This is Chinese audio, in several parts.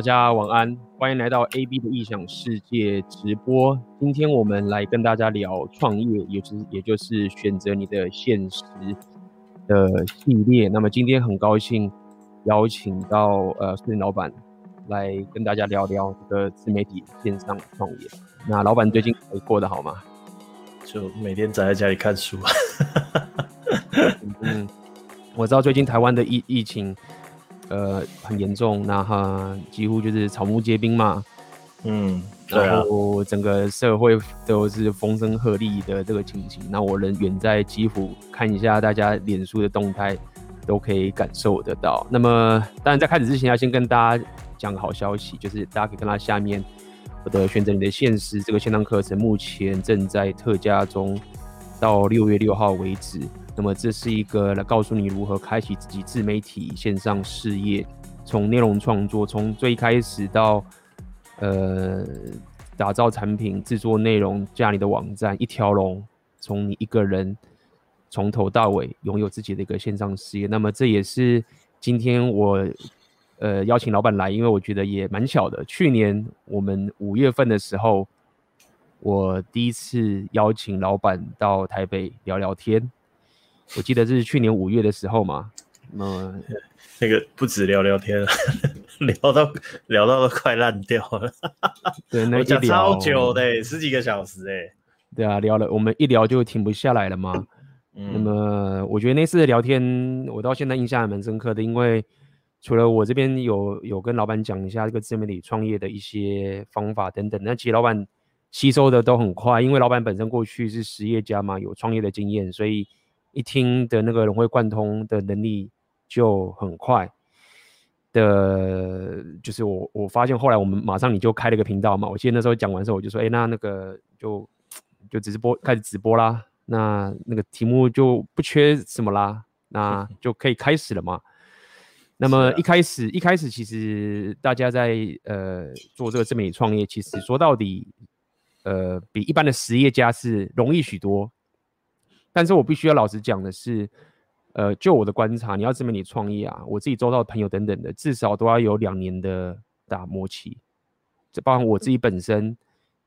大家晚安，欢迎来到 AB 的异想世界直播。今天我们来跟大家聊创业，也就是也就是选择你的现实的系列。那么今天很高兴邀请到呃苏林老板来跟大家聊聊这个自媒体线上创业。那老板最近过得好吗？就每天宅在家里看书。嗯，我知道最近台湾的疫疫情。呃，很严重，那哈几乎就是草木皆兵嘛，嗯，然后整个社会都是风声鹤唳的这个情形。那我人远在基辅，看一下大家脸书的动态，都可以感受得到。那么，当然在开始之前，要先跟大家讲个好消息，就是大家可以看到下面我的选择你的现实这个线上课程，目前正在特价中，到六月六号为止。那么这是一个来告诉你如何开启自己自媒体线上事业，从内容创作，从最开始到呃打造产品、制作内容、架你的网站，一条龙，从你一个人从头到尾拥有自己的一个线上事业。那么这也是今天我呃邀请老板来，因为我觉得也蛮巧的。去年我们五月份的时候，我第一次邀请老板到台北聊聊天。我记得是去年五月的时候嘛，那 那个不止聊聊天了，聊到聊到都快烂掉了。对，那讲超久的，十几个小时哎。对啊，聊了，我们一聊就停不下来了嘛。嗯、那么我觉得那次的聊天，我到现在印象还蛮深刻的，因为除了我这边有有跟老板讲一下这个自媒体创业的一些方法等等，那其实老板吸收的都很快，因为老板本身过去是实业家嘛，有创业的经验，所以。一听的那个融会贯通的能力就很快的，就是我我发现后来我们马上你就开了一个频道嘛，我记得那时候讲完之后我就说，哎、欸，那那个就就直播开始直播啦，那那个题目就不缺什么啦，那就可以开始了嘛。那么一开始一开始其实大家在呃做这个自媒体创业，其实说到底，呃比一般的实业家是容易许多。但是我必须要老实讲的是，呃，就我的观察，你要证明你创业啊，我自己周到的朋友等等的，至少都要有两年的打磨期。这包含我自己本身，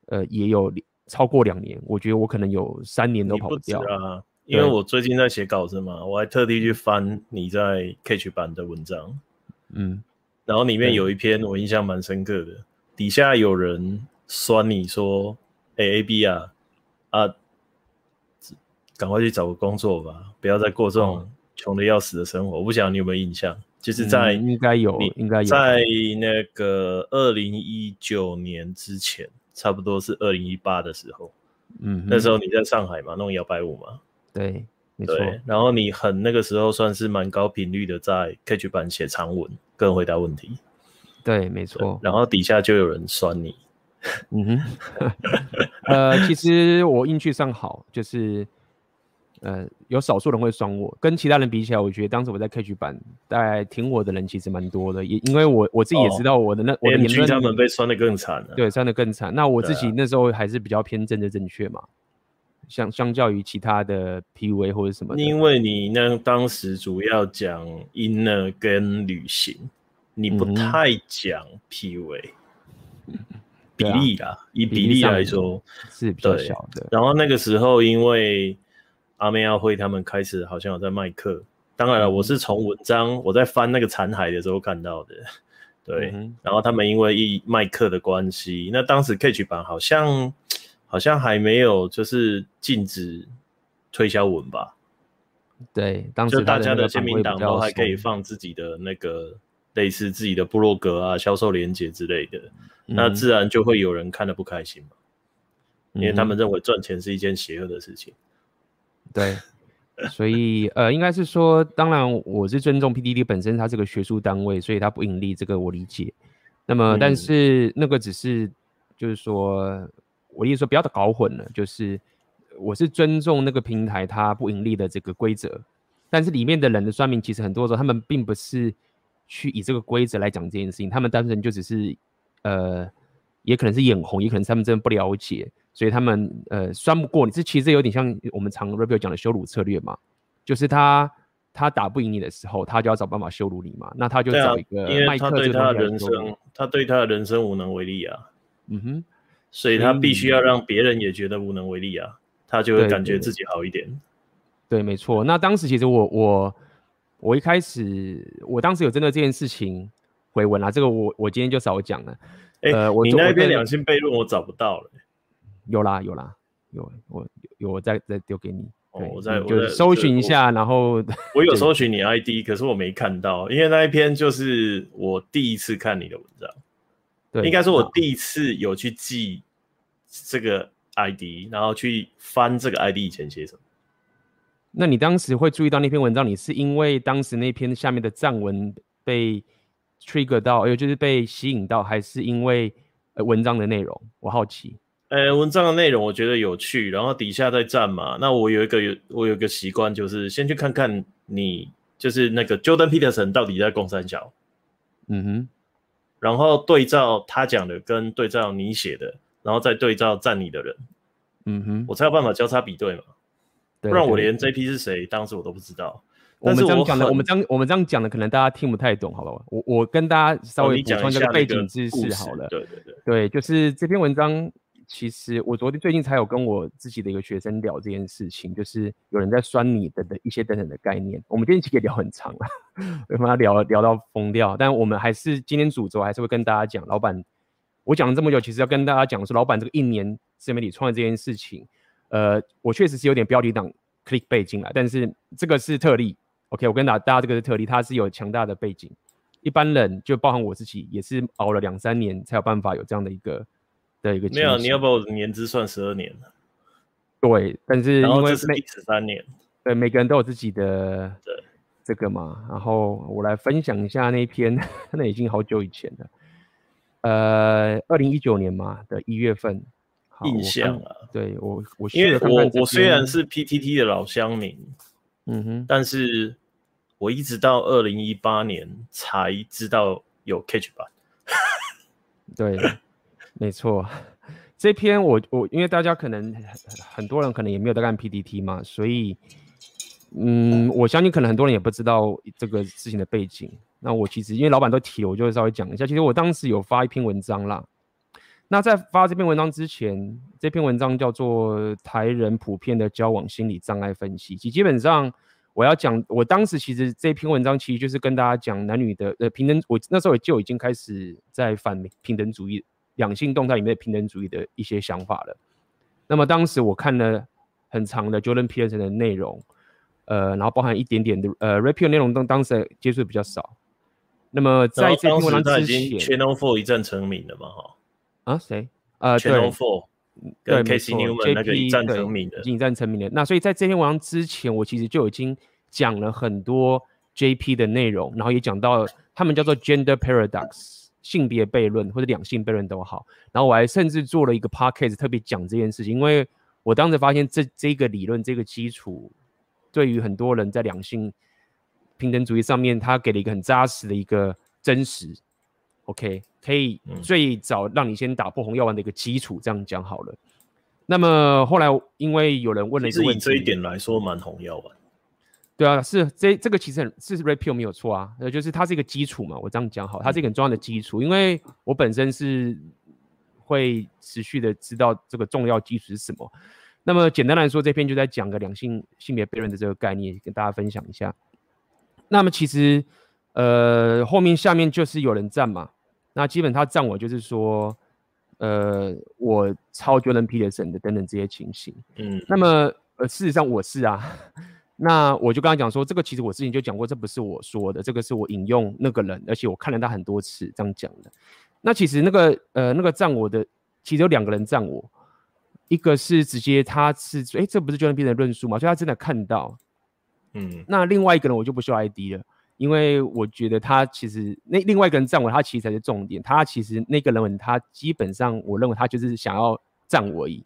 呃，也有超过两年。我觉得我可能有三年都跑不掉。不啊，因为我最近在写稿子嘛，我还特地去翻你在 Catch 版的文章，嗯，然后里面有一篇我印象蛮深刻的，底下有人酸你说，哎，A B 啊，啊。赶快去找个工作吧，不要再过这种穷的要死的生活。哦、我不晓得你有没有印象，就是在、嗯、应该有，应该有在那个二零一九年之前，差不多是二零一八的时候。嗯，那时候你在上海嘛，弄摇摆舞嘛。对，没错。然后你很那个时候算是蛮高频率的在 Catch 版写长文跟回答问题。对，没错。然后底下就有人酸你。嗯哼。呃，其实我运气上好，就是。呃，有少数人会酸我，跟其他人比起来，我觉得当时我在 Catch 版，大概挺我的人其实蛮多的，也因为我我自己也知道我的那、哦、我的言论，他们被酸的更惨了，对，酸的更惨。那我自己那时候还是比较偏政治正确嘛，相相较于其他的 PUA 或者什么，因为你那当时主要讲 inner 跟旅行，你不太讲 PUA、嗯、比例啦，啊、以比例来说是比较小的。然后那个时候因为。阿妹阿辉他们开始好像有在卖课，当然了，我是从文章我在翻那个残骸的时候看到的，对。嗯、然后他们因为一卖课的关系，那当时 Catch 版好像好像还没有就是禁止推销文吧？对，当时就大家的签名档都还可以放自己的那个类似自己的部落格啊、销售连接之类的，嗯、那自然就会有人看得不开心嘛，因为他们认为赚钱是一件邪恶的事情。对，所以呃，应该是说，当然我是尊重 PDD 本身，它是个学术单位，所以它不盈利，这个我理解。那么，但是那个只是，就是说，我意思说不要搞混了，就是我是尊重那个平台它不盈利的这个规则，但是里面的人的算命，其实很多时候他们并不是去以这个规则来讲这件事情，他们单纯就只是呃，也可能是眼红，也可能是他们真的不了解。所以他们呃酸不过你，这其实有点像我们常 review 讲的羞辱策略嘛，就是他他打不赢你的时候，他就要找办法羞辱你嘛。那他就找一个麦克，因为他对他的人生，他对他的人生无能为力啊。嗯哼，所以他必须要让别人也觉得无能为力啊，他就会感觉自己好一点。对，对，对，没错。那当时其实我我我一开始，我当时有针对这件事情回文啊，这个我我今天就少讲了。欸、呃，我你那篇两性悖论我找不到了。有啦有啦有，我有我再再丢给你。哦，我在就搜寻一下，然后我有搜寻你 ID，可是我没看到，因为那一篇就是我第一次看你的文章。对，应该说我第一次有去记这个 ID，然后去翻这个 ID 以前写什么。那你当时会注意到那篇文章，你是因为当时那篇下面的藏文被 trigger 到，也就是被吸引到，还是因为文章的内容？我好奇。呃，文章的内容我觉得有趣，然后底下再赞嘛。那我有一个有我有一个习惯，就是先去看看你就是那个 Jordan Peterson 到底在攻三小，嗯哼，然后对照他讲的跟对照你写的，然后再对照赞你的人，嗯哼，我才有办法交叉比对嘛。不然我连 JP 是谁，当时我都不知道。我们这样讲的，我们这样我们这样讲的，可能大家听不太懂，好了。我我跟大家稍微补充这个背景知识好了。对对对，对，就是这篇文章。其实我昨天最近才有跟我自己的一个学生聊这件事情，就是有人在酸你的的一些等等的概念。我们今天其实可以聊很长了，跟他聊聊到疯掉。但我们还是今天主轴还是会跟大家讲，老板，我讲了这么久，其实要跟大家讲说，老板这个一年自媒体创业这件事情，呃，我确实是有点标题党 clickbait 进来，但是这个是特例。OK，我跟大大家这个是特例，它是有强大的背景，一般人就包含我自己，也是熬了两三年才有办法有这样的一个。的一个没有，你要把我的年资算十二年了。对，但是因为每十三年，对，每个人都有自己的这个嘛。然后我来分享一下那篇，那已经好久以前了。呃，二零一九年嘛的一月份，印象啊，对我我因为我我虽然是 PTT 的老乡民，嗯哼，但是我一直到二零一八年才知道有 Catch 版，对。没错，这篇我我因为大家可能很多人可能也没有在看 PTT 嘛，所以嗯，我相信可能很多人也不知道这个事情的背景。那我其实因为老板都提，我就会稍微讲一下。其实我当时有发一篇文章啦。那在发这篇文章之前，这篇文章叫做《台人普遍的交往心理障碍分析》。其基本上我要讲，我当时其实这篇文章其实就是跟大家讲男女的呃平等。我那时候就已经开始在反平等主义。两性动态里面的平等主义的一些想法了。那么当时我看了很长的 Jordan Peterson 的内容，呃，然后包含一点点的呃 Rapio 内容，当当时接触比较少。那么在这篇文章之前，Channel Four 一战成名了嘛，哈啊谁？呃，Channel Four 跟 Casey Newman 那个一战成名的，一战成名的。那所以在这篇文章之前，我其实就已经讲了很多 JP 的内容，然后也讲到他们叫做 Gender Paradox。性别悖论或者两性悖论都好，然后我还甚至做了一个 podcast 特别讲这件事情，因为我当时发现这这个理论这个基础，对于很多人在两性平等主义上面，他给了一个很扎实的一个真实，OK，可以最早让你先打破红药丸的一个基础，这样讲好了。那么后来因为有人问了一个问题，以这一点来说蛮红药丸。对啊，是这这个其实很是 Rapio 没有错啊，呃，就是它是一个基础嘛，我这样讲好，它是一个很重要的基础，因为我本身是会持续的知道这个重要基础是什么。那么简单来说，这篇就在讲个两性性别悖论的这个概念，跟大家分享一下。那么其实呃后面下面就是有人站嘛，那基本他赞我就是说，呃，我超 Jordan Peterson 的等等这些情形。嗯，那么呃事实上我是啊。那我就跟他讲说，这个其实我之前就讲过，这不是我说的，这个是我引用那个人，而且我看了他很多次这样讲的。那其实那个呃那个赞我的，其实有两个人赞我，一个是直接他是哎、欸、这不是 Jordan Peterson 的论述嘛，所以他真的看到，嗯。那另外一个人我就不需要 ID 了，因为我觉得他其实那另外一个人赞我，他其实才是重点。他其实那个人他基本上我认为他就是想要赞我而已，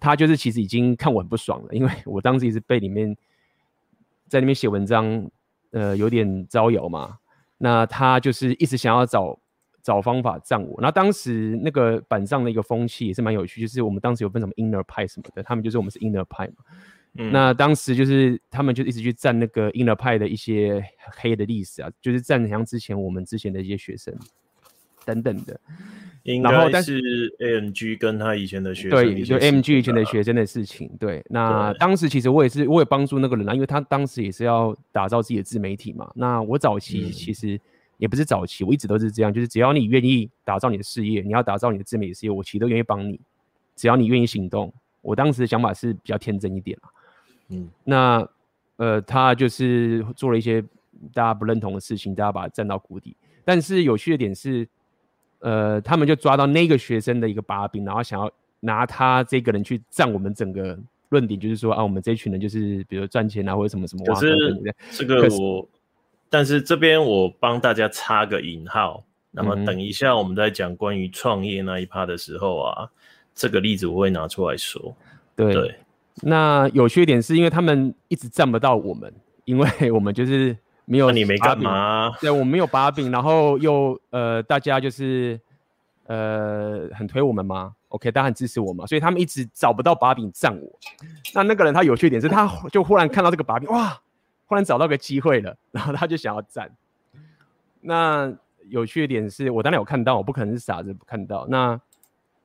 他就是其实已经看我很不爽了，因为我当时也是被里面。在那边写文章，呃，有点招摇嘛。那他就是一直想要找找方法赞我。那当时那个板上的一个风气也是蛮有趣，就是我们当时有分什么 inner 派什么的，他们就是我们是 inner 派嘛。嗯、那当时就是他们就一直去赞那个英乐派的一些黑的历史啊，就是赞像之前我们之前的一些学生等等的。然后，但是 AMG 跟他以前的学生的对，就 AMG 以前的学生的事情。对，那当时其实我也是，我也帮助那个人啊，因为他当时也是要打造自己的自媒体嘛。那我早期其实也不是早期，我一直都是这样，就是只要你愿意打造你的事业，你要打造你的自媒体事业，我其实都愿意帮你，只要你愿意行动。我当时的想法是比较天真一点啊。嗯，那呃，他就是做了一些大家不认同的事情，大家把他站到谷底。但是有趣的点是。呃，他们就抓到那个学生的一个把柄，然后想要拿他这个人去占我们整个论点，就是说啊，我们这群人就是比如赚钱啊，或者什么什么。可是这个我，但是这边我帮大家插个引号，那么等一下我们在讲关于创业那一趴的时候啊，嗯、这个例子我会拿出来说。对，对那有缺点是因为他们一直占不到我们，因为我们就是。没有你没干嘛、啊？对，我们没有把柄，然后又呃，大家就是呃很推我们嘛，OK，大家很支持我嘛，所以他们一直找不到把柄占我。那那个人他有缺点是，他就忽然看到这个把柄，哇，忽然找到个机会了，然后他就想要占。那有趣点是我当然有看到，我不可能是傻子不看到。那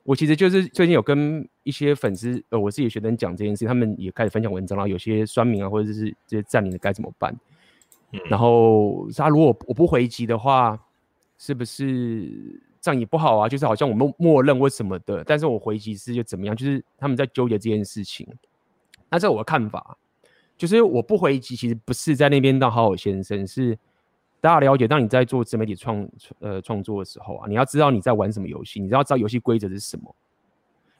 我其实就是最近有跟一些粉丝呃，我自己的学生讲这件事，他们也开始分享文章，然后有些酸民啊，或者是这些占领的该怎么办？然后他如果我不回击的话，是不是这样也不好啊？就是好像我们默认为什么的，但是我回击是又怎么样？就是他们在纠结这件事情。那这我的看法，就是我不回击，其实不是在那边当好好先生，是大家了解，当你在做自媒体创呃创作的时候啊，你要知道你在玩什么游戏，你要知道游戏规则是什么。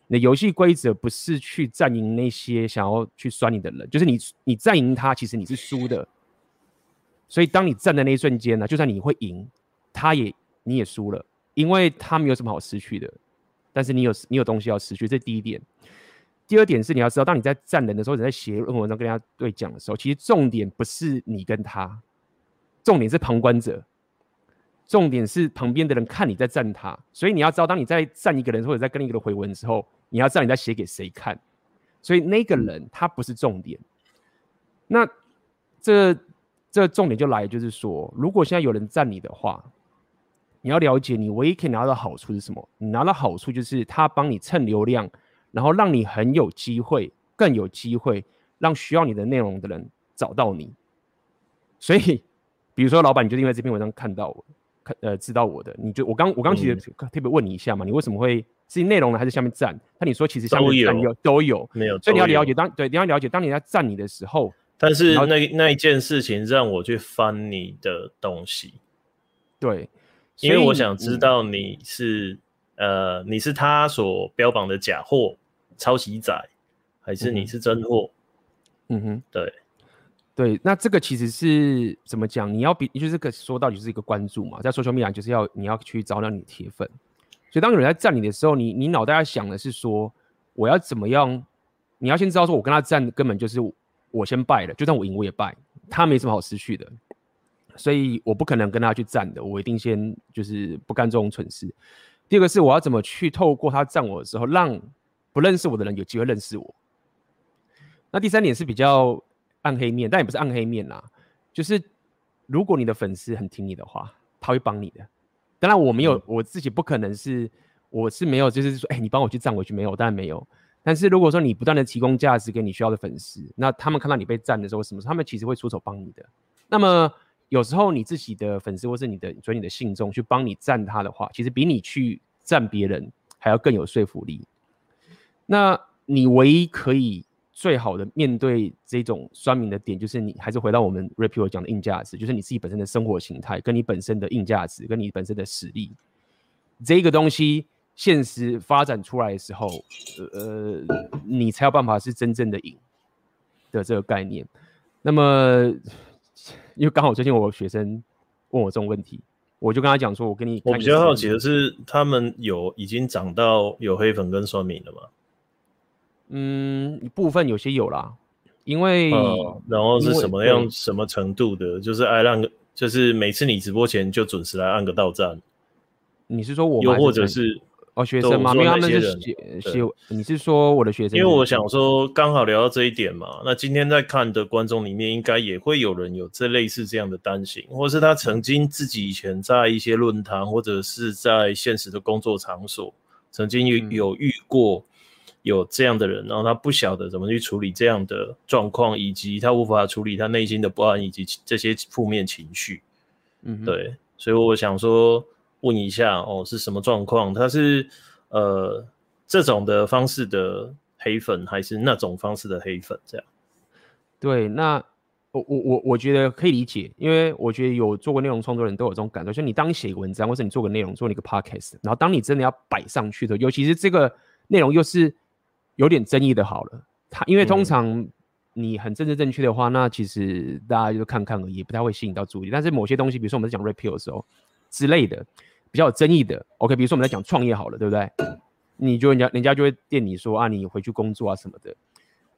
你的游戏规则不是去战赢那些想要去酸你的人，就是你你占赢他，其实你是输的。所以，当你站的那一瞬间呢，就算你会赢，他也你也输了，因为他没有什么好失去的。但是你有你有东西要失去，这是第一点。第二点是你要知道，当你在站人的时候，你在写论文章跟人家对讲的时候，其实重点不是你跟他，重点是旁观者，重点是旁边的人看你在赞他。所以你要知道，当你在赞一个人或者在跟一个人回文的时候，你要知道你在写给谁看。所以那个人他不是重点。那这。这重点就来，就是说，如果现在有人赞你的话，你要了解，你唯一可以拿到好处是什么？你拿到好处就是他帮你蹭流量，然后让你很有机会，更有机会让需要你的内容的人找到你。所以，比如说老板，你就因为这篇文章看到我，看呃知道我的，你就我刚我刚其实特别问你一下嘛，你为什么会是内容呢，还是下面赞？那你说其实下面赞有。都有，没有，所以你要了解，当对你要了解，当你在赞你的时候。但是那那一件事情让我去翻你的东西，对，因为我想知道你是、嗯、呃你是他所标榜的假货、抄袭仔，还是你是真货？嗯哼，对对，那这个其实是怎么讲？你要比就是这个说到底就是一个关注嘛，在 social media 就是要你要去找到你的铁粉，所以当有人在赞你的时候，你你脑袋要想的是说我要怎么样？你要先知道说我跟他赞根本就是。我先败了，就算我赢我也败，他没什么好失去的，所以我不可能跟他去战的，我一定先就是不干这种蠢事。第二个是我要怎么去透过他战我的时候，让不认识我的人有机会认识我。那第三点是比较暗黑面，但也不是暗黑面啦，就是如果你的粉丝很听你的话，他会帮你的。当然我没有，嗯、我自己不可能是，我是没有，就是说，哎、欸，你帮我去站回去没有？当然没有。但是如果说你不断的提供价值给你需要的粉丝，那他们看到你被赞的时候，什么他们其实会出手帮你的。那么有时候你自己的粉丝或是你的，所以你的信众去帮你赞他的话，其实比你去赞别人还要更有说服力。那你唯一可以最好的面对这种酸民的点，就是你还是回到我们 r e p e r 讲的硬价值，就是你自己本身的生活形态，跟你本身的硬价值，跟你本身的实力，这个东西。现实发展出来的时候，呃，你才有办法是真正的赢的这个概念。那么，因为刚好最近我学生问我这种问题，我就跟他讲说：“我跟你，我比较好奇的是，他们有已经涨到有黑粉跟酸民了吗？”嗯，一部分有些有啦，因为、嗯、然后是什么样什么程度的？就是爱让个，就是每次你直播前就准时来按个到站。你是说我，又或者是？哦，学生吗？因为他们是写写，你是说我的学生？因为我想说，刚好聊到这一点嘛。那今天在看的观众里面，应该也会有人有这类似这样的担心，或是他曾经自己以前在一些论坛，或者是在现实的工作场所，曾经有有遇过有这样的人，然后他不晓得怎么去处理这样的状况，以及他无法处理他内心的不安以及这些负面情绪。嗯，对，所以我想说。问一下哦，是什么状况？他是呃这种的方式的黑粉，还是那种方式的黑粉？这样？对，那我我我我觉得可以理解，因为我觉得有做过内容创作的人都有这种感受，就你当你写个文章，或者你做个内容，做一个 podcast，然后当你真的要摆上去的，尤其是这个内容又是有点争议的，好了，他因为通常你很政治正确的话，那其实大家就看看而已，不太会吸引到注意。但是某些东西，比如说我们在讲 repeal 的时候之类的。比较有争议的，OK，比如说我们在讲创业好了，对不对？你就人家人家就会电你说啊，你回去工作啊什么的。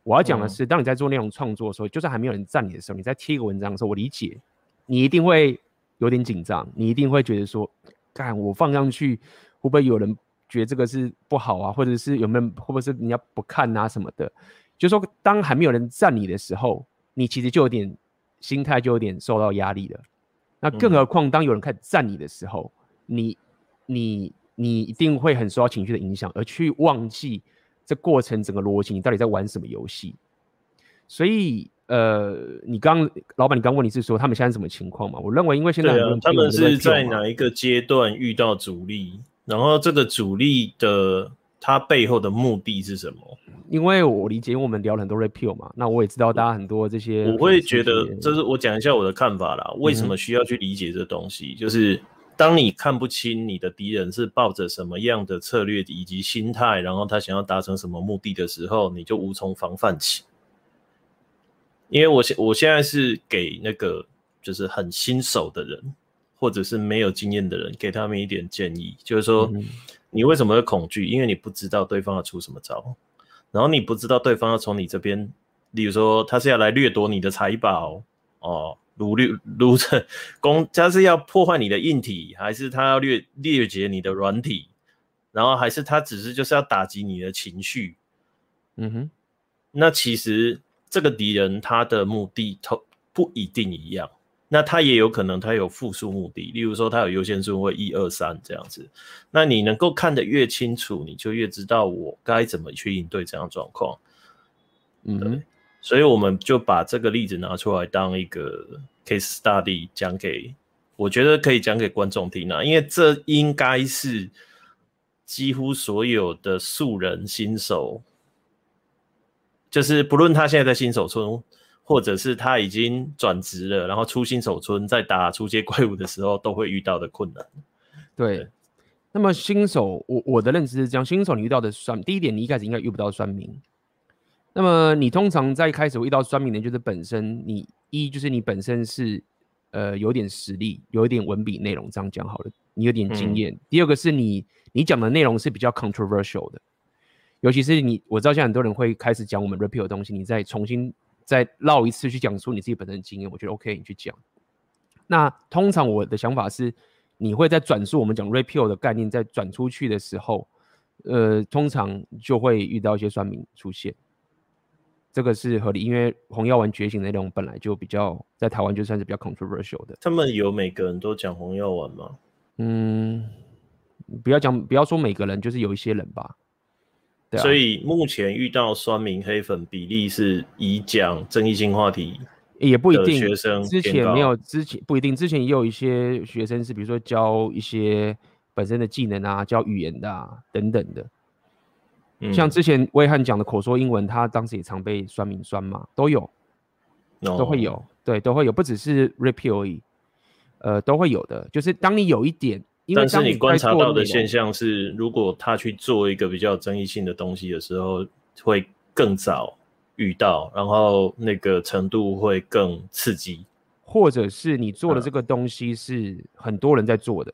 我要讲的是，当你在做内容创作的时候，就算还没有人赞你的时候，你在贴一个文章的时候，我理解你一定会有点紧张，你一定会觉得说，干我放上去会不会有人觉得这个是不好啊，或者是有没有会不会是人家不看啊什么的？就是说当还没有人赞你的时候，你其实就有点心态就有点受到压力了。那更何况当有人开始赞你的时候。你你你一定会很受到情绪的影响，而去忘记这过程整个逻辑，你到底在玩什么游戏？所以，呃，你刚老板，你刚问你是说他们现在什么情况嘛？我认为，因为现在、啊、他们是在哪一个阶段遇到阻力，然后这个主力的他背后的目的是什么？因为我理解，因为我们聊了很多 repeal 嘛，那我也知道大家很多这些，我会觉得，这是我讲一下我的看法啦。为什么需要去理解这东西？嗯、就是。当你看不清你的敌人是抱着什么样的策略以及心态，然后他想要达成什么目的的时候，你就无从防范起。因为我现我现在是给那个就是很新手的人，或者是没有经验的人，给他们一点建议，就是说，你为什么会恐惧？因为你不知道对方要出什么招，然后你不知道对方要从你这边，例如说他是要来掠夺你的财宝哦。掳掠掳着攻，他是要破坏你的硬体，还是他要掠掠劫你的软体？然后还是他只是就是要打击你的情绪？嗯哼，那其实这个敌人他的目的都不一定一样，那他也有可能他有复数目的，例如说他有优先顺位一二三这样子。那你能够看得越清楚，你就越知道我该怎么去应对这样状况。嗯。所以我们就把这个例子拿出来当一个 case study 讲给，我觉得可以讲给观众听啊，因为这应该是几乎所有的素人新手，就是不论他现在在新手村，或者是他已经转职了，然后出新手村在打出街怪物的时候，都会遇到的困难。对，那么新手，我我的认知是这样，新手你遇到的算，第一点你一开始应该遇不到酸民。那么你通常在一开始遇到酸民的，就是本身你一就是你本身是呃有点实力，有一点文笔内容，这样讲好了，你有点经验。嗯、第二个是你你讲的内容是比较 controversial 的，尤其是你我知道现在很多人会开始讲我们 repeal 的东西，你再重新再绕一次去讲出你自己本身的经验，我觉得 OK，你去讲。那通常我的想法是，你会在转述我们讲 repeal 的概念，在转出去的时候，呃，通常就会遇到一些酸民出现。这个是合理，因为红药丸觉醒的内容本来就比较在台湾就算是比较 controversial 的。他们有每个人都讲红药丸吗？嗯，不要讲，不要说每个人，就是有一些人吧。对啊。所以目前遇到酸民黑粉比例是以讲争议性话题，也不一定。学生之前没有，之前不一定，之前也有一些学生是，比如说教一些本身的技能啊，教语言的啊等等的。像之前威汉讲的口说英文，他当时也常被酸民酸嘛，都有都会有，对，都会有，不只是 repeal 而已，呃，都会有的。就是当你有一点，因为，但是你观察到的现象是，如果他去做一个比较争议性的东西的时候，会更早遇到，然后那个程度会更刺激，或者是你做的这个东西是很多人在做的。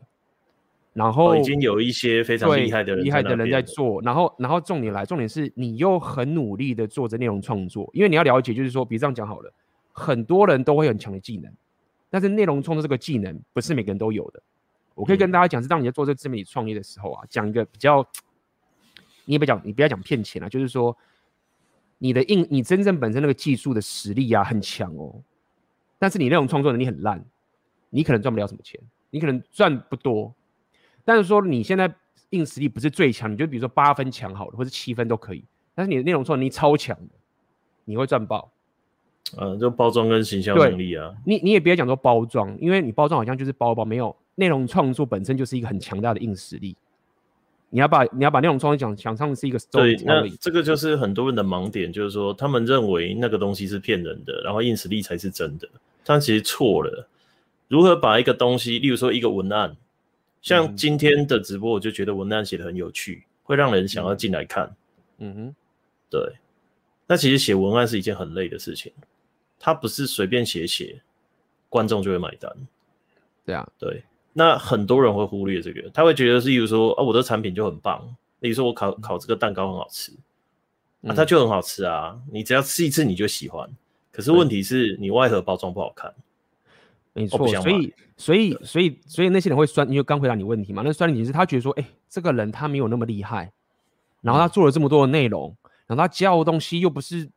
然后、哦、已经有一些非常厉害的人厉害的人在做，然后然后重点来，重点是你又很努力的做着内容创作，因为你要了解，就是说，比如这样讲好了，很多人都会很强的技能，但是内容创作这个技能不是每个人都有的，我可以跟大家讲，是当你在做这个自媒体创业的时候啊，讲一个比较，你也不讲，你不要讲骗钱啊，就是说你的硬，你真正本身那个技术的实力啊很强哦，但是你那种创作能力很烂，你可能赚不了什么钱，你可能赚不多，但是说你现在硬实力不是最强，你就比如说八分强好了，或者七分都可以，但是你的内容创作能力超强的，你会赚爆。呃，就包装跟形象能力啊，你你也别讲说包装，因为你包装好像就是包包，没有内容创作本身就是一个很强大的硬实力。你要把你要把内容创作讲讲上是一个对，那这个就是很多人的盲点，就是说他们认为那个东西是骗人的，然后硬实力才是真的，但其实错了。如何把一个东西，例如说一个文案，像今天的直播，我就觉得文案写的很有趣，会让人想要进来看。嗯哼，对。那其实写文案是一件很累的事情。他不是随便写写，观众就会买单。对啊，对。那很多人会忽略这个，他会觉得是，例如说，啊，我的产品就很棒。例如说，我烤烤这个蛋糕很好吃，啊，它就很好吃啊。你只要吃一次，你就喜欢。可是问题是你外盒包装不好看？没错，所以，所以，所以，所以那些人会酸。因为刚回答你问题嘛，那酸的点是他觉得说，哎、欸，这个人他没有那么厉害，然后他做了这么多的内容，然后他教的东西又不是。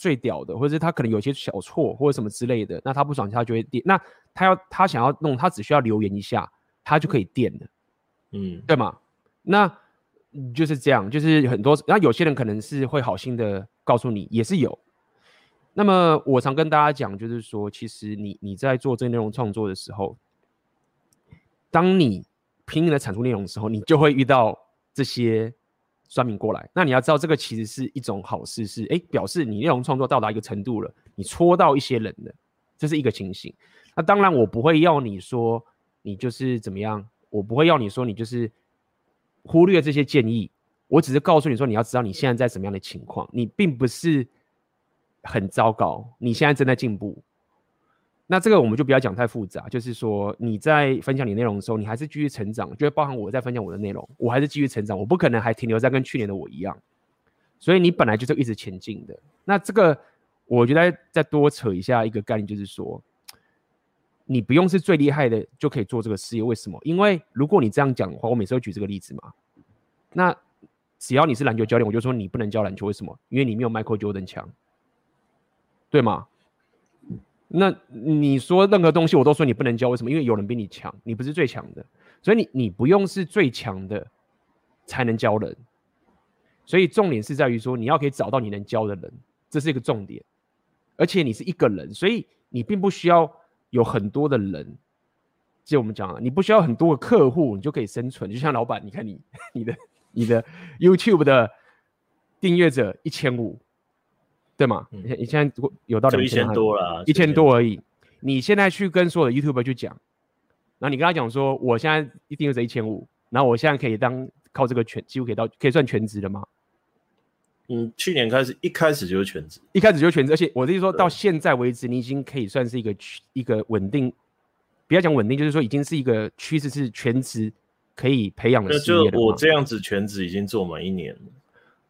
最屌的，或者是他可能有些小错或者什么之类的，那他不爽他就会电。那他要他想要弄，他只需要留言一下，他就可以电了，嗯，对吗？那就是这样，就是很多，然后有些人可能是会好心的告诉你，也是有。那么我常跟大家讲，就是说，其实你你在做这个内容创作的时候，当你拼命的产出内容的时候，你就会遇到这些。酸民过来，那你要知道，这个其实是一种好事，是哎，表示你内容创作到达一个程度了，你戳到一些人了，这是一个情形。那当然，我不会要你说你就是怎么样，我不会要你说你就是忽略这些建议，我只是告诉你说，你要知道你现在在什么样的情况，你并不是很糟糕，你现在正在进步。那这个我们就不要讲太复杂，就是说你在分享你内容的时候，你还是继续成长，就会包含我在分享我的内容，我还是继续成长，我不可能还停留在跟去年的我一样，所以你本来就是一直前进的。那这个我觉得再多扯一下一个概念，就是说你不用是最厉害的就可以做这个事业，为什么？因为如果你这样讲的话，我每次都举这个例子嘛，那只要你是篮球教练，我就说你不能教篮球，为什么？因为你没有 Michael Jordan 强，对吗？那你说任何东西，我都说你不能教，为什么？因为有人比你强，你不是最强的，所以你你不用是最强的才能教人。所以重点是在于说，你要可以找到你能教的人，这是一个重点。而且你是一个人，所以你并不需要有很多的人。就我们讲啊，你不需要很多的客户，你就可以生存。就像老板，你看你 你的你的 YouTube 的订阅者一千五。对嘛？你你现在有到两千多了，一千多而已。你现在去跟所有的 YouTuber 去讲，然后你跟他讲说，我现在一定是一千五，然后我现在可以当靠这个全，几乎可以到可以算全职的吗？嗯，去年开始一开始就是全职，一开始就是全职，而且我的意思说到现在为止，你已经可以算是一个一个稳定，不要讲稳定，就是说已经是一个趋势，是全职可以培养的事业。就我这样子全职已经做满一年了，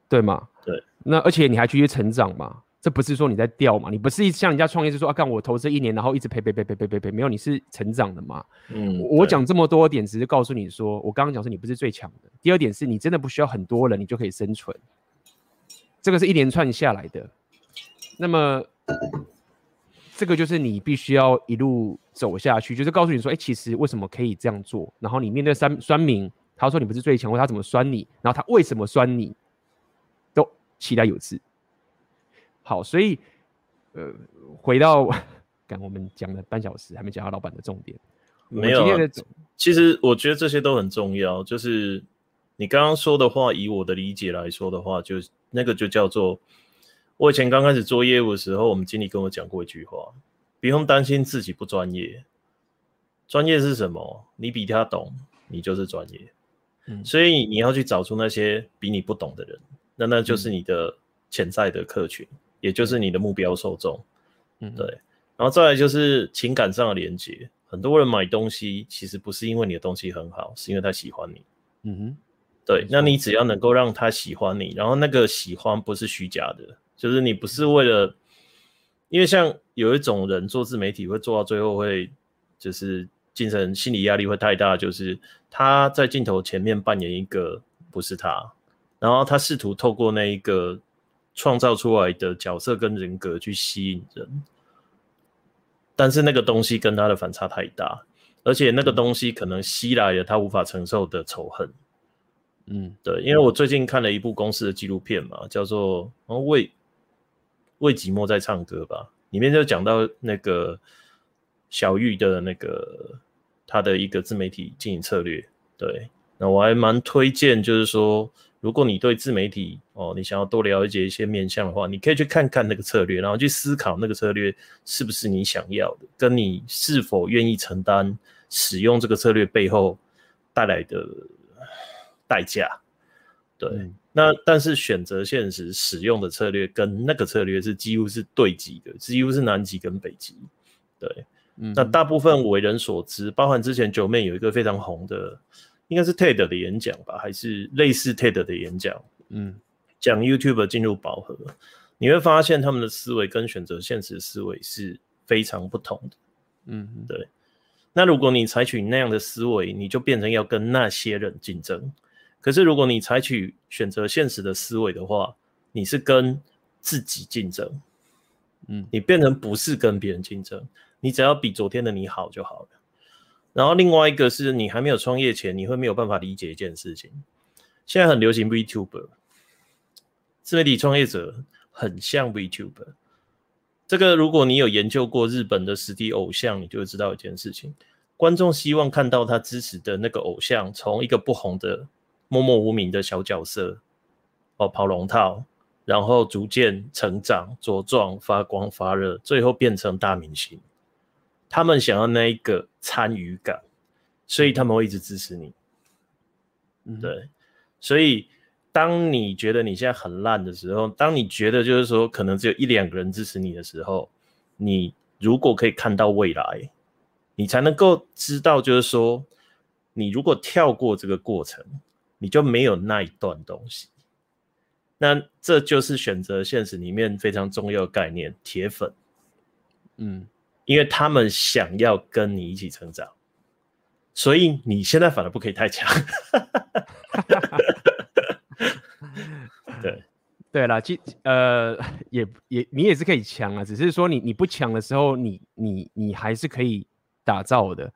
对吗？对。那而且你还继续成长嘛？这不是说你在掉嘛？你不是像人家创业是说啊，干我投资一年，然后一直赔赔赔赔赔赔赔，没有，你是成长的嘛？嗯，我讲这么多点，只是告诉你说，我刚刚讲说你不是最强的。第二点是你真的不需要很多人，你就可以生存。这个是一连串下来的。那么这个就是你必须要一路走下去，就是告诉你说，哎，其实为什么可以这样做？然后你面对酸酸民，他说你不是最强，或他怎么酸你？然后他为什么酸你？期待有次，好，所以，呃，回到刚我们讲了半小时，还没讲到老板的重点。没有，其实我觉得这些都很重要。就是你刚刚说的话，以我的理解来说的话，就那个就叫做，我以前刚开始做业务的时候，我们经理跟我讲过一句话：不用担心自己不专业，专业是什么？你比他懂，你就是专业。嗯，所以你要去找出那些比你不懂的人。那那就是你的潜在的客群，嗯，也就是你的目标受众，嗯，对。然后再来就是情感上的连接，很多人买东西其实不是因为你的东西很好，是因为他喜欢你，嗯哼，对。那你只要能够让他喜欢你，然后那个喜欢不是虚假的，就是你不是为了，因为像有一种人做自媒体会做到最后会就是精神心理压力会太大，就是他在镜头前面扮演一个不是他，然后他试图透过那一个创造出来的角色跟人格去吸引人，但是那个东西跟他的反差太大，而且那个东西可能吸来了他无法承受的仇恨。嗯，对，因为我最近看了一部公司的纪录片嘛，叫做《为为寂寞在唱歌》吧，里面就讲到那个小玉的那个他的一个自媒体经营策略。对，那我还蛮推荐，就是说，如果你对自媒体哦，你想要多了解一些面向的话，你可以去看看那个策略，然后去思考那个策略是不是你想要的，跟你是否愿意承担使用这个策略背后带来的。代价，对，嗯、那但是选择现实使用的策略跟那个策略是几乎是对极的，几乎是南极跟北极，对，嗯、那大部分为人所知，包含之前九妹有一个非常红的，应该是 TED 的演讲吧，还是类似 TED 的演讲，嗯，讲 YouTube 进入饱和，你会发现他们的思维跟选择现实思维是非常不同的，嗯，对，那如果你采取那样的思维，你就变成要跟那些人竞争。可是，如果你采取选择现实的思维的话，你是跟自己竞争，嗯，你变成不是跟别人竞争，你只要比昨天的你好就好了。然后另外一个是你还没有创业前，你会没有办法理解一件事情。现在很流行 VTuber，自媒体创业者很像 VTuber。这个如果你有研究过日本的实体偶像，你就会知道一件事情：观众希望看到他支持的那个偶像从一个不红的。默默无名的小角色，哦，跑龙套，然后逐渐成长、茁壮、发光发热，最后变成大明星。他们想要那一个参与感，所以他们会一直支持你。嗯，对。所以，当你觉得你现在很烂的时候，当你觉得就是说可能只有一两个人支持你的时候，你如果可以看到未来，你才能够知道，就是说，你如果跳过这个过程。你就没有那一段东西，那这就是选择现实里面非常重要的概念——铁粉。嗯，因为他们想要跟你一起成长，所以你现在反而不可以太强。对，对啦，其呃也也你也是可以强啊，只是说你你不强的时候，你你你还是可以打造的。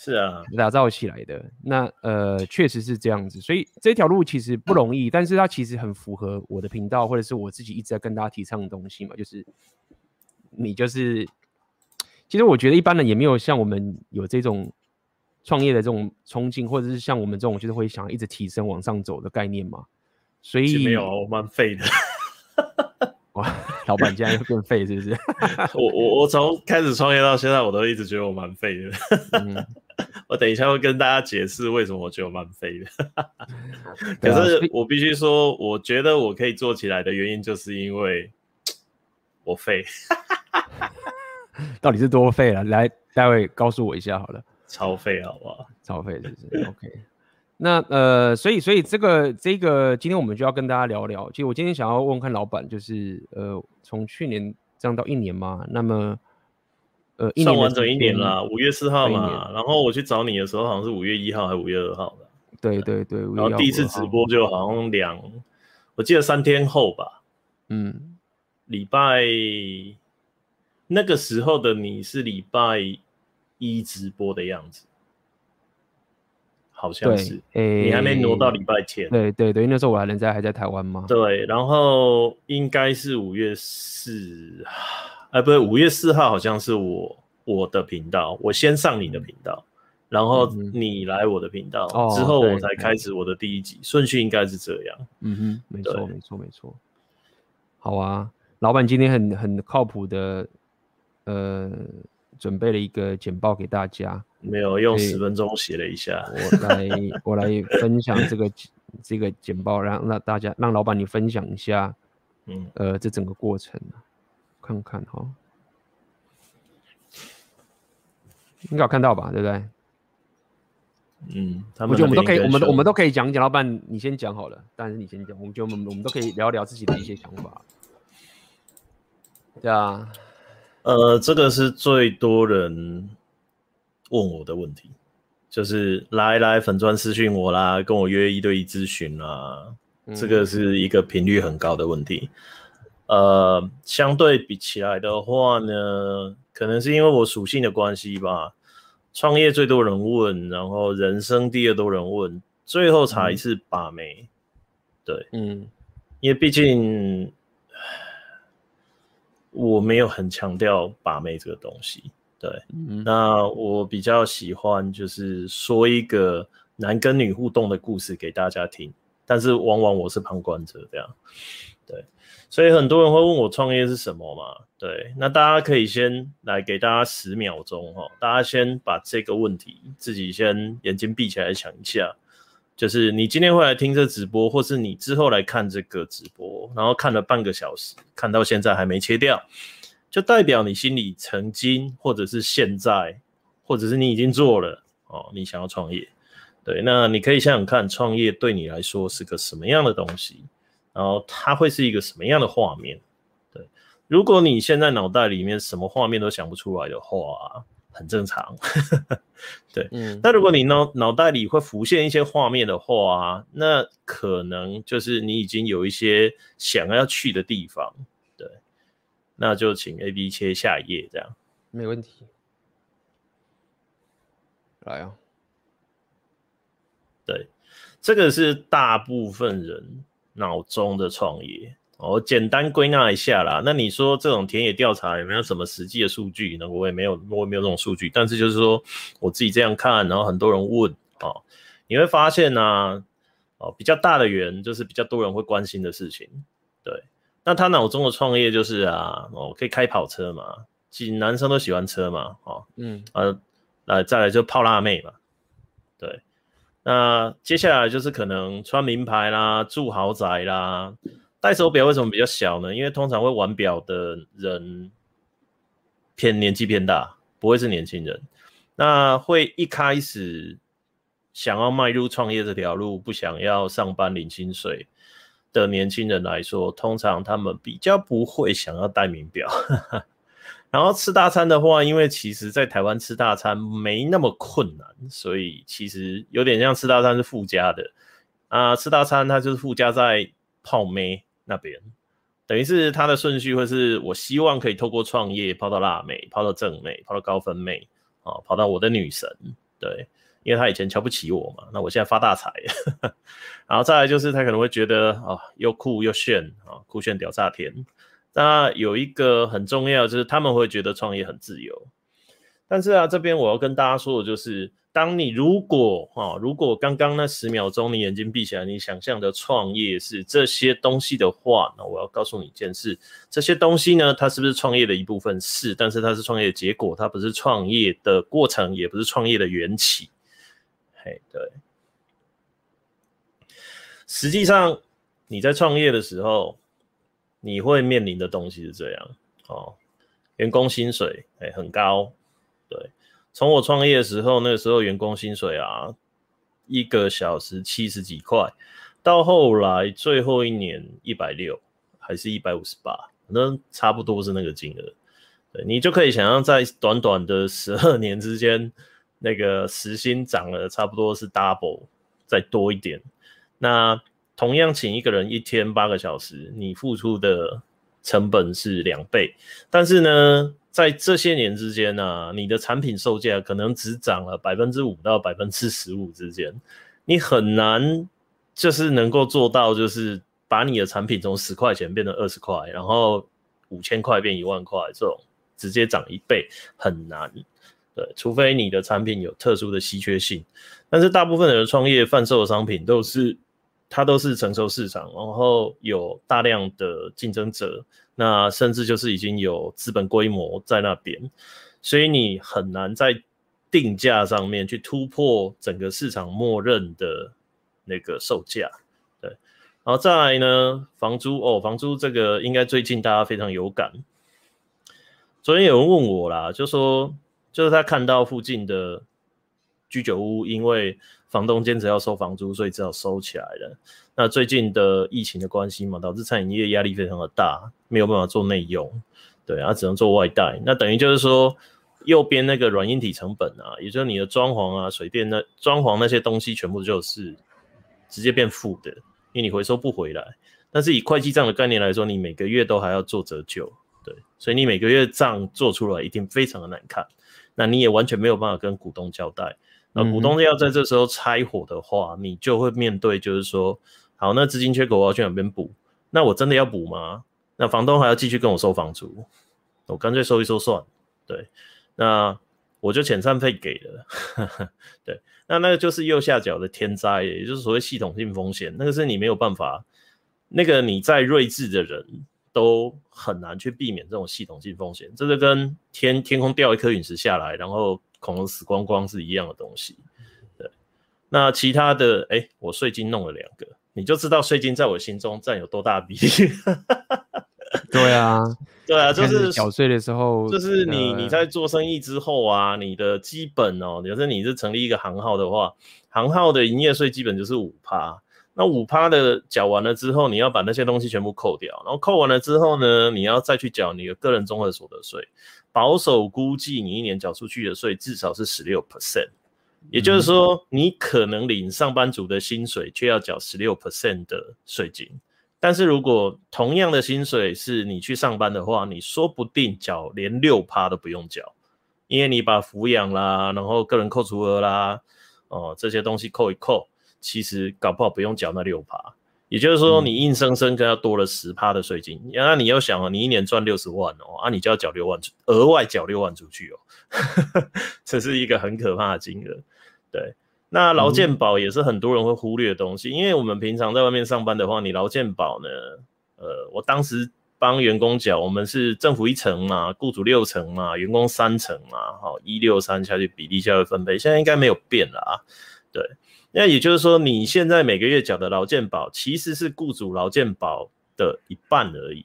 是啊，打造起来的。那呃，确实是这样子，所以这条路其实不容易，但是它其实很符合我的频道，或者是我自己一直在跟大家提倡的东西嘛，就是你就是，其实我觉得一般人也没有像我们有这种创业的这种冲劲，或者是像我们这种就是会想一直提升往上走的概念嘛。所以没有，我蛮废的。哇，老板竟然又变废，是不是？我我我从开始创业到现在，我都一直觉得我蛮废的。嗯 我等一下会跟大家解释为什么我觉得我蛮废的，可是我必须说，我觉得我可以做起来的原因，就是因为 我废。到底是多废了？来，待会告诉我一下好了。超废，好不好？超废，是不是？OK。那呃，所以所以这个这个，今天我们就要跟大家聊聊。其实我今天想要问问看老板，就是呃，从去年这样到一年嘛，那么。呃，算完整一年了，五月四号嘛，然后我去找你的时候，好像是五月一号还是五月二号的。对对对，然后第一次直播就好像两，我记得三天后吧。嗯，礼拜那个时候的你是礼拜一直播的样子，好像是。诶，你还没挪到礼拜天。对对对，那时候我还人在还在台湾吗？对，然后应该是五月四。哎，不对，五月四号好像是我我的频道，我先上你的频道，然后你来我的频道，嗯、之后我才开始我的第一集，顺序应该是这样。嗯哼，没错，没错，没错。好啊，老板今天很很靠谱的，呃，准备了一个简报给大家，没有用十分钟写了一下，我来 我来分享这个这个简报，让让大家让老板你分享一下，嗯，呃，这整个过程。看看哈，应该有看到吧，对不对？嗯，我觉得我们都可以，我们我们都可以讲讲。老板，你先讲好了，但是你先讲。我们觉得我们我们都可以聊聊自己的一些想法。对啊，呃，这个是最多人问我的问题，就是来来粉砖私讯我啦，跟我约一对一咨询啦，嗯、这个是一个频率很高的问题。呃，相对比起来的话呢，可能是因为我属性的关系吧。创业最多人问，然后人生第二多人问，最后才是把妹。嗯、对，嗯，因为毕竟我没有很强调把妹这个东西。对，嗯、那我比较喜欢就是说一个男跟女互动的故事给大家听，但是往往我是旁观者这样。对。所以很多人会问我创业是什么嘛？对，那大家可以先来给大家十秒钟哈，大家先把这个问题自己先眼睛闭起来想一下，就是你今天会来听这直播，或是你之后来看这个直播，然后看了半个小时，看到现在还没切掉，就代表你心里曾经或者是现在，或者是你已经做了哦，你想要创业，对，那你可以想想看，创业对你来说是个什么样的东西？然后它会是一个什么样的画面？对，如果你现在脑袋里面什么画面都想不出来的话，很正常。对，嗯。那如果你脑脑袋里会浮现一些画面的话，那可能就是你已经有一些想要去的地方。对，那就请 A B 切下一页，这样。没问题。来啊。对，这个是大部分人。脑中的创业，我简单归纳一下啦。那你说这种田野调查有没有什么实际的数据呢？我也没有，我也没有这种数据。但是就是说我自己这样看，然后很多人问哦，你会发现呢、啊，哦，比较大的圆就是比较多人会关心的事情。对，那他脑中的创业就是啊，哦，可以开跑车嘛，其实男生都喜欢车嘛，哦，嗯，呃，呃再来就泡辣妹嘛，对。那接下来就是可能穿名牌啦，住豪宅啦，戴手表为什么比较小呢？因为通常会玩表的人偏年纪偏大，不会是年轻人。那会一开始想要迈入创业这条路，不想要上班领薪水的年轻人来说，通常他们比较不会想要戴名表。然后吃大餐的话，因为其实在台湾吃大餐没那么困难，所以其实有点像吃大餐是附加的啊。吃大餐它就是附加在泡妹那边，等于是它的顺序会是我希望可以透过创业泡到辣妹，泡到正妹，泡到高分妹啊，泡到我的女神。对，因为他以前瞧不起我嘛，那我现在发大财。然后再来就是他可能会觉得啊，又酷又炫啊，酷炫屌炸天。那有一个很重要，就是他们会觉得创业很自由。但是啊，这边我要跟大家说的就是，当你如果哈，如果刚刚那十秒钟你眼睛闭起来，你想象的创业是这些东西的话，那我要告诉你一件事：这些东西呢，它是不是创业的一部分？是，但是它是创业的结果，它不是创业的过程，也不是创业的缘起。嘿，对。实际上你在创业的时候。你会面临的东西是这样哦，员工薪水哎、很高，从我创业的时候，那个时候员工薪水啊，一个小时七十几块，到后来最后一年一百六，还是一百五十八，反正差不多是那个金额，你就可以想象在短短的十二年之间，那个时薪涨了差不多是 double 再多一点，那。同样请一个人一天八个小时，你付出的成本是两倍，但是呢，在这些年之间呢、你的产品售价可能只涨了百分之五到百分之十五之间，你很难就是能够做到，就是把你的产品从十块钱变成二十块，然后五千块变一万块，这种直接涨一倍很难。对，除非你的产品有特殊的稀缺性，但是大部分的创业贩售的商品都是。它都是承受市场，然后有大量的竞争者，那甚至就是已经有资本规模在那边，所以你很难在定价上面去突破整个市场默认的那个售价。对，然后再来呢，房租哦，房租这个应该最近大家非常有感。昨天有人问我啦，就说就是他看到附近的居酒屋，因为房东坚持要收房租，所以只好收起来了。那最近的疫情的关系嘛，导致餐饮业压力非常的大，没有办法做内用，对啊，只能做外带。那等于就是说，右边那个软硬体成本啊，也就是你的装潢啊、水电那装潢那些东西，全部就是直接变负的，因为你回收不回来。但是以会计账的概念来说，你每个月都还要做折旧，对，所以你每个月账做出来一定非常的难看，那你也完全没有办法跟股东交代。那股东要在这时候拆伙的话，你就会面对就是说，好，那资金缺口我要去哪边补？那我真的要补吗？那房东还要继续跟我收房租，我干脆收一收算，对，那我就遣散费给了，对，那那个就是右下角的天灾，也就是所谓系统性风险，那个是你没有办法。那个你再睿智的人都很难去避免这种系统性风险，这就跟天天空掉一颗陨石下来，然后恐龙死光光是一样的东西。对，那其他的，哎，我税金弄了两个，你就知道税金在我心中占有多大比例。对啊，对啊，就是缴税的时候，就是你你在做生意之后啊，你的基本哦，假设你是成立一个行号的话，行号的营业税基本就是五趴。那五趴的缴完了之后，你要把那些东西全部扣掉，然后扣完了之后呢，你要再去缴你的个人综合所得税。保守估计，你一年缴出去的税至少是十六 percent，也就是说，你可能领上班族的薪水，却要缴十六 percent 的税金。但是如果同样的薪水是你去上班的话，你说不定缴连六趴都不用缴，因为你把抚养啦，然后个人扣除额啦，哦，这些东西扣一扣。其实搞不好不用缴那六趴，也就是说你硬生生跟要多了十趴的税金。那、嗯、你要想哦，你一年赚六十万哦，啊，你就要缴六万，额外缴六万出去哦，这是一个很可怕的金额。对，那劳健保也是很多人会忽略的东西，嗯、因为我们平常在外面上班的话，你劳健保呢，呃，我当时帮员工缴，我们是政府一层嘛，雇主六层嘛，员工三层嘛，好，一六三下去比例下去分配，现在应该没有变了啊，对。那也就是说，你现在每个月缴的劳健保其实是雇主劳健保的一半而已。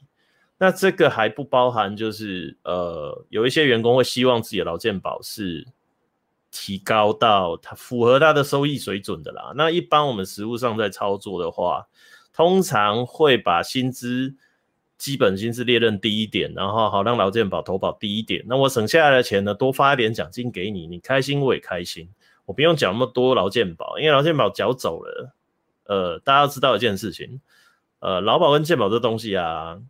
那这个还不包含，就是呃，有一些员工会希望自己的劳健保是提高到他符合他的收益水准的啦。那一般我们实务上在操作的话，通常会把薪资基本薪资列认低一点，然后好让劳健保投保低一点。那我省下来的钱呢，多发一点奖金给你，你开心我也开心。我不用缴那么多劳健保，因为劳健保缴走了。呃，大家要知道一件事情，呃，劳保跟健保这东西啊，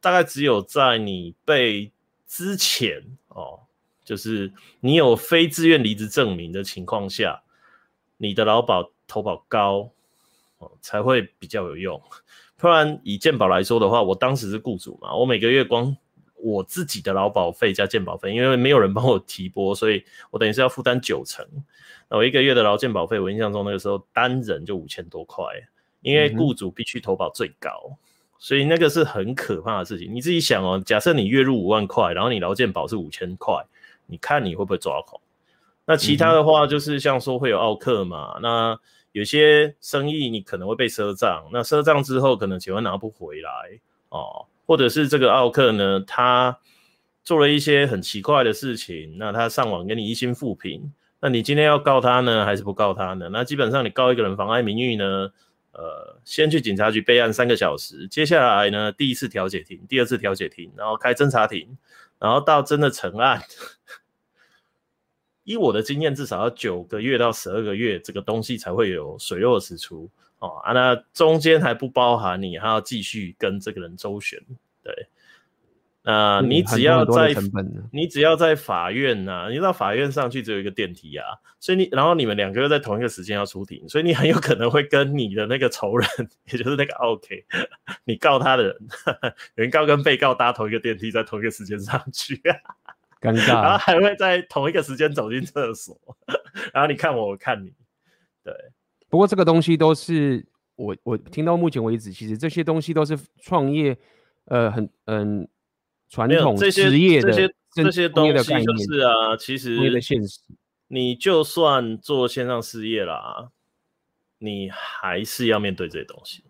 大概只有在你被之前哦，就是你有非自愿离职证明的情况下，你的劳保投保高哦，才会比较有用。不然以健保来说的话，我当时是雇主嘛，我每个月光。我自己的劳保费加健保费，因为没有人帮我提拨，所以我等于是要负担九成。那我一个月的劳健保费，我印象中那个时候单人就五千多块，因为雇主必须投保最高，嗯、所以那个是很可怕的事情。你自己想哦，假设你月入五万块，然后你劳健保是五千块，你看你会不会抓狂？那其他的话就是像说会有奥客嘛，嗯、那有些生意你可能会被赊账，那赊账之后可能钱会拿不回来哦。或者是这个奥克呢，他做了一些很奇怪的事情，那他上网给你一星负评，那你今天要告他呢，还是不告他呢？那基本上你告一个人妨碍名誉呢，呃，先去警察局备案三个小时，接下来呢，第一次调解庭，第二次调解庭，然后开侦查庭，然后到真的成案，以我的经验，至少要九个月到十二个月，这个东西才会有水落石出。哦啊，那中间还不包含你还要继续跟这个人周旋，对，那你只要在你只要在法院呐、啊，你到法院上去只有一个电梯啊，所以你然后你们两个又在同一个时间要出庭，所以你很有可能会跟你的那个仇人，也就是那个 OK，你告他的人，原告跟被告搭同一个电梯，在同一个时间上去，尴尬，然后还会在同一个时间走进厕所，然后你看我，我看你，对。不过这个东西都是我我听到目前为止，其实这些东西都是创业，呃，很嗯传统职业的这些这些东西就是啊，其实的现实，你就算做线上事业啦，你还是要面对这些东西。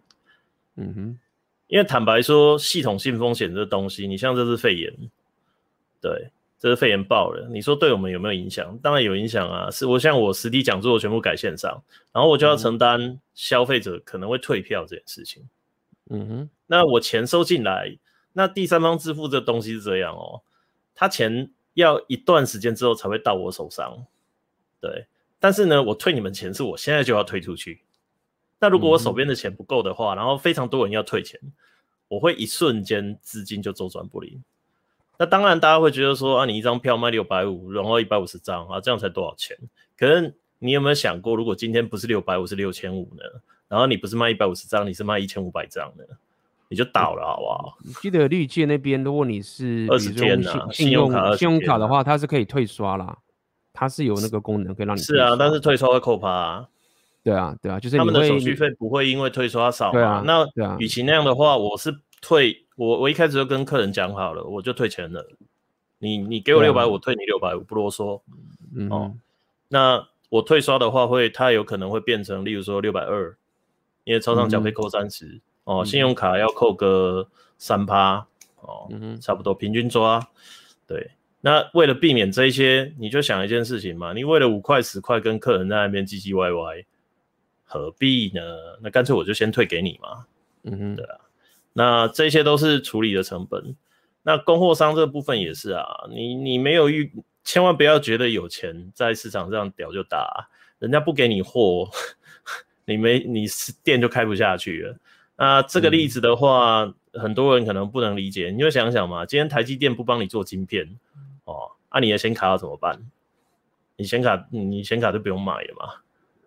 嗯哼，因为坦白说，系统性风险这东西，你像这次肺炎，对。这是肺炎爆了，你说对我们有没有影响？当然有影响啊！是我像我实体讲座全部改线上，然后我就要承担消费者可能会退票这件事情。嗯哼，那我钱收进来，那第三方支付这东西是这样哦，他钱要一段时间之后才会到我手上。对，但是呢，我退你们钱是我现在就要退出去。那如果我手边的钱不够的话，嗯、然后非常多人要退钱，我会一瞬间资金就周转不灵。那当然，大家会觉得说啊，你一张票卖六百五，然后一百五十张啊，这样才多少钱？可是你有没有想过，如果今天不是六百五，是六千五呢？然后你不是卖一百五十张，你是卖一千五百张呢？你就倒了，好不好？你记得绿界那边，如果你是二十天的信用卡，信用卡的话，它是可以退刷啦，它是有那个功能可以让你。是啊，但是退刷会扣趴啊。对啊，对啊，就是他们的手续费不会因为退刷少嘛。啊、那与其那样的话，我是退我我一开始就跟客人讲好了，我就退钱了。你你给我六百，我退你六百，我不啰嗦。嗯哦，那我退刷的话会，它有可能会变成，例如说六百二，因为超商缴费扣三十、嗯。哦，信用卡要扣个三趴，哦、嗯，差不多平均抓。对，那为了避免这一些，你就想一件事情嘛，你为了五块十块跟客人在那边唧唧歪歪，何必呢？那干脆我就先退给你嘛。嗯哼，对啊。那这些都是处理的成本。那供货商这部分也是啊，你你没有预，千万不要觉得有钱在市场上屌就大，人家不给你货，你没你店就开不下去了。那这个例子的话、嗯，很多人可能不能理解。你就想想嘛，今天台积电不帮你做晶片，哦，那、啊、你的显卡要怎么办？你显卡，你显卡就不用买了嘛，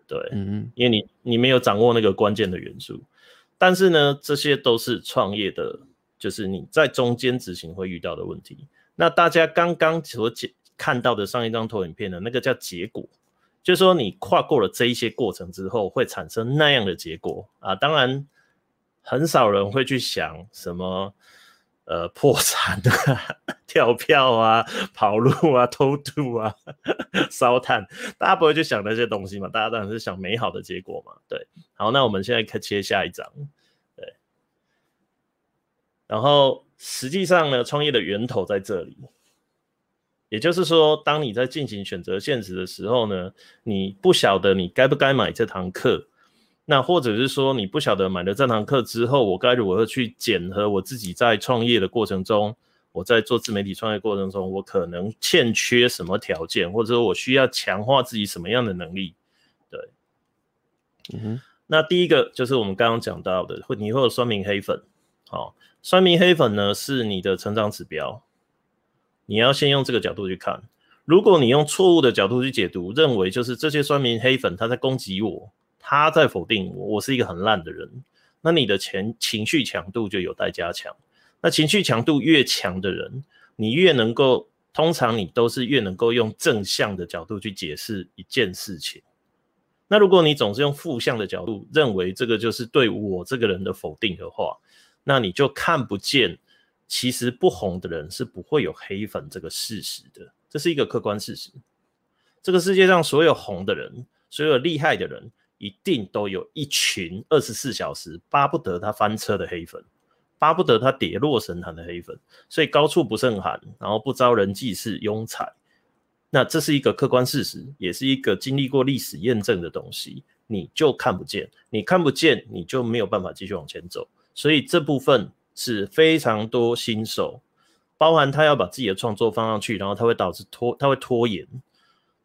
对，嗯，因为你你没有掌握那个关键的元素。但是呢，这些都是创业的，就是你在中间执行会遇到的问题。那大家刚刚所看到的上一张投影片的那个叫结果，就是说你跨过了这一些过程之后，会产生那样的结果啊，当然。很少人会去想什么，呃，破产啊、跳票啊、跑路啊、偷渡啊、烧炭，大家不会去想那些东西嘛？大家当然是想美好的结果嘛。对，好，那我们现在可切下一张，对。然后实际上呢，创业的源头在这里，也就是说，当你在进行选择现实的时候呢，你不晓得你该不该买这堂课。那或者是说，你不晓得买了这堂课之后，我该如何去检核我自己在创业的过程中，我在做自媒体创业过程中，我可能欠缺什么条件，或者说我需要强化自己什么样的能力？对，嗯哼。那第一个就是我们刚刚讲到的，会你会有酸民黑粉，好，酸民黑粉呢是你的成长指标，你要先用这个角度去看。如果你用错误的角度去解读，认为就是这些酸民黑粉他在攻击我。他在否定我，我是一个很烂的人。那你的情情绪强度就有待加强。那情绪强度越强的人，你越能够，通常你都是越能够用正向的角度去解释一件事情。那如果你总是用负向的角度，认为这个就是对我这个人的否定的话，那你就看不见，其实不红的人是不会有黑粉这个事实的。这是一个客观事实。这个世界上所有红的人，所有厉害的人。一定都有一群二十四小时巴不得他翻车的黑粉，巴不得他跌落神坛的黑粉，所以高处不胜寒，然后不招人忌是庸才。那这是一个客观事实，也是一个经历过历史验证的东西，你就看不见，你看不见，你就没有办法继续往前走。所以这部分是非常多新手，包含他要把自己的创作放上去，然后他会导致拖，他会拖延，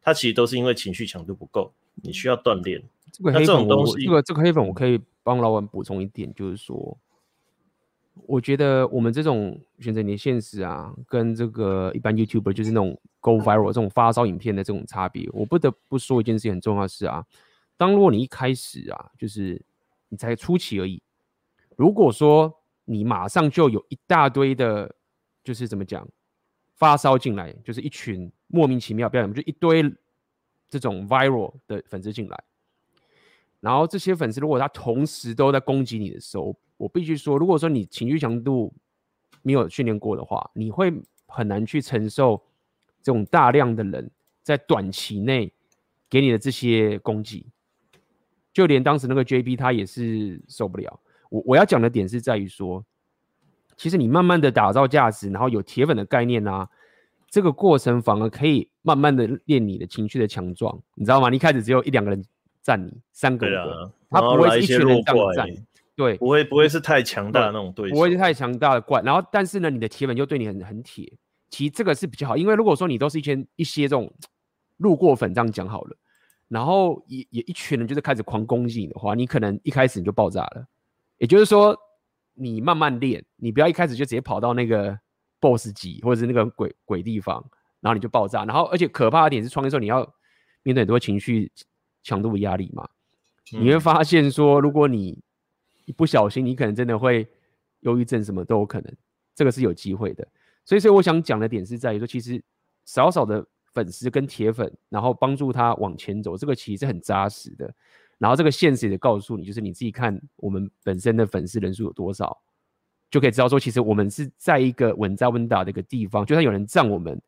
他其实都是因为情绪强度不够，你需要锻炼。这个黑粉我，我这个这个黑粉，我可以帮老板补充一点，就是说，我觉得我们这种选择你的现实啊，跟这个一般 YouTuber 就是那种 Go Viral 这种发烧影片的这种差别，我不得不说一件事情很重要的是啊，当如果你一开始啊，就是你才初期而已，如果说你马上就有一大堆的，就是怎么讲，发烧进来，就是一群莫名其妙，不要讲，就一堆这种 Viral 的粉丝进来。然后这些粉丝如果他同时都在攻击你的时候，我必须说，如果说你情绪强度没有训练过的话，你会很难去承受这种大量的人在短期内给你的这些攻击。就连当时那个 JB 他也是受不了。我我要讲的点是在于说，其实你慢慢的打造价值，然后有铁粉的概念啊，这个过程反而可以慢慢的练你的情绪的强壮，你知道吗？你一开始只有一两个人。占你三个人，他不会是一群人这样占，对，不会不会是太强大的那种对手，不会是太强大的怪。然后，但是呢，你的铁粉又对你很很铁，其实这个是比较好，因为如果说你都是一些一些这种路过粉这样讲好了，然后也也一群人就是开始狂攻击你的话，你可能一开始你就爆炸了。也就是说，你慢慢练，你不要一开始就直接跑到那个 boss 级或者是那个鬼鬼地方，然后你就爆炸。然后而且可怕的点是创业的时候你要面对很多情绪强度的压力嘛，嗯、你会发现说，如果你一不小心，你可能真的会忧郁症，什么都有可能，这个是有机会的。所以，所以我想讲的点是在于说，其实少少的粉丝跟铁粉，然后帮助他往前走，这个其实是很扎实的。然后这个现实也告诉你，就是你自己看我们本身的粉丝人数有多少，就可以知道说，其实我们是在一个稳扎稳打的一个地方。就算有人赞我们，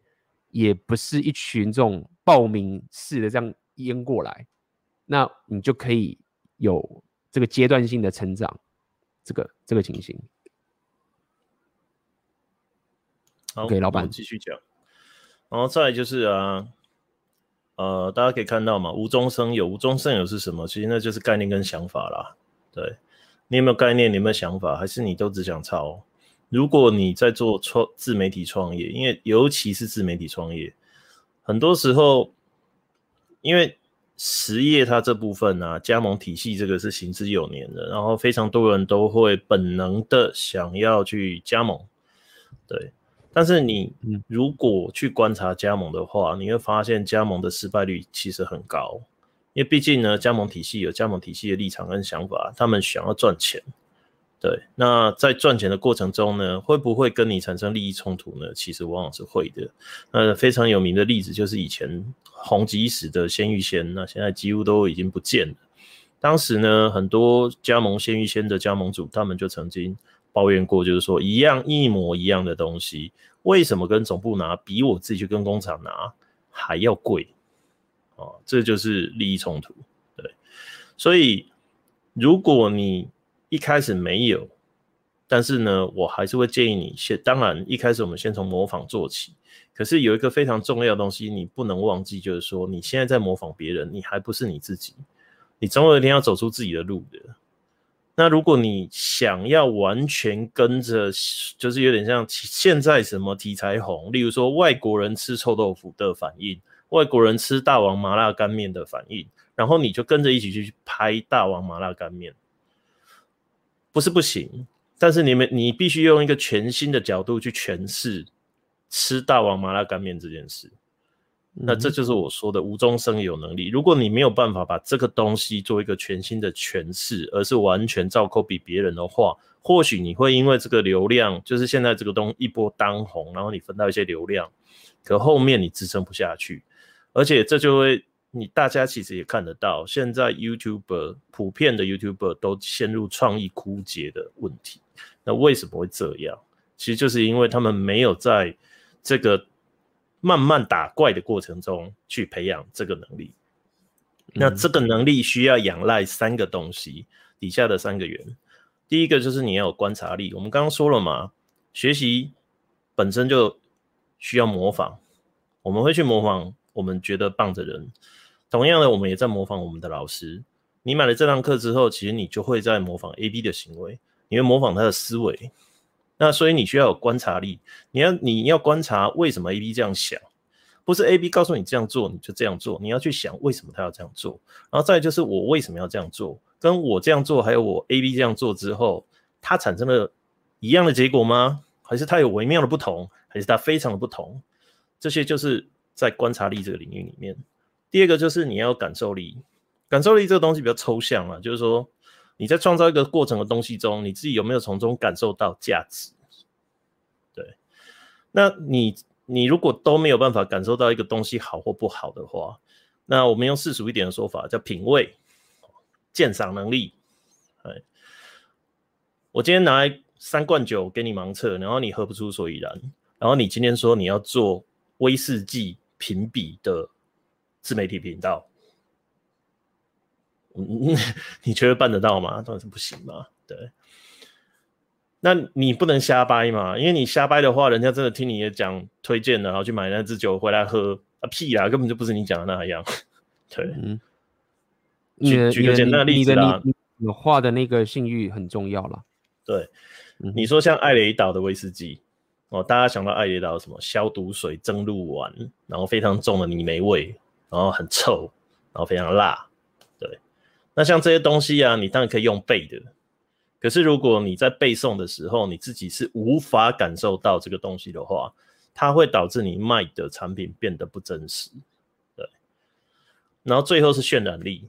也不是一群这种暴民式的这样淹过来，那你就可以有这个阶段性的成长，这个这个情形。好，给老板继续讲。然后再来就是啊，呃，大家可以看到嘛，无中生有，无中生有是什么？其实那就是概念跟想法啦。对，你有没有概念？你有没有想法？还是你都只想抄？如果你在做创自媒体创业，因为尤其是自媒体创业，很多时候，因为实业它这部分啊，加盟体系这个是行之有年的，然后非常多人都会本能的想要去加盟，对。但是你如果去观察加盟的话，你会发现加盟的失败率其实很高，因为毕竟呢，加盟体系有加盟体系的立场跟想法，他们想要赚钱。对，那在赚钱的过程中呢，会不会跟你产生利益冲突呢？其实往往是会的。那，非常有名的例子就是以前红极一时的鲜芋仙，那现在几乎都已经不见了。当时呢，很多加盟鲜芋仙的加盟主，他们就曾经。抱怨过，就是说一样一模一样的东西，为什么跟总部拿比我自己去跟工厂拿还要贵？哦，这就是利益冲突。对，所以如果你一开始没有，但是呢，我还是会建议你先，当然一开始我们先从模仿做起。可是有一个非常重要的东西，你不能忘记，就是说你现在在模仿别人，你还不是你自己，你总有一天要走出自己的路的。那如果你想要完全跟着，就是有点像现在什么题材红，例如说外国人吃臭豆腐的反应，外国人吃大王麻辣干面的反应，然后你就跟着一起去拍大王麻辣干面，不是不行，但是你们你必须用一个全新的角度去诠释吃大王麻辣干面这件事。那这就是我说的无中生有能力。如果你没有办法把这个东西做一个全新的诠释，而是完全照 copy 别人的话，或许你会因为这个流量，就是现在这个东一波当红，然后你分到一些流量，可后面你支撑不下去，而且这就会，你大家其实也看得到，现在 YouTuber 普遍的 YouTuber 都陷入创意枯竭的问题。那为什么会这样？其实就是因为他们没有在这个。慢慢打怪的过程中去培养这个能力，那这个能力需要仰赖三个东西，底下的三个元。第一个就是你要有观察力，我们刚刚说了嘛，学习本身就需要模仿，我们会去模仿我们觉得棒的人。同样的，我们也在模仿我们的老师。你买了这堂课之后，其实你就会在模仿 AB 的行为，你会模仿他的思维。那所以你需要有观察力，你要你要观察为什么 A B 这样想，不是 A B 告诉你这样做你就这样做，你要去想为什么他要这样做，然后再就是我为什么要这样做，跟我这样做还有我 A B 这样做之后，它产生了一样的结果吗？还是它有微妙的不同？还是它非常的不同？这些就是在观察力这个领域里面。第二个就是你要感受力，感受力这个东西比较抽象啊，就是说。你在创造一个过程的东西中，你自己有没有从中感受到价值？对，那你你如果都没有办法感受到一个东西好或不好的话，那我们用世俗一点的说法叫品味、鉴赏能力。哎，我今天拿来三罐酒给你盲测，然后你喝不出所以然，然后你今天说你要做威士忌评比的自媒体频道。嗯，你觉得办得到吗？当然是不行嘛。对，那你不能瞎掰嘛，因为你瞎掰的话，人家真的听你也讲推荐的，然后去买那支酒回来喝啊屁啦，根本就不是你讲的那样。对，嗯，举举个简单的例子啦，有话的那个信誉很重要了。对，你说像艾雷岛的威士忌，哦，大家想到艾雷岛什么消毒水蒸露丸，然后非常重的泥煤味，然后很臭，然后非常辣，对。那像这些东西啊，你当然可以用背的。可是如果你在背诵的时候，你自己是无法感受到这个东西的话，它会导致你卖的产品变得不真实，对。然后最后是渲染力，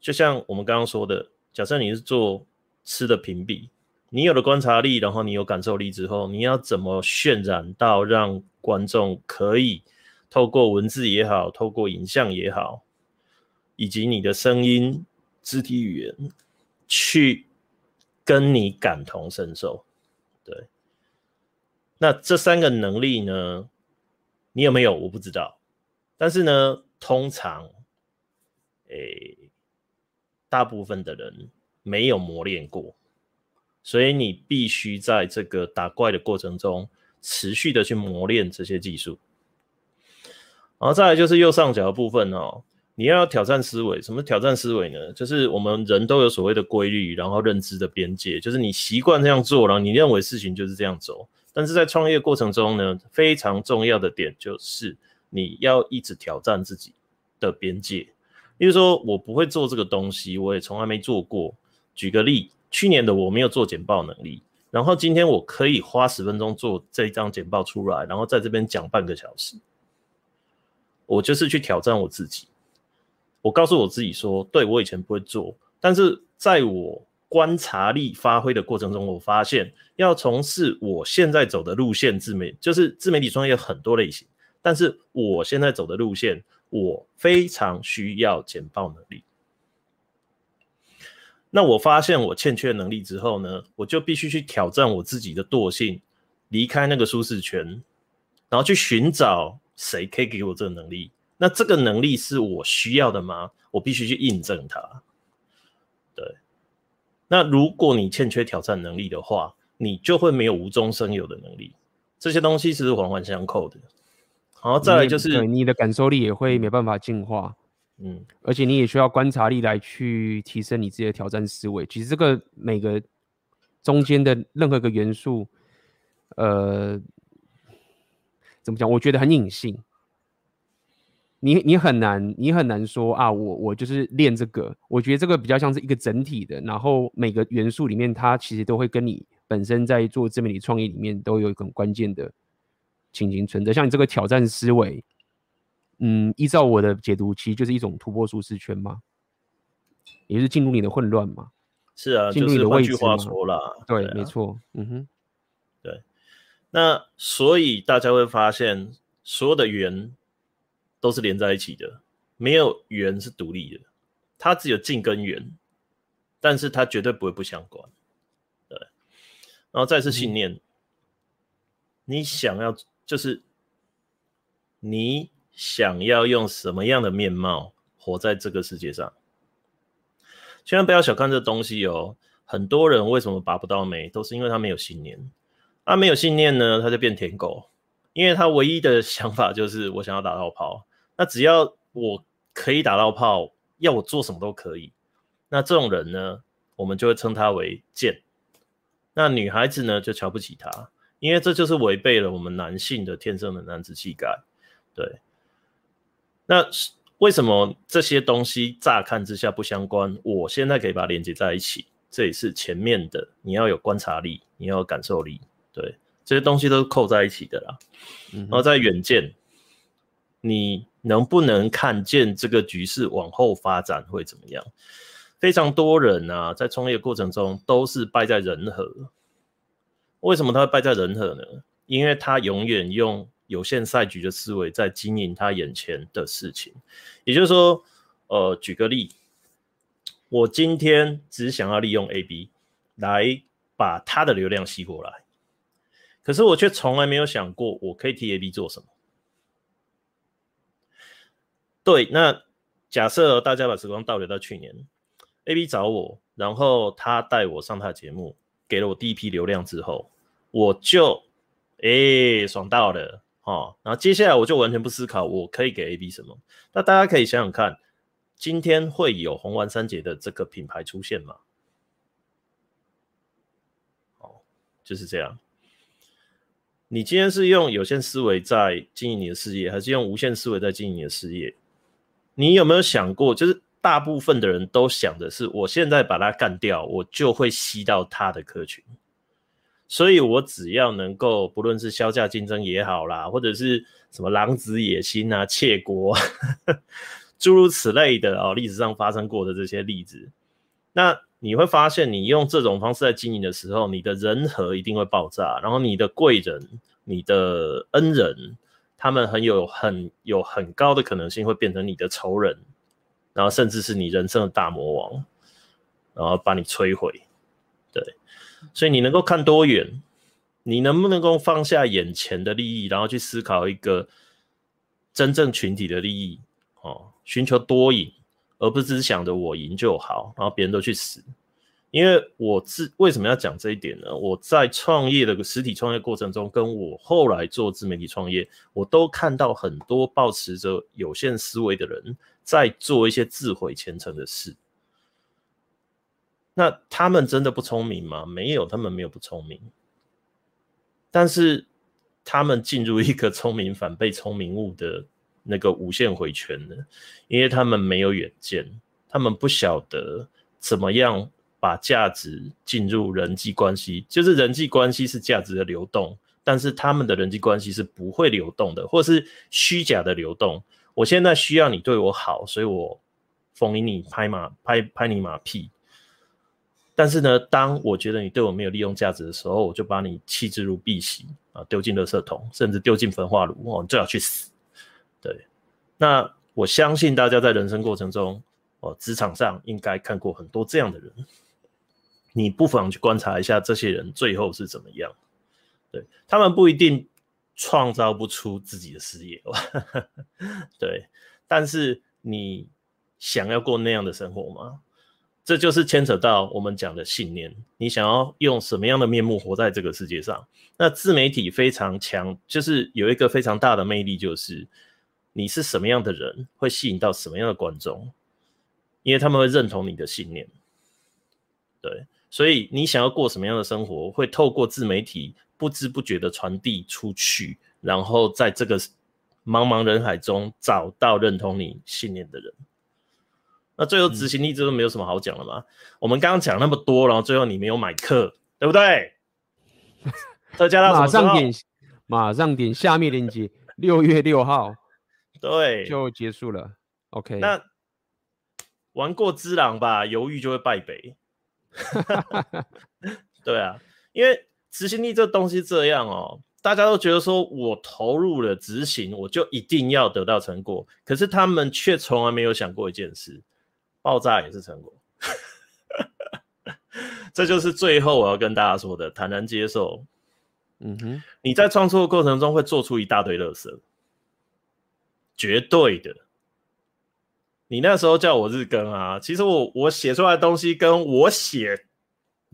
就像我们刚刚说的，假设你是做吃的评比，你有了观察力，然后你有感受力之后，你要怎么渲染到让观众可以透过文字也好，透过影像也好，以及你的声音、肢体语言。去跟你感同身受，对。那这三个能力呢，你有没有？我不知道。但是呢，通常，诶、大部分的人没有磨练过，所以你必须在这个打怪的过程中，持续的去磨练这些技术。然后再来就是右上角的部分哦。你要挑战思维，什么挑战思维呢？就是我们人都有所谓的规律，然后认知的边界，就是你习惯这样做，然后你认为事情就是这样走。但是在创业过程中呢，非常重要的点就是你要一直挑战自己的边界。例如说，我不会做这个东西，我也从来没做过。举个例，去年的我没有做简报能力，然后今天我可以花十分钟做这一张简报出来，然后在这边讲半个小时，我就是去挑战我自己。我告诉我自己说，对，我以前不会做，但是在我观察力发挥的过程中，我发现要从事我现在走的路线，自媒就是自媒体创业很多类型，但是我现在走的路线，我非常需要简报能力。那我发现我欠缺能力之后呢，我就必须去挑战我自己的惰性，离开那个舒适圈，然后去寻找谁可以给我这个能力。那这个能力是我需要的吗？我必须去印证它。对，那如果你欠缺挑战能力的话，你就会没有无中生有的能力。这些东西是环环相扣的。然后再来就是你，你的感受力也会没办法进化，嗯，而且你也需要观察力来去提升你自己的挑战思维。其实这个每个中间的任何一个元素，呃，怎么讲？我觉得很隐性。你你很难，你很难说啊，我我就是练这个，我觉得这个比较像是一个整体的，然后每个元素里面，它其实都会跟你本身在做自媒体创业里面都有一个很关键的情形存在。像你这个挑战思维，嗯，依照我的解读，其实就是一种突破舒适圈嘛，也是进入你的混乱嘛。是啊，进入你的位置嘛。就是换句话说啦，对，对啊，没错，嗯哼，对。那所以大家会发现，所有的圆。都是连在一起的，没有圆是独立的，它只有近跟远，但是它绝对不会不相关。对，然后再是信念，你想要就是你想要用什么样的面貌活在这个世界上，千万不要小看这东西哦。很多人为什么拔不到眉，都是因为他没有信念。他没有信念呢，他就变舔狗，因为他唯一的想法就是我想要打到炮。那只要我可以打到炮，要我做什么都可以。那这种人呢，我们就会称他为贱。那女孩子呢，就瞧不起他，因为这就是违背了我们男性的天生的男子气概。对。那为什么这些东西乍看之下不相关？我现在可以把它连接在一起，这也是前面的，你要有观察力，你要有感受力，对，这些东西都是扣在一起的啦。然后在远见，你。能不能看见这个局势往后发展会怎么样？非常多人啊，在创业过程中都是败在人和。为什么他会败在人和呢？因为他永远用有限赛局的思维在经营他眼前的事情。也就是说，呃，举个例，我今天只想要利用 AB 来把他的流量吸过来，可是我却从来没有想过我可以替 AB 做什么。对，那假设大家把时光倒流到去年，AB 找我，然后他带我上他的节目，给了我第一批流量之后，我就诶爽到了哦。然后接下来我就完全不思考我可以给 AB 什么。那大家可以想想看，今天会有红丸三杰的这个品牌出现吗？哦，就是这样。你今天是用有限思维在经营你的事业，还是用无限思维在经营你的事业？你有没有想过，就是大部分的人都想的是，我现在把它干掉，我就会吸到他的客群。所以我只要能够，不论是削价竞争也好啦，或者是什么狼子野心啊、窃国，诸如此类的哦，历史上发生过的这些例子，那。你会发现，你用这种方式在经营的时候，你的人和一定会爆炸，然后你的贵人、你的恩人，他们很有很有很高的可能性会变成你的仇人，然后甚至是你人生的大魔王，然后把你摧毁。对，所以你能够看多远，你能不能够放下眼前的利益，然后去思考一个真正群体的利益？哦，寻求多赢。而不是只想着我赢就好，然后别人都去死。因为我自为什么要讲这一点呢？我在创业的实体创业过程中，跟我后来做自媒体创业，我都看到很多抱持着有限思维的人在做一些自毁前程的事。那他们真的不聪明吗？没有，他们没有不聪明，但是他们进入一个聪明反被聪明误的。那个无限回圈的，因为他们没有远见，他们不晓得怎么样把价值进入人际关系，就是人际关系是价值的流动，但是他们的人际关系是不会流动的，或是虚假的流动。我现在需要你对我好，所以我逢迎你拍马拍拍你马屁。但是呢，当我觉得你对我没有利用价值的时候，我就把你弃之如敝屣啊，丢进垃圾桶，甚至丢进焚化炉，哦，你最好去死。那我相信大家在人生过程中，哦，职场上应该看过很多这样的人，你不妨去观察一下这些人最后是怎么样。对，他们不一定创造不出自己的事业，对，但是你想要过那样的生活吗？这就是牵扯到我们讲的信念，你想要用什么样的面目活在这个世界上？那自媒体非常强，就是有一个非常大的魅力，就是。你是什么样的人，会吸引到什么样的观众，因为他们会认同你的信念。对，所以你想要过什么样的生活，会透过自媒体不知不觉的传递出去，然后在这个茫茫人海中找到认同你信念的人。那最后执行力，这都没有什么好讲了吗？嗯、我们刚刚讲那么多，然后最后你没有买课，对不对？特价到马上点，马上点下面链接，六月六号。对，就结束了。OK，那玩过之狼吧，犹豫就会败北。对啊，因为执行力这东西这样哦，大家都觉得说我投入了执行，我就一定要得到成果。可是他们却从来没有想过一件事：爆炸也是成果。这就是最后我要跟大家说的：坦然接受。嗯哼，你在创作的过程中会做出一大堆垃圾。绝对的，你那时候叫我日更啊，其实我我写出来的东西跟我写，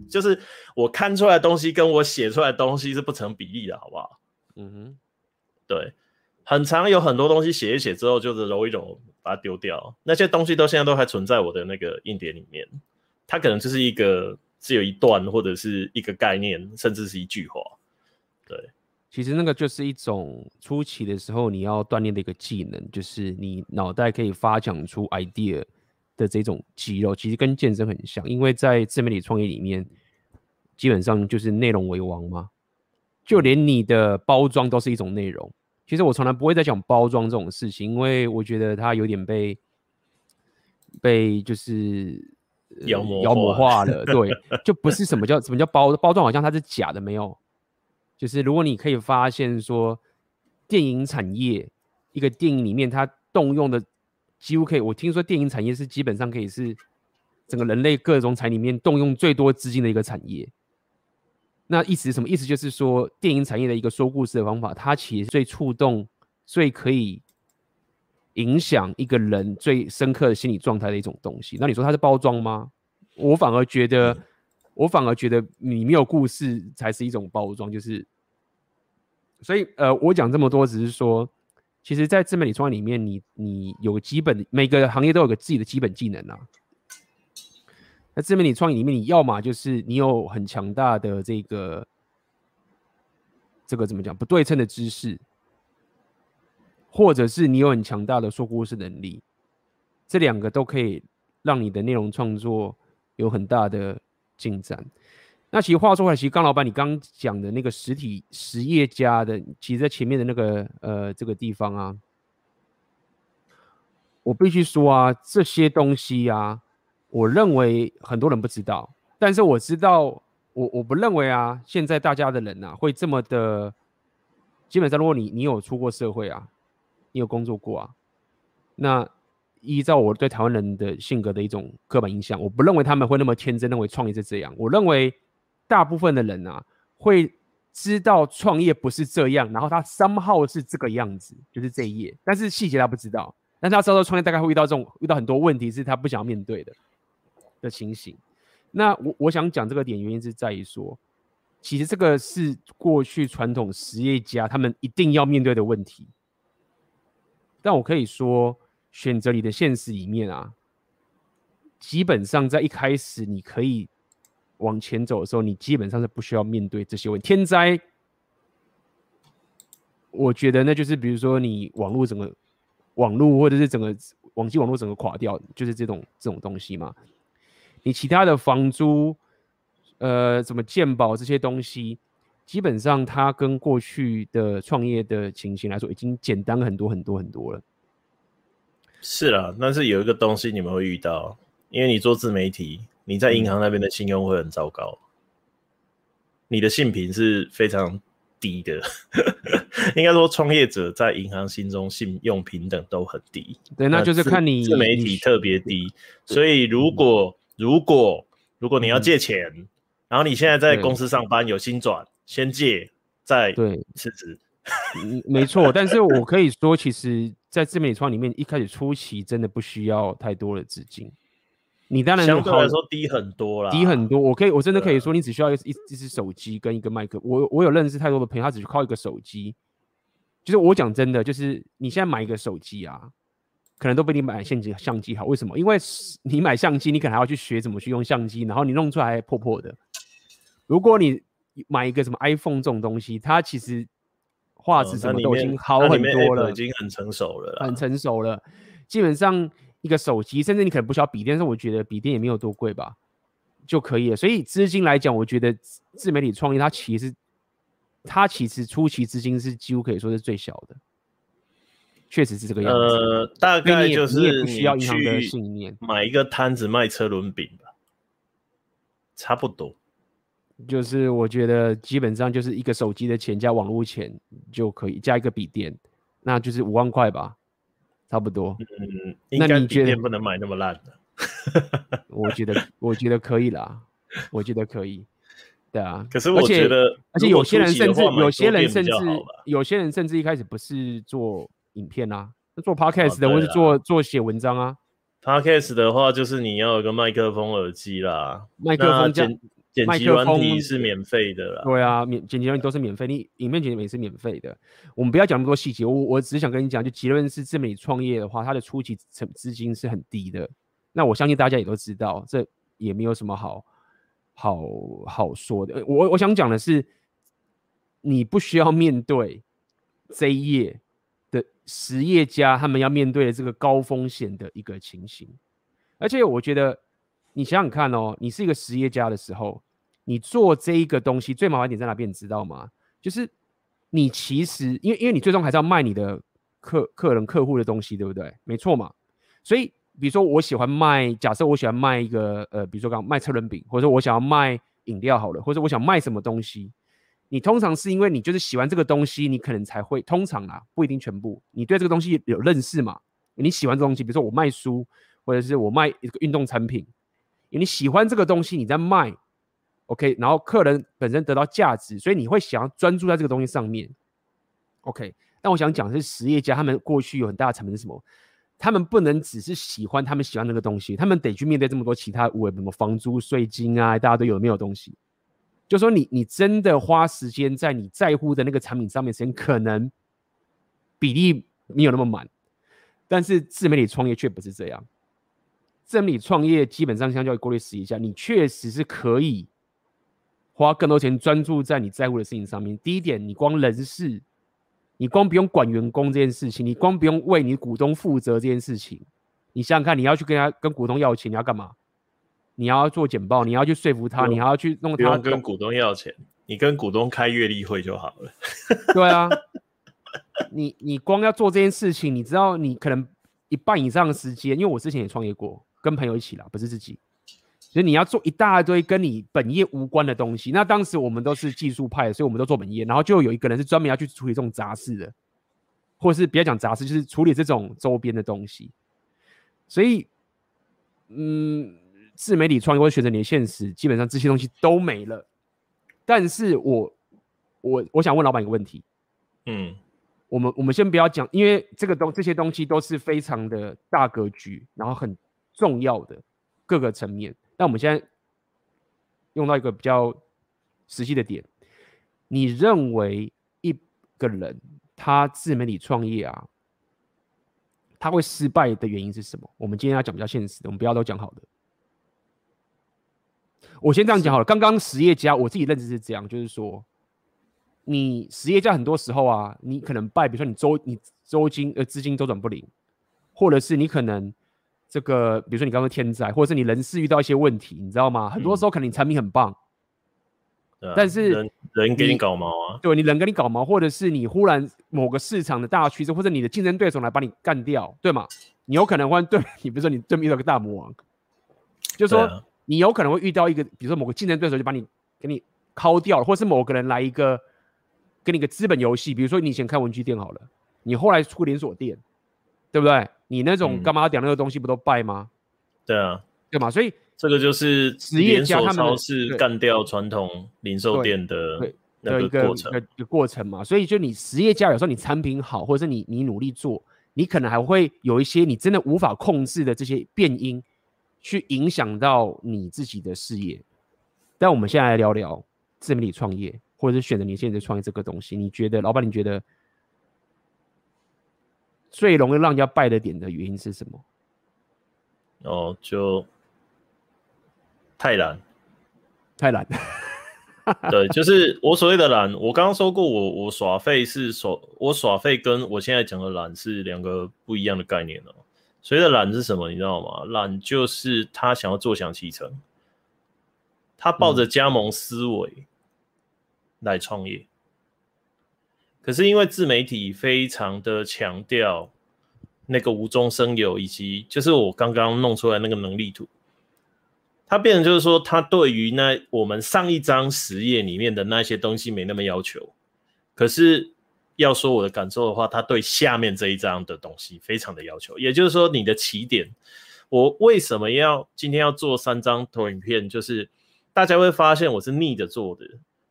就是我看出来的东西跟我写出来的东西是不成比例的，好不好？嗯哼，对，很长有很多东西写一写之后就是揉一揉，把它丢掉，那些东西都现在都还存在我的那个硬碟里面，它可能就是一个只有一段或者是一个概念，甚至是一句话，对。其实那个就是一种初期的时候你要锻炼的一个技能，就是你脑袋可以发想出 idea 的这种肌肉，其实跟健身很像，因为在自媒体创业里面，基本上就是内容为王嘛，就连你的包装都是一种内容。其实我从来不会再讲包装这种事情，因为我觉得它有点被被就是妖魔妖魔化了，对，就不是什么叫什么叫包包装，好像它是假的，没有。就是如果你可以发现说，电影产业一个电影里面它动用的几乎可以，我听说电影产业是基本上可以是整个人类各种产业里面动用最多资金的一个产业。那意思是什么？意思就是说，电影产业的一个说故事的方法，它其实最触动、最可以影响一个人最深刻的心理状态的一种东西。那你说它是包装吗？我反而觉得。我反而觉得你没有故事才是一种包装，就是，所以呃，我讲这么多只是说，其实，在自媒体创业里面你，你有基本，每个行业都有个自己的基本技能啊。那自媒体创业里面，你要么就是你有很强大的这个这个怎么讲不对称的知识，或者是你有很强大的说故事能力，这两个都可以让你的内容创作有很大的进展。那其实话说回来，其实刚老板你刚讲的那个实体实业家的，其实在前面的那个呃这个地方啊，我必须说啊，这些东西啊，我认为很多人不知道，但是我知道。我我不认为啊，现在大家的人呐、啊、会这么的。基本上，如果你你有出过社会啊，你有工作过啊，那依照我对台湾人的性格的一种刻板印象，我不认为他们会那么天真认为创业是这样。我认为大部分的人啊会知道创业不是这样，然后他 somehow 是这个样子，就是这一页，但是细节他不知道。但是他知道创业大概会遇到这种遇到很多问题，是他不想要面对的的情形。那我我想讲这个点，原因是在于说，其实这个是过去传统实业家他们一定要面对的问题。但我可以说，选择你的现实里面啊，基本上在一开始你可以往前走的时候，你基本上是不需要面对这些问题。天灾，我觉得那就是比如说你网络整个网络或者是整个网际网络整个垮掉，就是这种这种东西嘛。你其他的房租，呃，什么鉴保这些东西，基本上它跟过去的创业的情形来说，已经简单很多很多很多了。是啦，但是有一个东西你们会遇到，因为你做自媒体，你在银行那边的信用会很糟糕，嗯、你的信评是非常低的。应该说，创业者在银行心中信用平等都很低。对，那就是看你自媒体特别低，所以如果、嗯如果如果你要借钱，嗯、然后你现在在公司上班有薪转，先借再对。辞职，嗯，没错。但是我可以说，其实，在自媒体创里面，一开始初期真的不需要太多的资金。你当然相对来说低很多啦，低很多。我可以，我真的可以说，你只需要一一一支手机跟一个麦克。我我有认识太多的朋友，他只是靠一个手机。就是我讲真的，就是你现在买一个手机啊。可能都比你买相机相机好，为什么？因为你买相机，你可能还要去学怎么去用相机，然后你弄出来还破破的。如果你买一个什么 iPhone 这种东西，它其实画质什么都已经好很多了，已经很成熟了，很成熟了。基本上一个手机，甚至你可能不需要笔电，但是我觉得笔电也没有多贵吧，就可以了。所以资金来讲，我觉得自媒体创业它其实它其实初期资金是几乎可以说是最小的。确实是这个样子。呃，大概就是你不需要银行的信念，买一个摊子卖车轮饼吧，差不多。就是我觉得基本上就是一个手机的钱加网络钱就可以，加一个笔电，那就是五万块吧，差不多。嗯，那你觉得不能买那么烂的？我觉得我觉得可以啦，我觉得可以。对啊，可是我觉得，而且有些人甚至有些人甚至有些人甚至一开始不是做。影片啊，做 podcast 的，或是做做写文章啊。podcast 的话，就是你要有个麦克风、耳机啦。麦克风剪剪辑软体是免费的啦。对啊，免剪辑软体都是免费，你影片剪辑也是免费的。我们不要讲那么多细节，我我只是想跟你讲，就结论是，自媒体创业的话，它的初期成资金是很低的。那我相信大家也都知道，这也没有什么好好好说的。我我想讲的是，你不需要面对这一页。实业家他们要面对的这个高风险的一个情形，而且我觉得你想想看哦，你是一个实业家的时候，你做这一个东西最麻烦点在哪边，你知道吗？就是你其实因为因为你最终还是要卖你的客客人客户的东西，对不对？没错嘛。所以比如说我喜欢卖，假设我喜欢卖一个呃，比如说刚刚卖车轮饼，或者说我想要卖饮料好了，或者我想卖什么东西。你通常是因为你就是喜欢这个东西，你可能才会通常啊，不一定全部。你对这个东西有认识嘛？你喜欢这东西，比如说我卖书，或者是我卖一个运动产品，你喜欢这个东西，你在卖，OK，然后客人本身得到价值，所以你会想要专注在这个东西上面，OK。但我想讲的是实业家，他们过去有很大的成本是什么？他们不能只是喜欢他们喜欢那个东西，他们得去面对这么多其他物，什么房租、税金啊，大家都有没有东西？就说你，你真的花时间在你在乎的那个产品上面，时间可能比例没有那么满，但是自媒体创业却不是这样。自媒体创业基本上相较于过去实业家，你确实是可以花更多钱专注在你在乎的事情上面。第一点，你光人事，你光不用管员工这件事情，你光不用为你股东负责这件事情，你想想看，你要去跟他跟股东要钱，你要干嘛？你要做简报，你要去说服他，你还要去弄他。不用跟股东要钱，你跟股东开月例会就好了。对啊，你你光要做这件事情，你知道你可能一半以上的时间，因为我之前也创业过，跟朋友一起啦，不是自己。所以你要做一大堆跟你本业无关的东西。那当时我们都是技术派，所以我们都做本业，然后就有一个人是专门要去处理这种杂事的，或者是不要讲杂事，就是处理这种周边的东西。所以，嗯。自媒体创业或者选择你的现实，基本上这些东西都没了。但是我我我想问老板一个问题，嗯，我们我们先不要讲，因为这个东这些东西都是非常的大格局，然后很重要的各个层面。那我们现在用到一个比较实际的点，你认为一个人他自媒体创业啊，他会失败的原因是什么？我们今天要讲比较现实的，我们不要都讲好的。我先这样讲好了。刚刚实业家，我自己认知是这样，就是说，你实业家很多时候啊，你可能败，比如说你周你周金呃资金周转不灵，或者是你可能这个，比如说你刚刚天灾，或者是你人事遇到一些问题，你知道吗？很多时候可能你产品很棒，嗯、但是人人给你搞毛啊，对，你人给你搞毛，或者是你忽然某个市场的大趋势，或者你的竞争对手来把你干掉，对吗？你有可能会对 你，比如说你对面遇到个大魔王，就说。你有可能会遇到一个，比如说某个竞争对手就把你给你敲掉了，或者是某个人来一个给你个资本游戏，比如说你以前开文具店好了，你后来出连锁店，对不对？你那种干嘛讲那个东西不都败吗？对啊，对嘛？所以这个就是实业家他们超市干掉传统零售店的那个过程，一个，一个过程嘛。所以就你实业家有时候你产品好，或者是你你努力做，你可能还会有一些你真的无法控制的这些变因。去影响到你自己的事业，但我们现在来聊聊自媒体创业，或者是选择你现在创业这个东西。你觉得，老板，你觉得最容易让人家败的点的原因是什么？哦，就太懒，太懒。对，就是我所谓的懒。我刚刚说过我，我我耍废是耍，我耍废跟我现在讲的懒是两个不一样的概念哦。所谓的懒是什么？你知道吗？懒就是他想要坐享其成，他抱着加盟思维来创业。嗯。可是因为自媒体非常的强调那个无中生有，以及就是我刚刚弄出来那个能力图，它变成就是说，它对于那我们上一张实验里面的那些东西没那么要求，可是。要说我的感受的话，它对下面这一张的东西非常的要求。也就是说，你的起点，我为什么要今天要做三张投影片？就是大家会发现我是逆着做的。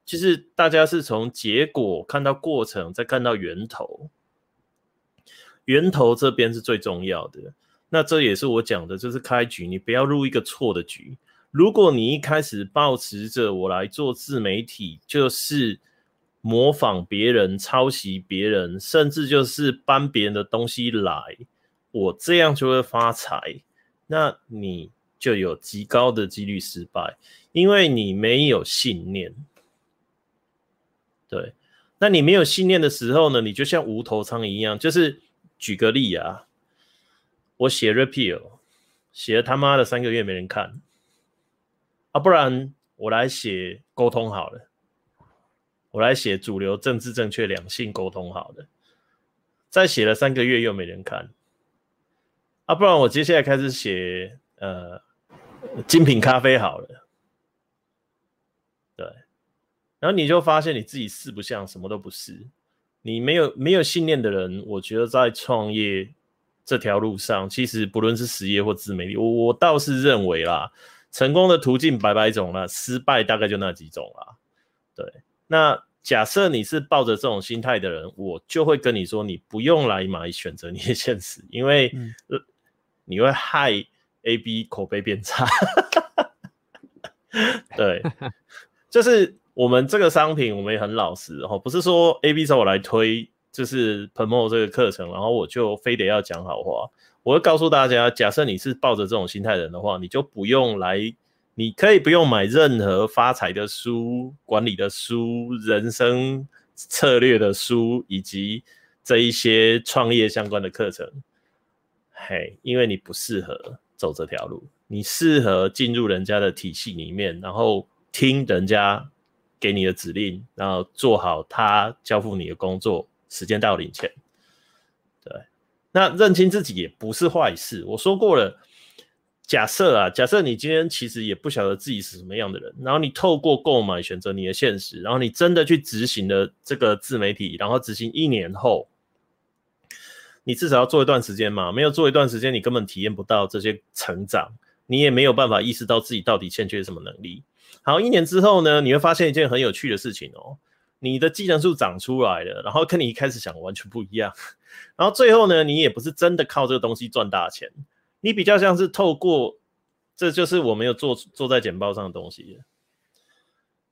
其实大家是从结果看到过程，再看到源头。源头这边是最重要的。那这也是我讲的，就是开局，你不要入一个错的局。如果你一开始抱持着我来做自媒体，就是。模仿别人、抄袭别人，甚至就是搬别人的东西来，我这样就会发财。那你就有极高的几率失败，因为你没有信念。对，那你没有信念的时候呢？你就像无头苍蝇一样。就是举个例啊，我写 repeal，写了他妈的三个月没人看，啊，不然我来写沟通好了。我来写主流政治正确两性沟通好了，再写了三个月又没人看，啊，不然我接下来开始写呃精品咖啡好了，对，然后你就发现你自己四不像，什么都不是，你没有没有信念的人，我觉得在创业这条路上，其实不论是实业或自媒体，我我倒是认为啦，成功的途径百百种啦，失败大概就那几种啦，对。那假设你是抱着这种心态的人，我就会跟你说，你不用来买选择你的现实，因为你会害 A B 口碑变差。对，就是我们这个商品，我们也很老实哈，不是说 A B 找我来推，就是 promote 这个课程，然后我就非得要讲好话。我会告诉大家，假设你是抱着这种心态的人的话，你就不用来你可以不用买任何发财的书、管理的书、人生策略的书，以及这一些创业相关的课程。嘿，因为你不适合走这条路，你适合进入人家的体系里面，然后听人家给你的指令，然后做好他交付你的工作，时间到领钱。对，那认清自己也不是坏事。我说过了，假设啊，假设你今天其实也不晓得自己是什么样的人，然后你透过购买选择你的现实，然后你真的去执行了这个自媒体，然后执行一年后。你至少要做一段时间嘛，没有做一段时间，你根本体验不到这些成长，你也没有办法意识到自己到底欠缺什么能力。好，一年之后呢，你会发现一件很有趣的事情哦，你的技能树长出来了，然后跟你一开始想的完全不一样。然后最后呢，你也不是真的靠这个东西赚大钱，你比较像是透过，这就是我没有做做在简报上的东西。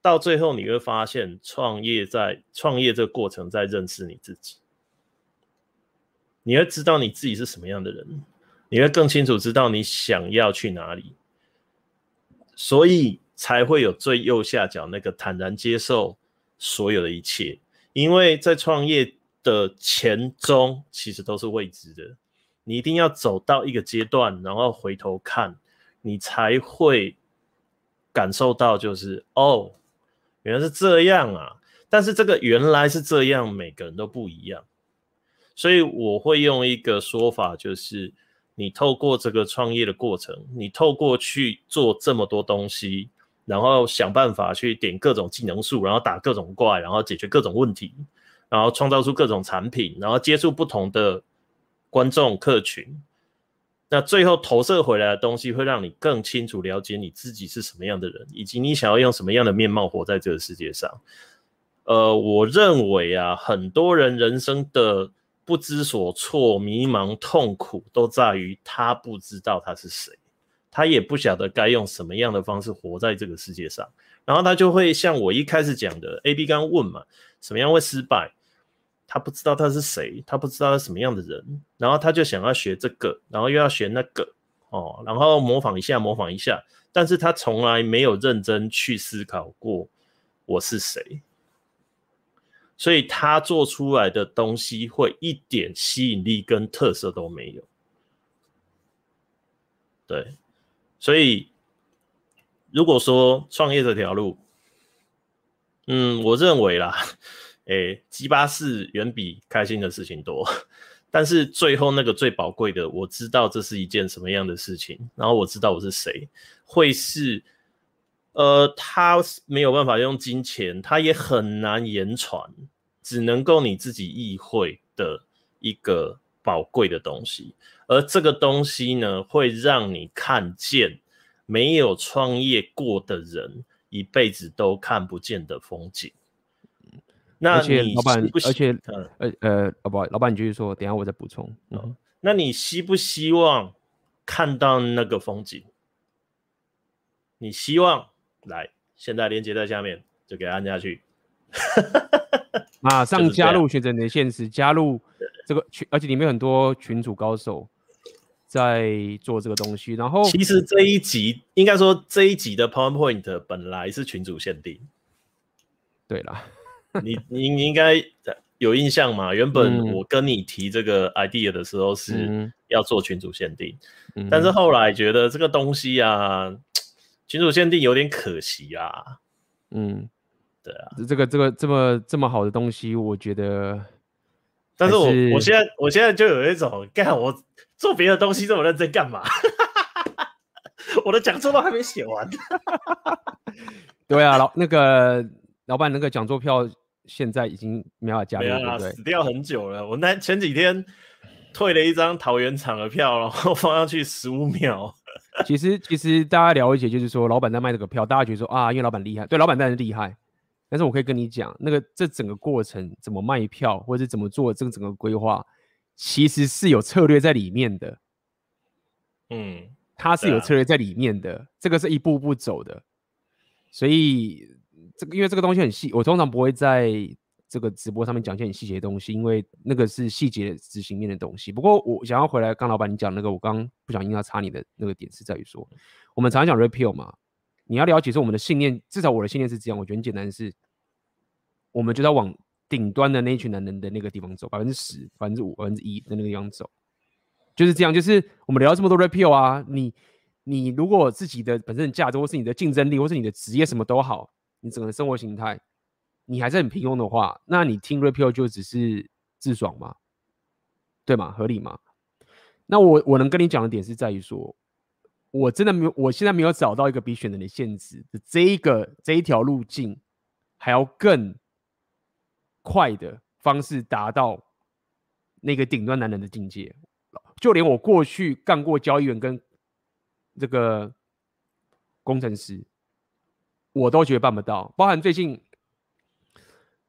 到最后你会发现，创业在创业这个过程在认识你自己。你会知道你自己是什么样的人，你会更清楚知道你想要去哪里，所以才会有最右下角那个坦然接受所有的一切。因为在创业的前中其实都是未知的，你一定要走到一个阶段，然后回头看，你才会感受到就是哦，原来是这样啊！但是这个原来是这样，每个人都不一样。所以我会用一个说法，就是你透过这个创业的过程，你透过去做这么多东西，然后想办法去点各种技能树，然后打各种怪，然后解决各种问题，然后创造出各种产品，然后接触不同的观众客群，那最后投射回来的东西会让你更清楚了解你自己是什么样的人，以及你想要用什么样的面貌活在这个世界上。呃，我认为啊，很多人人生的不知所措、迷茫、痛苦，都在于他不知道他是谁，他也不晓得该用什么样的方式活在这个世界上。然后他就会像我一开始讲的，AB 刚问嘛，什么样会失败？他不知道他是谁，他不知道他是什么样的人，然后他就想要学这个，然后又要学那个，哦，然后模仿一下，模仿一下，但是他从来没有认真去思考过我是谁。所以他做出来的东西会一点吸引力跟特色都没有。对，所以如果说创业这条路，嗯，我认为啦，诶，鸡巴事远比开心的事情多。但是最后那个最宝贵的，我知道这是一件什么样的事情，然后我知道我是谁，会是，呃，他没有办法用金钱，他也很难言传。只能够你自己意会的一个宝贵的东西，而这个东西呢，会让你看见没有创业过的人一辈子都看不见的风景。那你老板，而且呃呃，哦不，老板你继续说，等下我再补充。嗯，那你希不希望看到那个风景？你希望来，现在连接在下面，就给按下去。马上加入选择你的现实，加入这个群，而且里面很多群主高手在做这个东西。然后，其实这一集应该说这一集的 PowerPoint 本来是群主限定。对啦，你你你应该有印象嘛？原本我跟你提这个 idea 的时候是要做群主限定，嗯、但是后来觉得这个东西啊，群主限定有点可惜啊。嗯。对啊，这个这个这么这么好的东西，我觉得，但是我我现在我现在就有一种，干我做别的东西这么认真干嘛？我的讲座都还没写完。对啊，老那个老板那个讲座票现在已经没法加了，对对？死掉很久了。我那前几天退了一张桃园场的票，然后放上去十五秒。其实其实大家了解，就是说老板在卖这个票，大家觉得说啊，因为老板厉害，对，老板当然厉害。但是我可以跟你讲，那个这整个过程怎么卖票，或者是怎么做这个整个规划，其实是有策略在里面的。嗯，它是有策略在里面的，啊、这个是一步步走的。所以这个因为这个东西很细，我通常不会在这个直播上面讲一些很细节的东西，因为那个是细节执行面的东西。不过我想要回来，刚老板你讲那个，我刚不小心要插你的那个点是在于说，我们常常讲 repeal 嘛。你要了解说我们的信念，至少我的信念是这样，我觉得很简单是，我们就要往顶端的那一群男人的那个地方走，百分之十、百分之五、百分之一的那个地方走，就是这样。就是我们聊这么多 rapio 啊，你你如果自己的本身的价值，或是你的竞争力，或是你的职业什么都好，你整个生活形态，你还是很平庸的话，那你听 rapio 就只是自爽吗？对吗？合理吗？那我我能跟你讲的点是在于说，我真的没有，我现在没有找到一个比选择你限制的这一个这一条路径还要更快的方式达到那个顶端男人的境界。就连我过去干过交易员跟这个工程师，我都觉得办不到。包含最近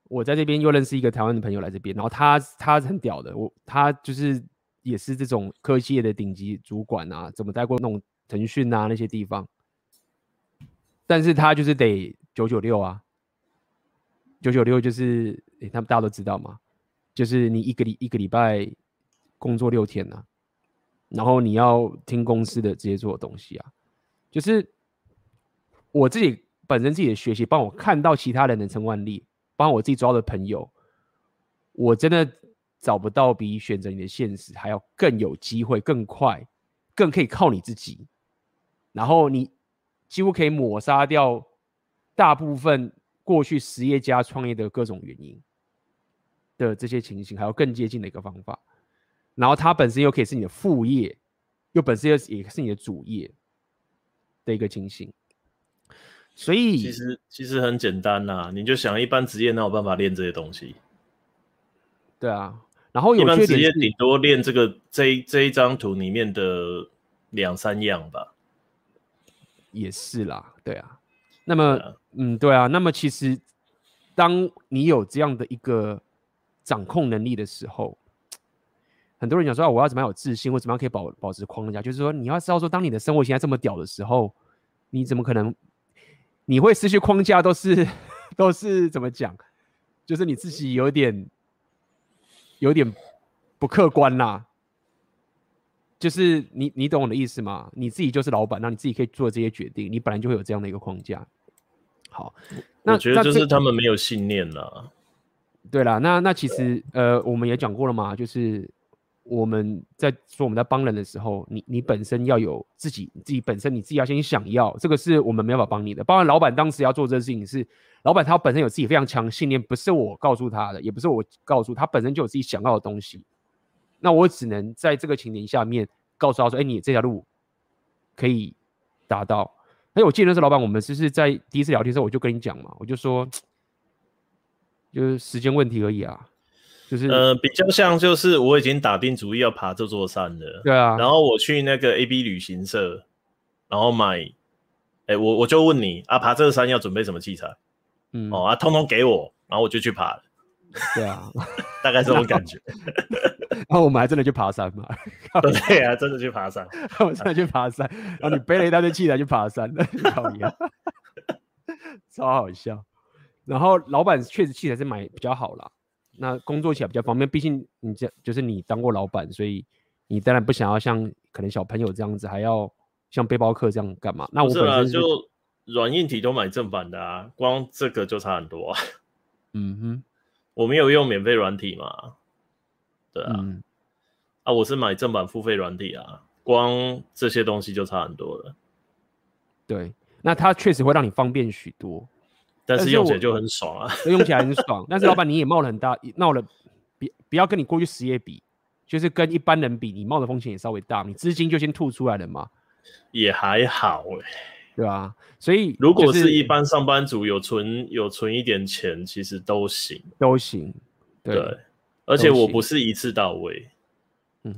我在这边又认识一个台湾的朋友来这边，然后他他是很屌的，我他就是。也是这种科技业的顶级主管啊，怎么待过那种腾讯啊那些地方，但是他就是得九九六啊，九九六就是，诶，他们大家都知道嘛，就是你一个礼一个礼拜工作六天啊，然后你要听公司的这些做的东西啊，就是我自己本身自己的学习，帮我看到其他人的成万例，帮我自己抓的朋友，我真的。找不到比选择你的现实还要更有机会、更快、更可以靠你自己，然后你几乎可以抹杀掉大部分过去实业家创业的各种原因的这些情形，还有更接近的一个方法。然后它本身又可以是你的副业，又本身又也是你的主业的一个情形。所以其实其实很简单呐、啊，你就想一般职业哪有办法练这些东西？对啊。然后有些职业顶多练这个这一这一张图里面的两三样吧，也是啦，对啊。那么，啊嗯，对啊。那么其实，当你有这样的一个掌控能力的时候，很多人讲说啊，我要怎么样有自信，我怎么样可以保保持框架？就是说，你要知道说，当你的生活现在这么屌的时候，你怎么可能你会失去框架？都是都是怎么讲？就是你自己有点。有点不客观啦，就是你你懂我的意思吗？你自己就是老板，那你自己可以做这些决定，你本来就会有这样的一个框架。好，那我觉得就是他们没有信念了。对啦，那那其实呃，我们也讲过了嘛，就是我们在说我们在帮人的时候，你你本身要有自己自己本身你自己要先想要，这个是我们没办法帮你的。包括老板当时要做这个事情是。老板他本身有自己非常强信念，不是我告诉他的，也不是我告诉他，本身就有自己想要的东西。那我只能在这个情形下面告诉他说：“哎，你这条路可以达到。”哎，我记得那时候老板，我们就是在第一次聊天的时候，我就跟你讲嘛，我就说，就是时间问题而已啊。就是呃，比较像就是我已经打定主意要爬这座山了。对啊。然后我去那个 AB 旅行社，然后买，哎，我我就问你啊，爬这个山要准备什么器材？嗯哦啊，通通给我，然后我就去爬了。对啊，大概这种感觉。然后我们还真的去爬山嘛？对啊，真的去爬山。我真的去爬山，然后你背了一大堆器材去爬山，好一样，超好笑。然后老板确实器材是买比较好啦，那工作起来比较方便。毕竟你这就是你当过老板，所以你当然不想要像可能小朋友这样子，还要像背包客这样干嘛？那我本身是就。软硬体都买正版的啊，光这个就差很多啊。嗯哼，我没有用免费软体嘛，对啊，嗯、啊，我是买正版付费软体啊，光这些东西就差很多了。对，那它确实会让你方便许多，但是用起来就很爽啊，用起来很爽。但是老板你也冒了很大，闹了，别不要跟你过去实业比，就是跟一般人比，你冒的风险也稍微大，你资金就先吐出来了嘛。也还好诶、欸。对啊，所以、就是、如果是一般上班族有存有存一点钱，其实都行，都行。对，对而且我不是一次到位，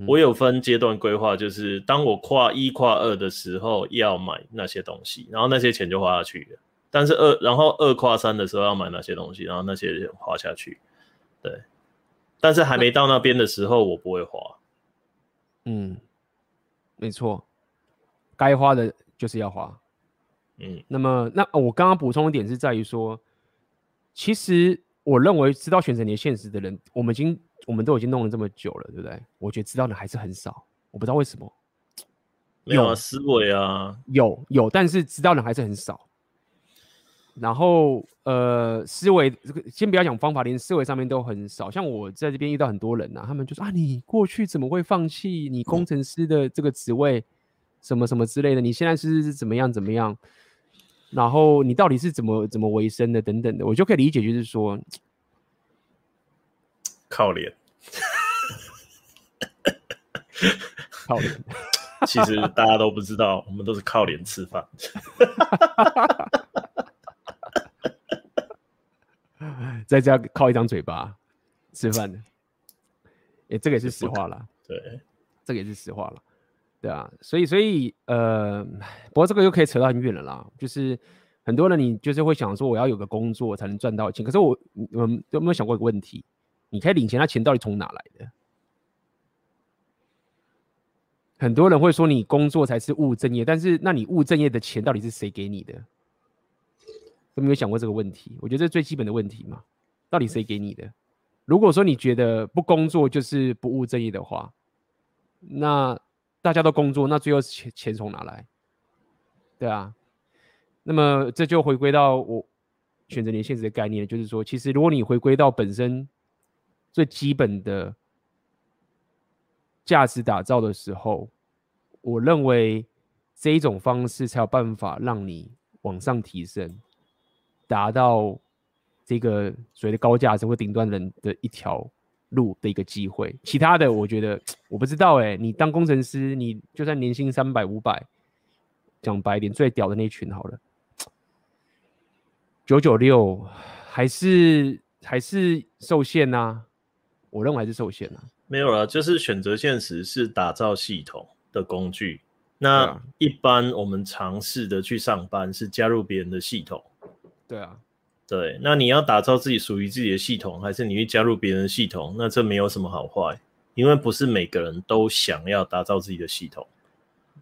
我有分阶段规划，就是当我跨一跨二的时候要买那些东西，然后那些钱就花下去了。但是二然后二跨三的时候要买那些东西，然后那些钱花下去。对，但是还没到那边的时候，我不会花。嗯，没错，该花的就是要花。嗯，那么那我刚刚补充一点是在于说，其实我认为知道选择你的现实的人，我们已经我们都已经弄了这么久了，对不对？我觉得知道的还是很少，我不知道为什么，有啊，思维啊，有有，但是知道的人还是很少。然后呃，思维这个先不要讲方法，连思维上面都很少。像我在这边遇到很多人呐、啊，他们就说啊，你过去怎么会放弃你工程师的这个职位，什么什么之类的？你现在是怎么样怎么样？然后你到底是怎么怎么维生的等等的，我就可以理解，就是说靠脸，靠脸。其实大家都不知道，我们都是靠脸吃饭。在家靠一张嘴巴吃饭的，哎、欸，这个也是实话啦。对，这个也是实话了。对啊，所以所以呃，不过这个又可以扯到很远了啦。就是很多人你就是会想说，我要有个工作才能赚到钱。可是我我有没有想过一个问题？你可以领钱，那钱到底从哪来的？很多人会说你工作才是务正业，但是那你务正业的钱到底是谁给你的？有没有想过这个问题？我觉得这是最基本的问题嘛。到底谁给你的？如果说你觉得不工作就是不务正业的话，那大家都工作，那最后钱钱从哪来？对啊。那么这就回归到我选择年限制的概念，就是说，其实如果你回归到本身最基本的价值打造的时候，我认为这一种方式才有办法让你往上提升。达到这个所谓的高价值或顶端人的一条路的一个机会，其他的我觉得我不知道哎、欸。你当工程师，你就算年薪三百五百，讲白一点，最屌的那群好了，九九六还是还是受限呐、啊？我认为还是受限呐、啊。没有了，就是选择现实是打造系统的工具。那一般我们尝试的去上班是加入别人的系统。对啊，对，那你要打造自己属于自己的系统，还是你去加入别人的系统？那这没有什么好坏，因为不是每个人都想要打造自己的系统。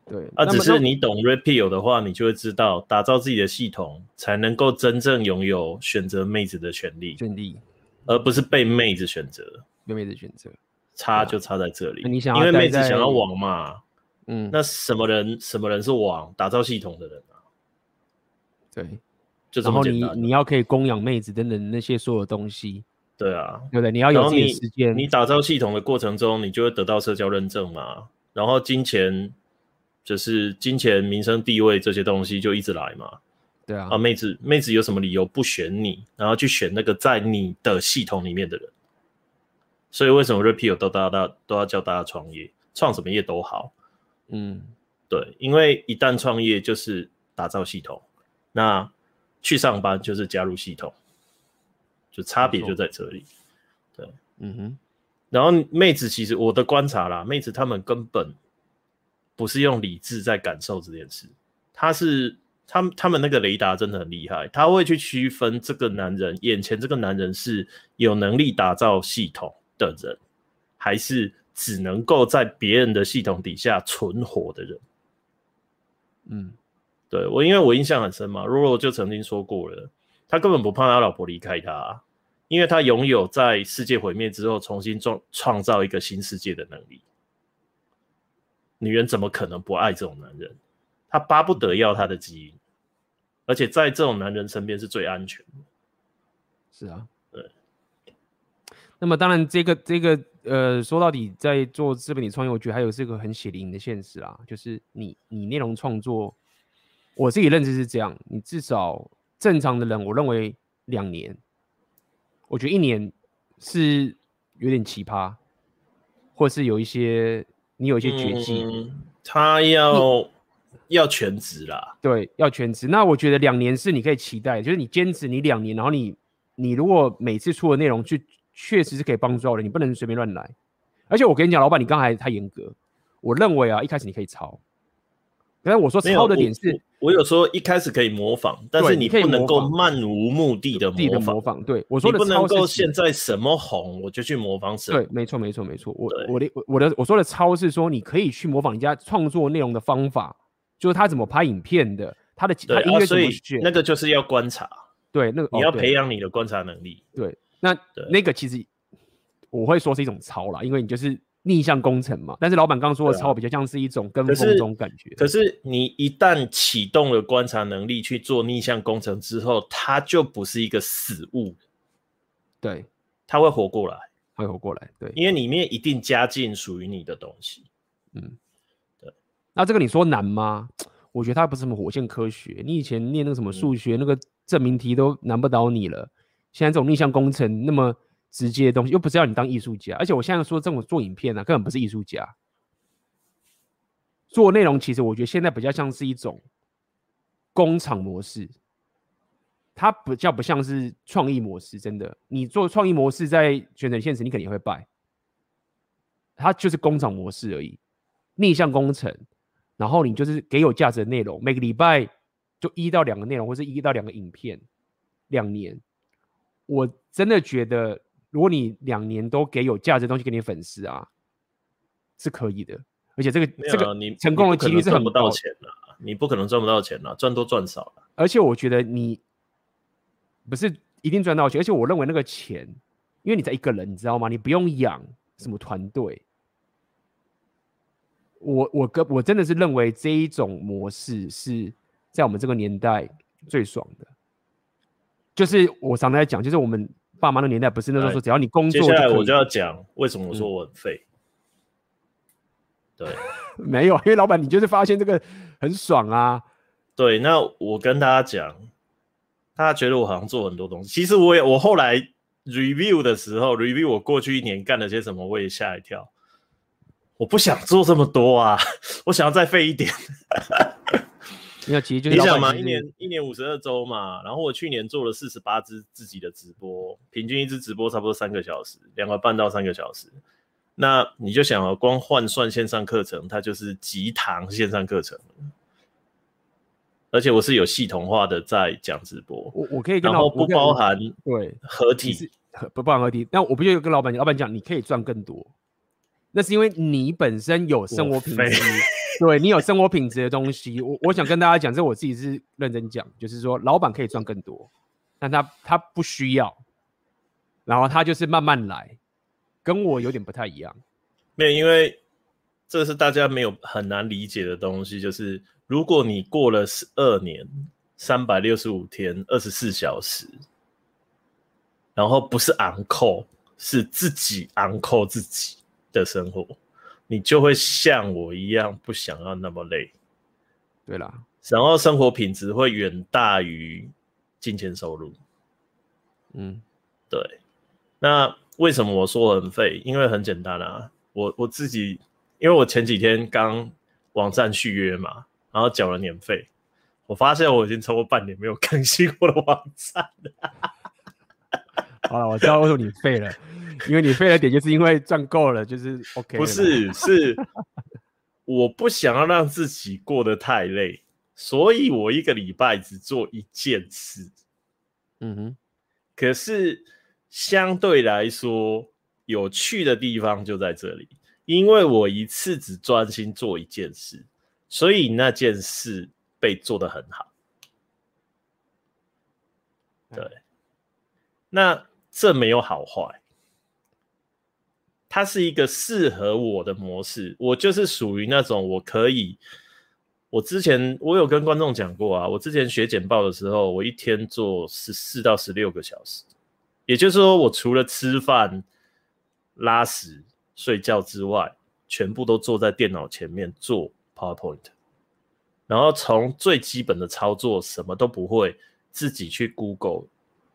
对，啊，只是你懂 Red Pill 的话，你就会知道，打造自己的系统才能够真正拥有选择妹子的权利，权利，而不是被妹子选择。被妹子选择，差就差在这里。你想，因为妹子想要王嘛，嗯，那什么人，什么人是王？打造系统的人啊，对。然后你你要可以供养妹子等等那些所有东西，对啊，对不对？你要有自己的时间。你打造系统的过程中，你就会得到社交认证嘛。然后金钱就是金钱、名声、地位这些东西就一直来嘛。对啊，啊，妹子妹子有什么理由不选你，然后去选那个在你的系统里面的人？所以为什么 Pill 都大家都要教大家创业，创什么业都好。嗯，对，因为一旦创业就是打造系统，那。去上班就是加入系统，就差别就在这里。对，嗯哼。然后妹子其实我的观察啦，妹子他们根本不是用理智在感受这件事，他是他们他们那个雷达真的很厉害，他会去区分这个男人眼前这个男人是有能力打造系统的人，还是只能够在别人的系统底下存活的人。嗯。对我，因为我印象很深嘛，罗罗就曾经说过了，他根本不怕他老婆离开他，因为他拥有在世界毁灭之后重新创创造一个新世界的能力。女人怎么可能不爱这种男人？他巴不得要他的基因，而且在这种男人身边是最安全的。是啊，对。那么当然，这个这个呃，说到底，在做自媒体创业，我觉得还有这个很血淋淋的现实啦，就是你你内容创作。我自己认知是这样，你至少正常的人，我认为两年，我觉得一年是有点奇葩，或是有一些你有一些绝技，嗯、他要要全职啦，对，要全职。那我觉得两年是你可以期待，就是你坚持你两年，然后你你如果每次出的内容去确实是可以帮助到人，你不能随便乱来。而且我跟你讲，老板，你刚才太严格，我认为啊，一开始你可以抄。刚才我说抄的点是我，我有说一开始可以模仿，但是你不能够漫无目的的模仿。模仿对，我说的不能够现在什么红我就去模仿什么。对，没错，没错，没错。我我的我的我说的抄是说你可以去模仿人家创作内容的方法，就是他怎么拍影片的，他的他音乐怎么选，那个就是要观察。对，那个你要培养你的观察能力。对，那那个其实我会说是一种抄啦，因为你就是逆向工程嘛。但是老板刚刚说的超比较像是一种跟风这种感觉。可是，可是你一旦启动了观察能力去做逆向工程之后，它就不是一个死物。对，它会活过来，会活过来。对，因为里面一定加进属于你的东西。嗯，对。那这个你说难吗？我觉得它不是什么火箭科学。你以前念那个什么数学，嗯、那个证明题都难不倒你了。现在这种逆向工程那么直接的东西，又不是要你当艺术家。而且我现在说这种做影片啊，根本不是艺术家。做内容其实我觉得现在比较像是一种工厂模式，它比较不像是创意模式。真的，你做创意模式在全省现实，你肯定会败。它就是工厂模式而已，逆向工程，然后你就是给有价值的内容，每个礼拜就一到两个内容，或是一到两个影片，两年。我真的觉得，如果你两年都给有价值的东西给你粉丝啊，是可以的。而且这个这个你成功的几率是很不到钱的，你不可能赚不到钱的，赚多赚少。而且我觉得你不是一定赚到钱，而且我认为那个钱，因为你在一个人，你知道吗？你不用养什么团队。我我哥我真的是认为这一种模式是在我们这个年代最爽的。就是我常常在讲，就是我们爸妈的年代，不是那时候说只要你工作，接下来我就要讲为什么我说我很废。嗯、对，没有，因为老板你就是发现这个很爽啊。对，那我跟大家讲，大家觉得我好像做很多东西，其实我也我后来 review 的时候，review 我过去一年干了些什么，我也吓一跳。我不想做这么多啊，我想要再废一点。你想嘛，一年一年五十二周嘛，然后我去年做了四十八支自己的直播，平均一支直播差不多三个小时，两个半到三个小时。那你就想啊，光换算线上课程，它就是几堂线上课程，而且我是有系统化的在讲直播。我我可以跟然后不包含对合体，不包含合体。那我不就跟老板讲，老板讲你可以赚更多，那是因为你本身有生活品质。对，你有生活品质的东西，我我想跟大家讲，这我自己是认真讲，就是说老板可以赚更多，但他他不需要，然后他就是慢慢来，跟我有点不太一样。没有，因为这是大家没有很难理解的东西，就是如果你过了十二年三百六十五天二十四小时，然后不是昂扣是自己昂扣自己的生活。你就会像我一样不想要那么累，对啦，然后生活品质会远大于金钱收入。嗯，对。那为什么我说很废？因为很简单啊，我我自己，因为我前几天刚网站续约嘛，然后缴了年费，我发现我已经超过半年没有更新我的网站了。好了，我知道为什么你废了。因为你废了点，就是因为赚够了，就是 OK。不是，是我不想要让自己过得太累，所以我一个礼拜只做一件事。嗯哼。可是相对来说，有趣的地方就在这里，因为我一次只专心做一件事，所以那件事被做得很好。对。那这没有好坏。它是一个适合我的模式，我就是属于那种我可以，我之前我有跟观众讲过啊，我之前学简报的时候，我一天做十四到十六个小时，也就是说，我除了吃饭、拉屎、睡觉之外，全部都坐在电脑前面做 PowerPoint，然后从最基本的操作什么都不会，自己去 Google。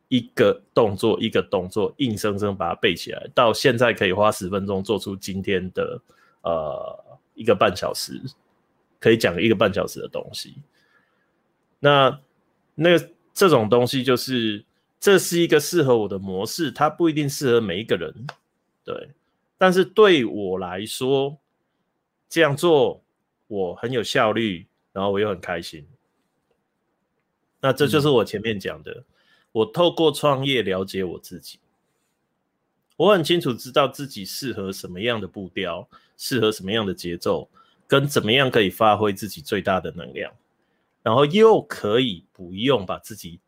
一个动作一个动作，硬生生把它背起来，到现在可以花十分钟做出今天的呃一个半小时，可以讲一个半小时的东西。那那个这种东西就是，这是一个适合我的模式，它不一定适合每一个人，对。但是对我来说，这样做我很有效率，然后我又很开心。那这就是我前面讲的。嗯我透过创业了解我自己，我很清楚知道自己适合什么样的步调，适合什么样的节奏，跟怎么样可以发挥自己最大的能量，然后又可以不用把自己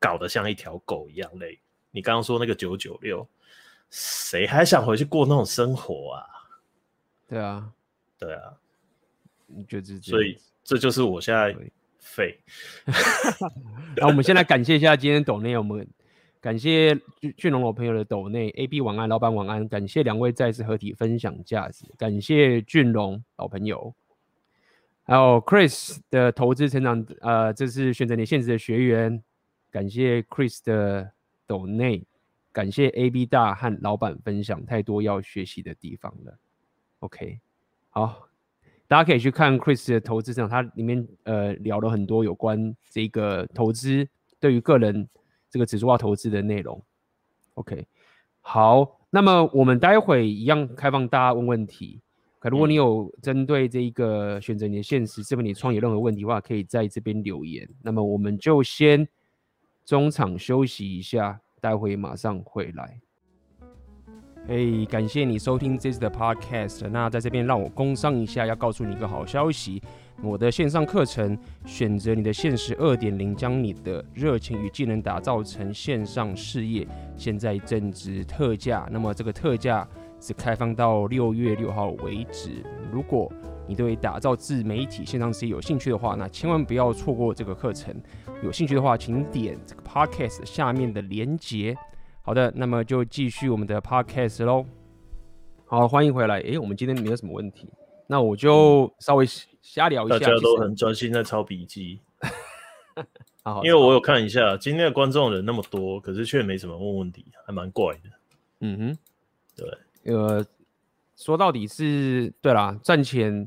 搞得像一条狗一样累。你刚刚说那个九九六，谁还想回去过那种生活啊？对啊，对啊，你觉得？所以这就是我现在废。那我们先来感谢一下今天抖内，我们感谢俊俊龙老朋友的抖内，AB 晚安，老板晚安，感谢两位再次合体分享价值，感谢俊龙老朋友，还有 Chris 的投资成长，呃，这是选择你现实的学员，感谢 Chris 的抖内。感谢 AB 大和老板分享太多要学习的地方了。OK，好，大家可以去看 Chris 的投资上，他里面呃聊了很多有关这个投资对于个人这个指数化投资的内容。OK，好，那么我们待会一样开放大家问问题。可如果你有针对这一个选择你的现实，是不是你创业任何问题的话，可以在这边留言。那么我们就先中场休息一下。待会马上回来。嘿，感谢你收听这次的 Podcast。那在这边让我工商一下，要告诉你一个好消息：我的线上课程《选择你的现实二点零》，将你的热情与技能打造成线上事业，现在正值特价。那么这个特价只开放到六月六号为止。如果你对打造自媒体线上事业有兴趣的话，那千万不要错过这个课程。有兴趣的话，请点这个 podcast 下面的连接。好的，那么就继续我们的 podcast 喽。好，欢迎回来。诶，我们今天没有什么问题，那我就稍微瞎聊一下。大家都很专心在抄笔记。好，好，因为我有看一下今天的观众人那么多，可是却没什么问问题，还蛮怪的。嗯哼，对，呃，说到底是对啦，赚钱。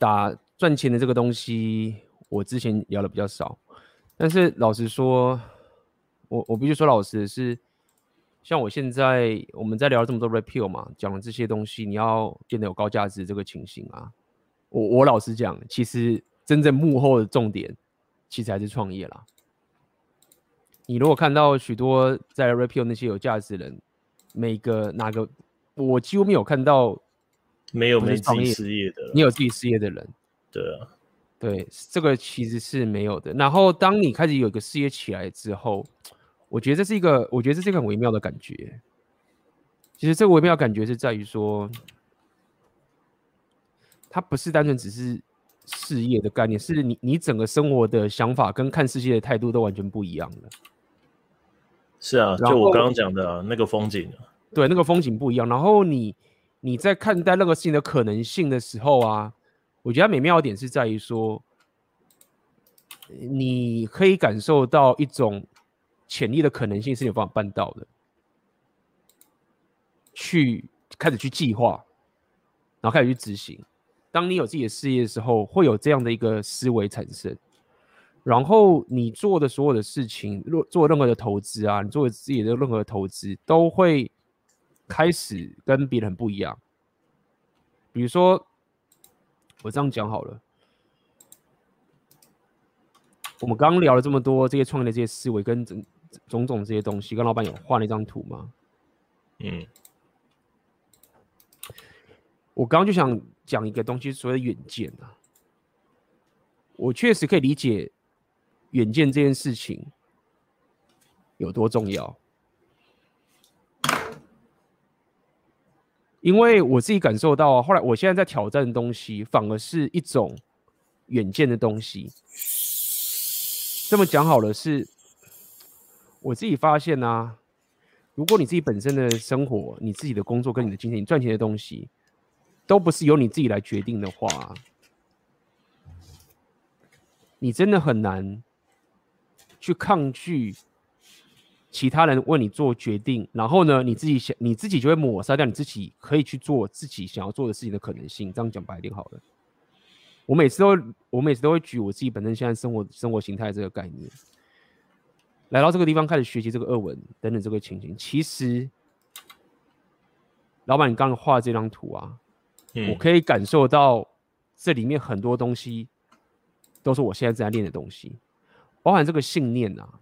打赚钱的这个东西，我之前聊的比较少，但是老实说，我我必须说老实的是，像我现在我们在聊这么多 repeal 嘛，讲的这些东西，你要变得有高价值这个情形啊，我我老实讲，其实真正幕后的重点，其实还是创业啦。你如果看到许多在 repeal 那些有价值的人，每个哪个，我几乎没有看到。没有没自己事业的，你有自己事业的人，对啊，对，这个其实是没有的。然后当你开始有一个事业起来之后，我觉得这是一个，我觉得这是一个很微妙的感觉。其实这个微妙的感觉是在于说，它不是单纯只是事业的概念，是你你整个生活的想法跟看世界的态度都完全不一样了。是啊，就我刚刚讲的、啊、那个风景，对，那个风景不一样。然后你。你在看待任何事情的可能性的时候啊，我觉得它美妙的点是在于说，你可以感受到一种潜力的可能性是有办法办到的，去开始去计划，然后开始去执行。当你有自己的事业的时候，会有这样的一个思维产生，然后你做的所有的事情，若做任何的投资啊，你做自己的任何的投资都会。开始跟别人不一样，比如说，我这样讲好了，我们刚刚聊了这么多这些创业的这些思维跟整种种这些东西，跟老板有画了一张图吗？嗯，我刚刚就想讲一个东西，所谓的远见啊，我确实可以理解远见这件事情有多重要。因为我自己感受到啊，后来我现在在挑战的东西，反而是一种远见的东西。这么讲好了，是我自己发现啊，如果你自己本身的生活、你自己的工作跟你的金钱、你赚钱的东西，都不是由你自己来决定的话，你真的很难去抗拒。其他人为你做决定，然后呢，你自己想，你自己就会抹杀掉你自己可以去做自己想要做的事情的可能性。这样讲白一点好了。我每次都，我每次都会举我自己本身现在生活生活形态这个概念，来到这个地方开始学习这个俄文等等这个情形。其实，老板，你刚刚画这张图啊，嗯，我可以感受到这里面很多东西都是我现在正在练的东西，包含这个信念啊。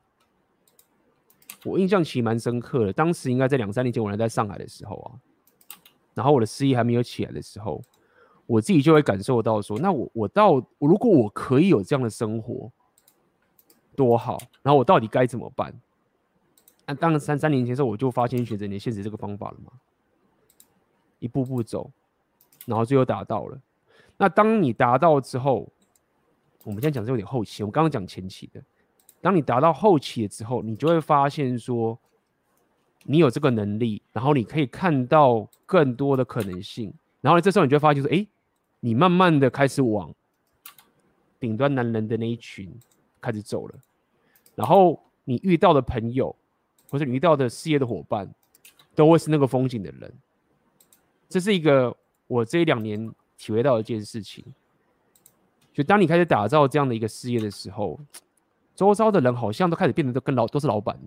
我印象其实蛮深刻的，当时应该在两三年前，我还在上海的时候啊，然后我的事业还没有起来的时候，我自己就会感受到说，那我我到我如果我可以有这样的生活，多好，然后我到底该怎么办？那当三三年前的时候，我就发现选择你的现实这个方法了嘛，一步步走，然后最后达到了。那当你达到之后，我们现在讲是有点后期，我刚刚讲前期的。当你达到后期了之后，你就会发现说，你有这个能力，然后你可以看到更多的可能性。然后这时候你就会发现说，哎，你慢慢的开始往顶端男人的那一群开始走了。然后你遇到的朋友，或者你遇到的事业的伙伴，都会是那个风景的人。这是一个我这一两年体会到的一件事情。就当你开始打造这样的一个事业的时候，周遭的人好像都开始变得都跟老都是老板。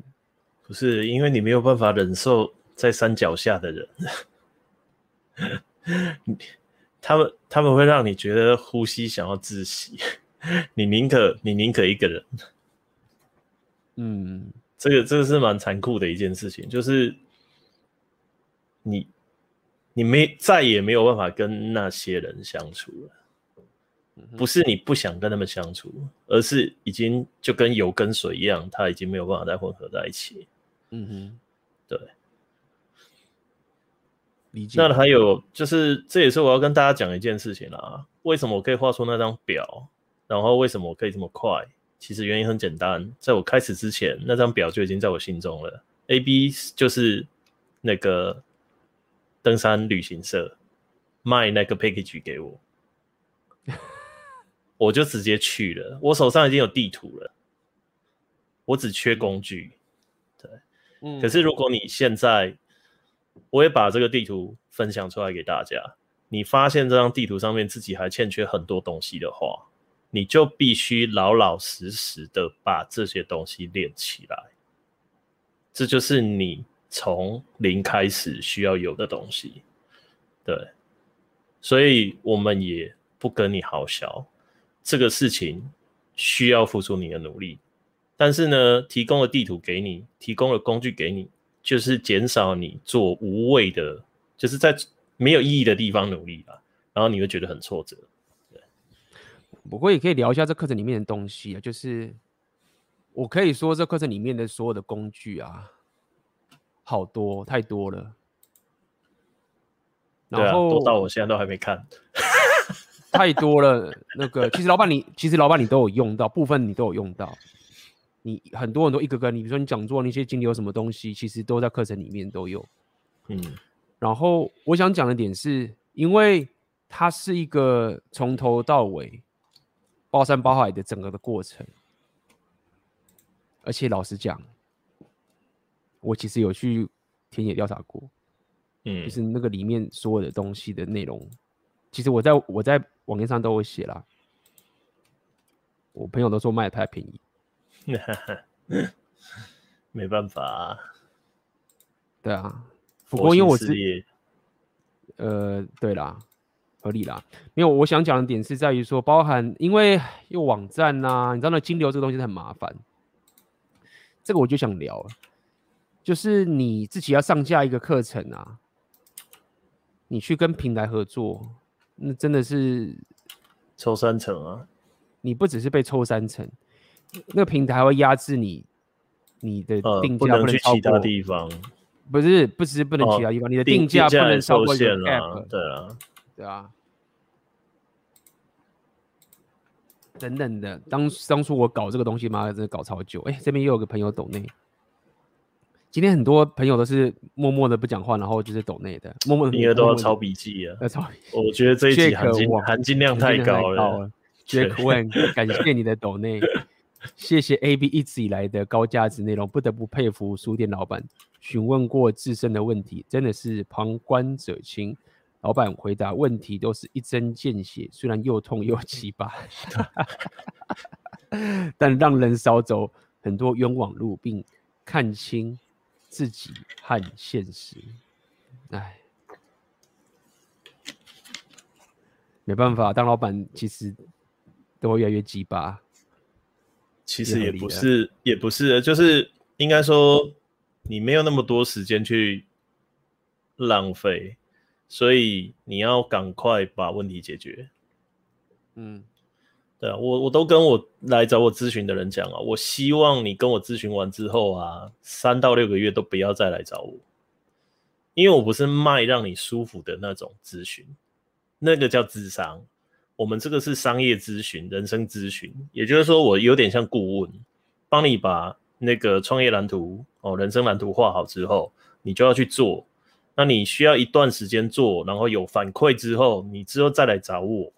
不是，因为你没有办法忍受在山脚下的人，他们他们会让你觉得呼吸想要窒息，你宁可你宁可一个人。嗯，这个这个是蛮残酷的一件事情，就是你你没再也没有办法跟那些人相处了。不是你不想跟他们相处，而是已经就跟油跟水一样，它已经没有办法再混合在一起。嗯哼，对，理解。那还有就是，这也是我要跟大家讲一件事情啦。为什么我可以画出那张表？然后为什么我可以这么快？其实原因很简单，在我开始之前，那张表就已经在我心中了。A B 就是那个登山旅行社卖那个 package 给我。我就直接去了，我手上已经有地图了，我只缺工具，对，嗯。可是如果你现在，我也把这个地图分享出来给大家，你发现这张地图上面自己还欠缺很多东西的话，你就必须老老实实的把这些东西练起来，这就是你从零开始需要有的东西，对。所以我们也不跟你好小。这个事情需要付出你的努力，但是呢，提供了地图给你，提供了工具给你，就是减少你做无谓的，就是在没有意义的地方努力啊，然后你会觉得很挫折。对，不过也可以聊一下这课程里面的东西啊，就是我可以说这课程里面的所有的工具啊，好多太多了，然后，对啊，多到我现在都还没看。太多了，那个其实老板你其实老板你都有用到，部分你都有用到，你很多很多一个个，你比如说你讲座那些经历有什么东西，其实都在课程里面都有，嗯，然后我想讲的点是，因为它是一个从头到尾包山包海的整个的过程，而且老实讲，我其实有去田野调查过，嗯，就是那个里面所有的东西的内容。其实我在我在网页上都有写啦，我朋友都说卖的太便宜，没办法啊，对啊，不过因为我是，呃，对啦，合理啦，没有，我想讲的点是在于说，包含因为有网站呐、啊，你知道那金流这个东西很麻烦，这个我就想聊了，就是你自己要上架一个课程啊，你去跟平台合作。那真的是抽三成啊！你不只是被抽三成，那个平台会压制你，你的定价不能去其他地方。不是，不只是不能其他地方，你的定价不能超过一个 cap。对啊，对啊。等等的，当当初我搞这个东西嘛，真的搞超久。哎，这边又有个朋友抖内。今天很多朋友都是默默的不讲话，然后就是抖内的，默默的。应该都要抄笔记啊，要抄笔记。我觉得这一集含金含金量太高了。Jack Wang，感谢你的抖内，谢谢 AB 一直以来的高价值内容，不得不佩服书店老板。询问过自身的问题，真的是旁观者清。老板回答问题都是一针见血，虽然又痛又奇葩，但让人少走很多冤枉路，并看清。自己和现实，唉，没办法，当老板其实都会越来越鸡巴。其实也不是，也不是，就是应该说你没有那么多时间去浪费，所以你要赶快把问题解决。嗯。对啊，我我都跟我来找我咨询的人讲啊，我希望你跟我咨询完之后啊，三到六个月都不要再来找我，因为我不是卖让你舒服的那种咨询，那个叫智商。我们这个是商业咨询、人生咨询，也就是说，我有点像顾问，帮你把那个创业蓝图哦、人生蓝图画好之后，你就要去做。那你需要一段时间做，然后有反馈之后，你之后再来找我。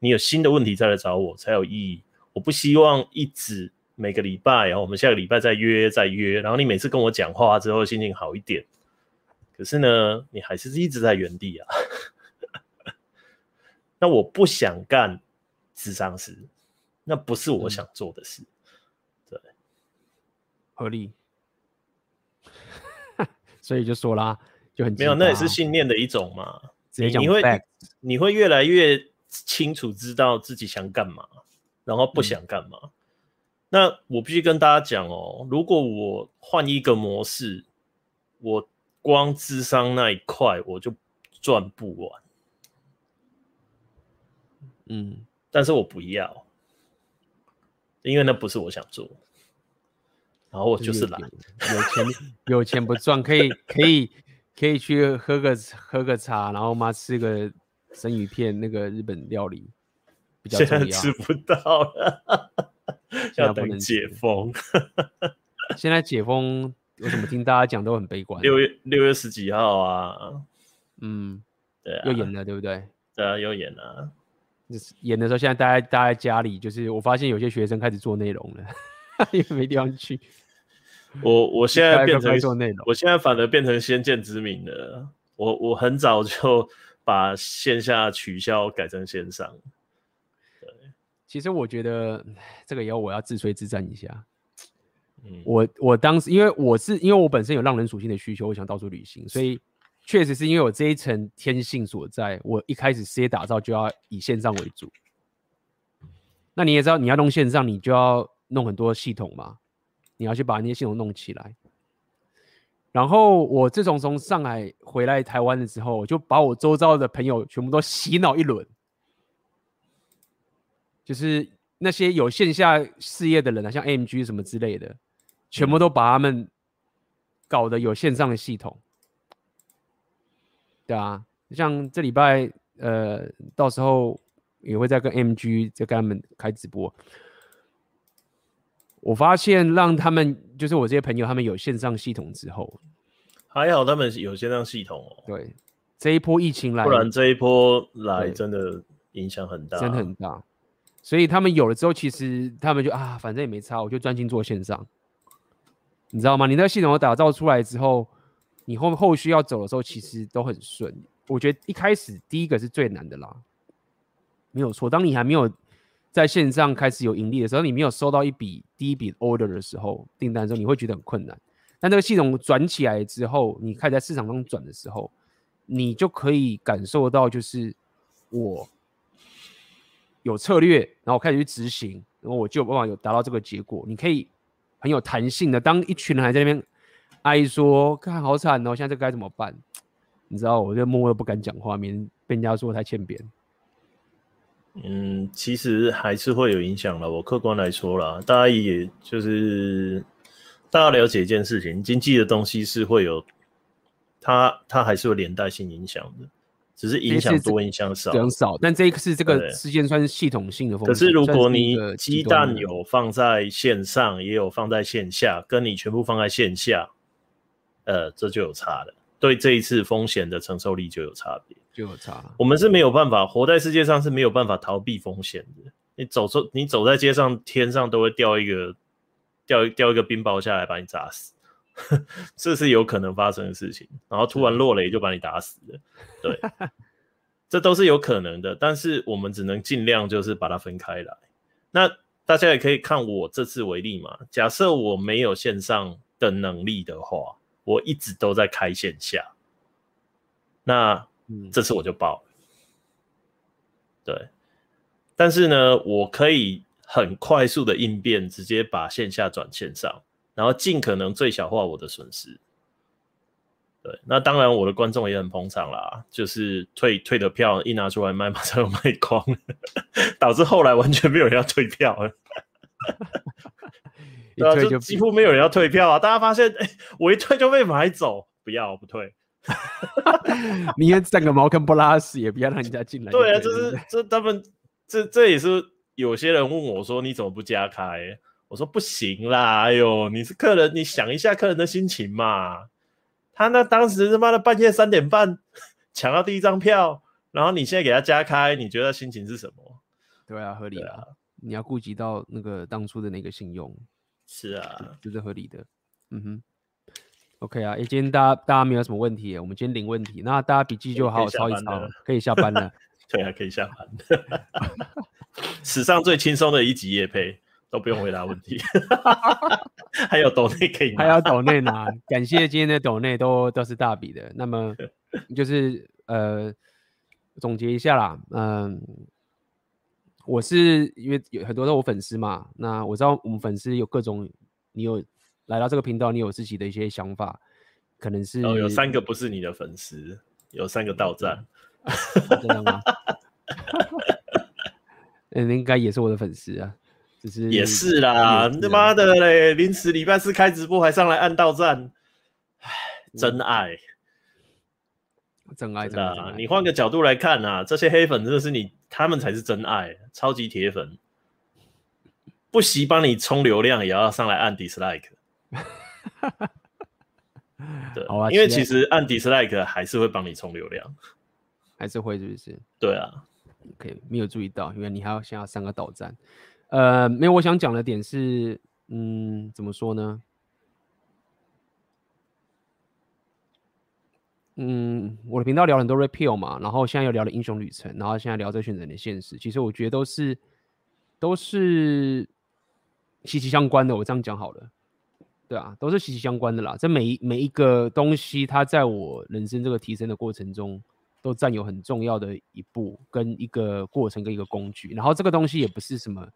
你有新的问题再来找我才有意义。我不希望一直每个礼拜，然后我们下个礼拜再约再约，然后你每次跟我讲话之后心情好一点，可是呢，你还是一直在原地啊。那我不想干智商师，那不是我想做的事，嗯、对，合理。所以就说啦，就很、啊、没有，那也是信念的一种嘛。直接讲，你会你会越来越清楚知道自己想干嘛，然后不想干嘛。嗯、那我必须跟大家讲哦，如果我换一个模式，我光智商那一块我就赚不完。嗯，但是我不要，因为那不是我想做，然后我就是懒，有钱有钱不赚，可以可以可以去喝个喝个茶，然后嘛吃个生鱼片，那个日本料理比较重要。现在吃不到了，要等解封。现在解封，我怎么听大家讲都很悲观？六月六月十几号啊，嗯，对啊，又演了，对不对？对啊，又演了。演的时候，现在待在待在家里，就是我发现有些学生开始做内容了，因为没地方去。我我现在变成做内容，我现在反而变成先见之明了。我我很早就 把线下取消，改成线上。对，其实我觉得这个以后我要自吹自赞一下。嗯，我我当时因为我是因为我本身有浪人属性的需求，我想到处旅行，所以。确实是因为我这一层天性所在，我一开始事业打造就要以线上为主。那你也知道，你要弄线上，你就要弄很多系统嘛，你要去把那些系统弄起来。然后我自从从上海回来台湾的时候，我就把我周遭的朋友全部都洗脑一轮，就是那些有线下事业的人啊，像 MG 什么之类的，全部都把他们搞得有线上的系统。对啊，像这礼拜，呃，到时候也会再跟 MG 再跟他们开直播。我发现让他们，就是我这些朋友，他们有线上系统之后，还好他们有线上系统哦。对，这一波疫情来，不然这一波来真的影响很大，真的很大。所以他们有了之后，其实他们就啊，反正也没差，我就专心做线上。你知道吗？你那个系统打造出来之后。你后后续要走的时候，其实都很顺。我觉得一开始第一个是最难的啦，没有错。当你还没有在线上开始有盈利的时候，你没有收到一笔第一笔 order 的时候，订单的时候，你会觉得很困难。但这个系统转起来之后，你开始在市场中转的时候，你就可以感受到，就是我有策略，然后我开始去执行，然后我就有办法有达到这个结果。你可以很有弹性的，当一群人还在那边。阿姨说：“看好惨哦，现在这该怎么办？你知道，我就默默不敢讲话，免被人家说太欠扁。嗯，其实还是会有影响的。我客观来说啦，大家也就是大家了解一件事情，经济的东西是会有，它它还是有连带性影响的，只是影响多影响少，影响少。但这一次这个事件算是系统性的风险。可是如果你鸡蛋有放在线上，也有放在线下，跟你全部放在线下。呃，这就有差了，对这一次风险的承受力就有差别，就有差。我们是没有办法活在世界上，是没有办法逃避风险的。你走出，你走在街上，天上都会掉一个掉掉一个冰雹下来，把你砸死，这是有可能发生的事情。然后突然落雷就把你打死了，对，这都是有可能的。但是我们只能尽量就是把它分开来。那大家也可以看我这次为例嘛。假设我没有线上的能力的话。我一直都在开线下，那这次我就爆了，对，但是呢，我可以很快速的应变，直接把线下转线上，然后尽可能最小化我的损失。对，那当然我的观众也很捧场啦，就是退退的票一拿出来卖，马上又卖光了，导致后来完全没有人要退票了。对啊，就几乎没有人要退票啊！大家发现，哎、欸，我一退就被买走，不要，我不退。你也整个茅坑不拉屎，也不要让人家进来。对啊，就是这他们这这也是有些人问我说，你怎么不加开？我说不行啦，哎呦，你是客人，你想一下客人的心情嘛。他那当时他妈的半夜三点半抢到第一张票，然后你现在给他加开，你觉得心情是什么？对啊，合理啊。你要顾及到那个当初的那个信用。是啊，这是合理的。嗯哼。OK 啊，今天大家大家没有什么问题，我们今天零问题，那大家笔记就好好抄一抄，可以下班了。对啊，可以下班。史上最轻松的一集夜配。都不用回答问题，还有斗内可以，还有斗内拿，感谢今天的斗内都都是大笔的。那么就是呃总结一下啦，嗯、呃，我是因为有很多都是我粉丝嘛，那我知道我们粉丝有各种，你有来到这个频道，你有自己的一些想法，可能是、哦、有三个不是你的粉丝，有三个到站，真的吗？嗯，应该也是我的粉丝啊。是也是啦，他妈的嘞！临时礼拜四开直播还上来按到站，唉，真爱，真爱，真的。你换个角度来看啊，这些黑粉真的是你，他们才是真爱，超级铁粉，不惜帮你冲流量也要上来按 dislike。对，啊、因为其实按 dislike 还是会帮你充流量，还是会，是不是？对啊，OK，没有注意到，因为你还要先要三个导站。呃，没有，我想讲的点是，嗯，怎么说呢？嗯，我的频道聊很多 repeal 嘛，然后现在又聊了英雄旅程，然后现在聊这群人的现实，其实我觉得都是都是息息相关的。我这样讲好了，对啊，都是息息相关的啦。这每一每一个东西，它在我人生这个提升的过程中，都占有很重要的一步，跟一个过程，跟一个工具。然后这个东西也不是什么。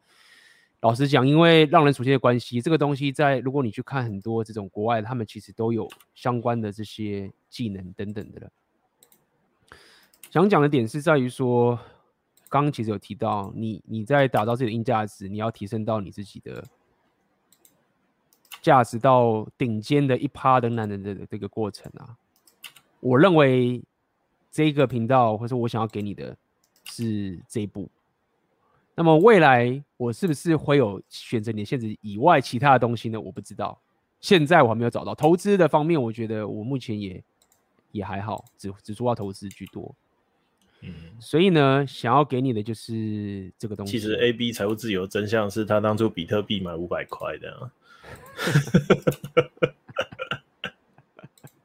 老实讲，因为让人熟悉的关系，这个东西在如果你去看很多这种国外，他们其实都有相关的这些技能等等的了。想讲的点是在于说，刚刚其实有提到，你你在打造自己的硬价值，你要提升到你自己的价值到顶尖的一趴的男人的这个过程啊。我认为这个频道或者我想要给你的是这一步。那么未来我是不是会有选择你的限制以外其他的东西呢？我不知道，现在我还没有找到。投资的方面，我觉得我目前也也还好，只只主要投资居多。嗯，所以呢，想要给你的就是这个东西。其实 A B 财务自由真相是他当初比特币买五百块的，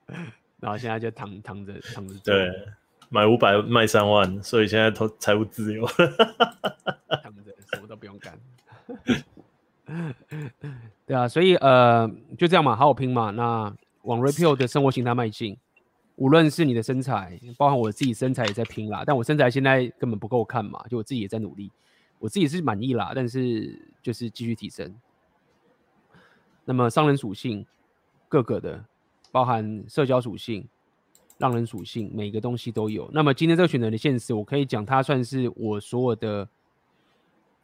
然后现在就躺躺着躺着。对。买五百卖三万，所以现在投财务自由，他们什么都不用干。对啊，所以呃就这样嘛，好好拼嘛。那往 Repeal 的生活形态迈进，无论是你的身材，包含我自己身材也在拼啦。但我身材现在根本不够看嘛，就我自己也在努力，我自己是满意啦，但是就是继续提升。那么商人属性各个的，包含社交属性。让人属性，每个东西都有。那么今天这个选择的现实，我可以讲，它算是我所有的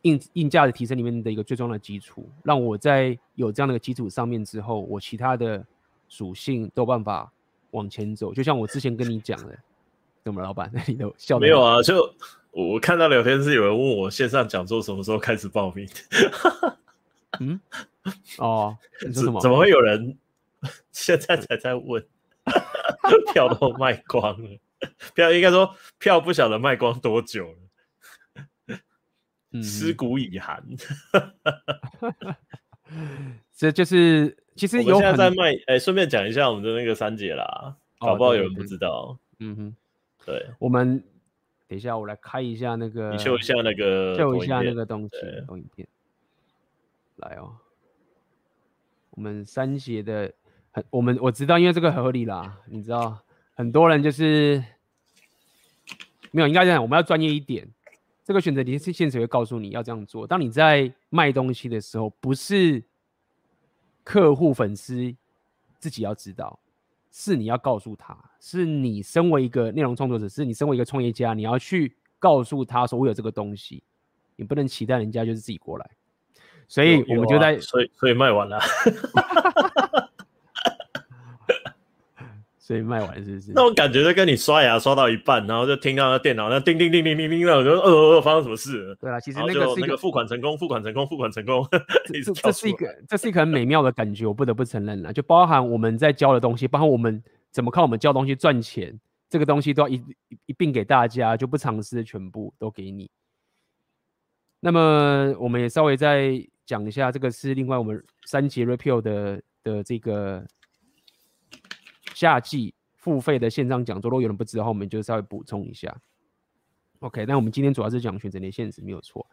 硬硬价的提升里面的一个最重要的基础。让我在有这样的一个基础上面之后，我其他的属性都有办法往前走。就像我之前跟你讲的，怎么老板，那里都笑没有啊？就我看到聊天室有人问我线上讲座什么时候开始报名。嗯，哦，你说 什么？怎么会有人 现在才在问？票都卖光了，票应该说票不晓得卖光多久了，尸骨已寒。这就是其实有现在在卖，哎、欸，顺便讲一下我们的那个三姐啦，搞不好有人不知道。嗯哼，对，我们等一下我来开一下那个，你秀一下那个，秀一下那个东西，投影片，来哦，我们三节的。很，我们我知道，因为这个合理啦。你知道，很多人就是没有，应该这样，我们要专业一点。这个选择题是现实会告诉你要这样做。当你在卖东西的时候，不是客户粉丝自己要知道，是你要告诉他，是你身为一个内容创作者，是你身为一个创业家，你要去告诉他说我有这个东西，你不能期待人家就是自己过来。所以我们就在，所以所以卖完了。所以卖完是不是？那种感觉就跟你刷牙刷到一半，然后就听到那电脑那叮叮叮叮叮叮，然后就呃呃呃发生什么事？对啊，其实那个是一个付款成功，付款成功，付款成功。这这是一个这是一个很美妙的感觉，我不得不承认了。就包含我们在教的东西，包含我们怎么靠我们教东西赚钱，这个东西都要一一一并给大家，就不尝试全部都给你。那么我们也稍微再讲一下，这个是另外我们三节 Repeal 的的这个。夏季付费的线上讲座，如果有人不知道的话，我们就稍微补充一下。OK，那我们今天主要是讲选择年限时没有错。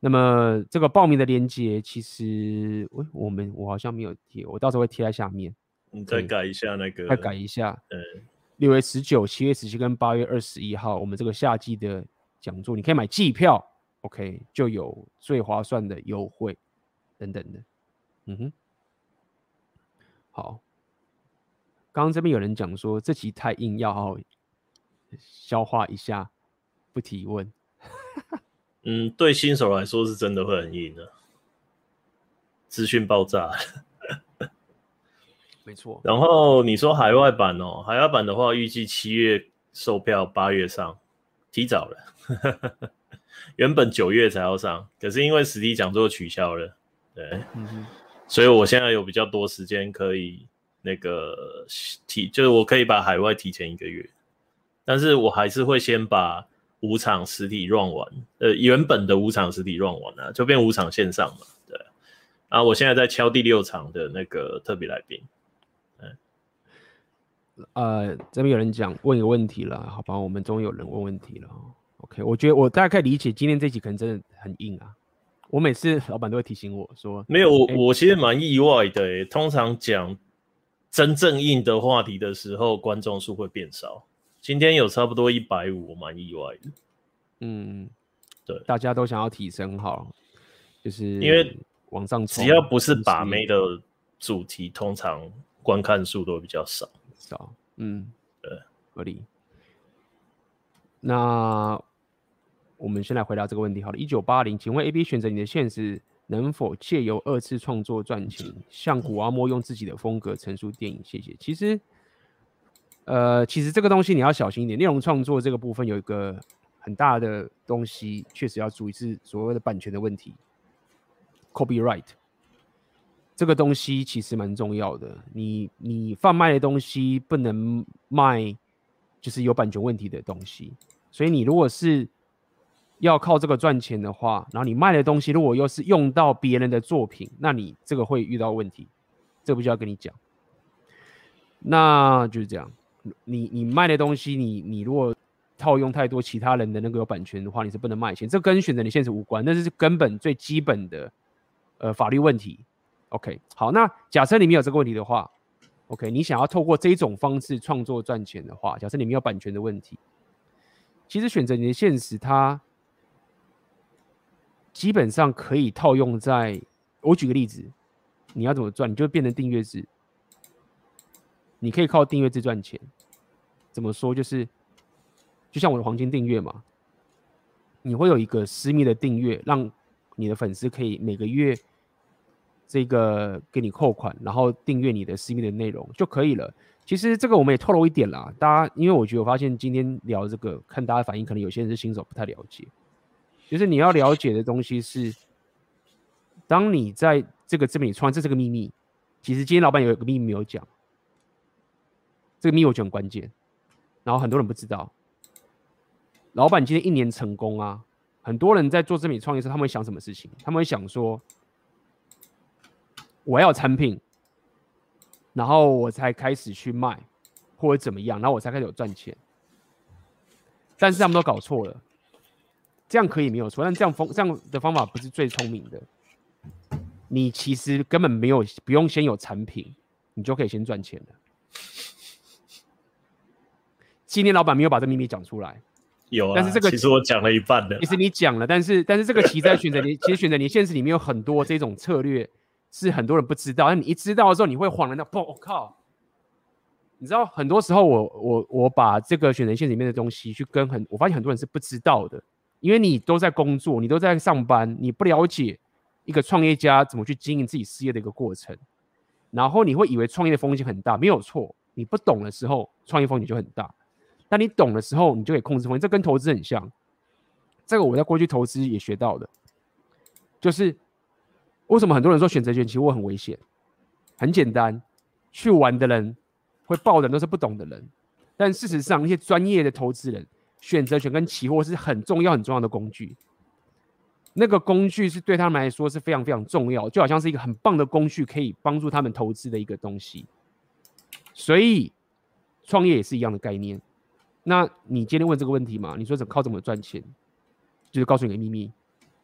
那么这个报名的链接，其实我我们我好像没有贴，我到时候会贴在下面。你再改一下那个，再改一下。嗯，六月十九、七月十七跟八月二十一号，我们这个夏季的讲座，你可以买季票，OK，就有最划算的优惠等等的。嗯哼，好。刚刚这边有人讲说，这集太硬，要好好消化一下，不提问。嗯，对新手来说是真的会很硬的，资讯爆炸。没错。然后你说海外版哦，海外版的话，预计七月售票，八月上，提早了。原本九月才要上，可是因为实体讲座取消了，对，嗯哼，所以我现在有比较多时间可以。那个提就是我可以把海外提前一个月，但是我还是会先把五场实体 run 完，呃，原本的五场实体 run 完啊，就变五场线上嘛，对。然后我现在在敲第六场的那个特别来宾，嗯，呃，这边有人讲问一个问题了，好吧，我们终于有人问问题了，OK，我觉得我大概理解今天这集可能真的很硬啊，我每次老板都会提醒我说，没有，我我其实蛮意外的，欸，通常讲。真正硬的话题的时候，观众数会变少。今天有差不多一百五，我蛮意外的。嗯，对，大家都想要提升哈，就是因为往上只要不是把妹的主题，通常观看数都比较少。少，嗯，对，合理。那我们先来回答这个问题好了。一九八零，请问 AB 选择你的现实。能否借由二次创作赚钱？像古阿莫用自己的风格陈述电影，谢谢。其实，呃，其实这个东西你要小心一点。内容创作这个部分有一个很大的东西，确实要注意是所谓的版权的问题，copyright。这个东西其实蛮重要的。你你贩卖的东西不能卖，就是有版权问题的东西。所以你如果是要靠这个赚钱的话，然后你卖的东西如果又是用到别人的作品，那你这个会遇到问题，这不就要跟你讲？那就是这样，你你卖的东西，你你如果套用太多其他人的那个有版权的话，你是不能卖钱。这跟选择你现实无关，那是根本最基本的呃法律问题。OK，好，那假设你没有这个问题的话，OK，你想要透过这种方式创作赚钱的话，假设你没有版权的问题，其实选择你的现实它。基本上可以套用在，我举个例子，你要怎么赚，你就变成订阅制，你可以靠订阅制赚钱。怎么说？就是，就像我的黄金订阅嘛，你会有一个私密的订阅，让你的粉丝可以每个月这个给你扣款，然后订阅你的私密的内容就可以了。其实这个我们也透露一点啦，大家，因为我觉得我发现今天聊这个，看大家反应，可能有些人是新手，不太了解。就是你要了解的东西是，当你在这个这边创，这是个秘密。其实今天老板有一个秘密没有讲，这个秘密我觉得很关键，然后很多人不知道。老板今天一年成功啊，很多人在做这边创业时，他们会想什么事情？他们会想说，我要产品，然后我才开始去卖，或者怎么样，然后我才开始有赚钱。但是他们都搞错了。这样可以没有错，但这样方这样的方法不是最聪明的。你其实根本没有不用先有产品，你就可以先赚钱了。今天老板没有把这秘密讲出来，有啊，但是这个其实我讲了一半的。其实你讲了，但是但是这个其实在选择你，其实选择你现实里面有很多这种策略是很多人不知道，但你一知道的时候，你会恍然大悟。我靠！你知道很多时候我我我把这个选择线里面的东西去跟很，我发现很多人是不知道的。因为你都在工作，你都在上班，你不了解一个创业家怎么去经营自己事业的一个过程，然后你会以为创业的风险很大，没有错，你不懂的时候，创业风险就很大。但你懂的时候，你就可以控制风险。这跟投资很像。这个我在过去投资也学到的，就是为什么很多人说选择权期货很危险？很简单，去玩的人会报的都是不懂的人。但事实上，那些专业的投资人，选择权跟期货是很重要、很重要的工具。那个工具是对他们来说是非常非常重要，就好像是一个很棒的工具，可以帮助他们投资的一个东西。所以，创业也是一样的概念。那你今天问这个问题嘛？你说怎么靠怎么赚钱？就是告诉你个秘密，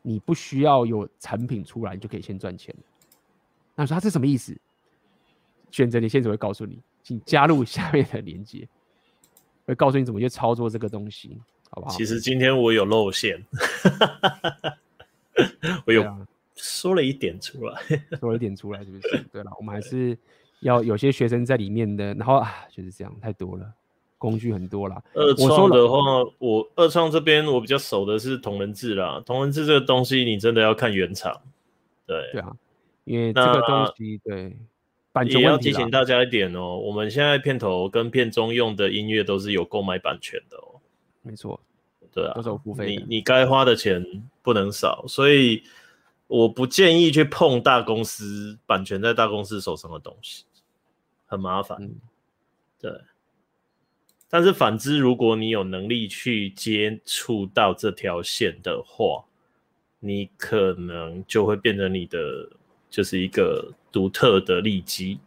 你不需要有产品出来，你就可以先赚钱。那说他是什么意思？选择你现在会告诉你，请加入下面的链接，会告诉你怎么去操作这个东西，好不好？其实今天我有露馅，我有说了一点出来，说了一点出来，是不是？对了，我们还是要有些学生在里面的，然后啊，就是这样，太多了。工具很多啦。二创的话，我二创这边我比较熟的是同人志啦。同人志这个东西，你真的要看原厂。对对啊，因为这个东西对版权也要提醒大家一点哦。我们现在片头跟片中用的音乐都是有购买版权的哦。没错，对啊，都是有付费。你你该花的钱不能少，所以我不建议去碰大公司版权在大公司手上的东西，很麻烦。嗯、对。但是反之，如果你有能力去接触到这条线的话，你可能就会变成你的就是一个独特的利基。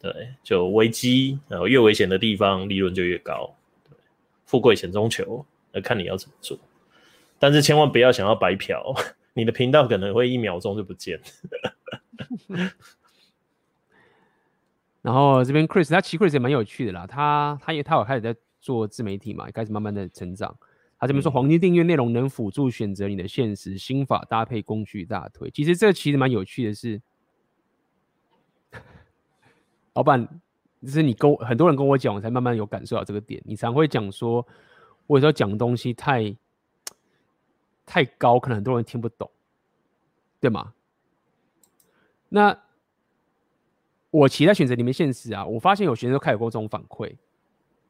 对，就危机，然后越危险的地方利润就越高。对，富贵险中求，那看你要怎么做。但是千万不要想要白嫖，你的频道可能会一秒钟就不见。然后这边 Chris，他其实 Chris 也蛮有趣的啦，他他也他有开始在做自媒体嘛，开始慢慢的成长。他这边说黄金订阅内容能辅助选择你的现实心法，搭配工具大推。其实这其实蛮有趣的是，老板，就是你跟很多人跟我讲，我才慢慢有感受到这个点。你常会讲说，我有时候讲东西太太高，可能很多人听不懂，对吗？那。我其他选择里面现实啊，我发现有学生都开始给我这种反馈，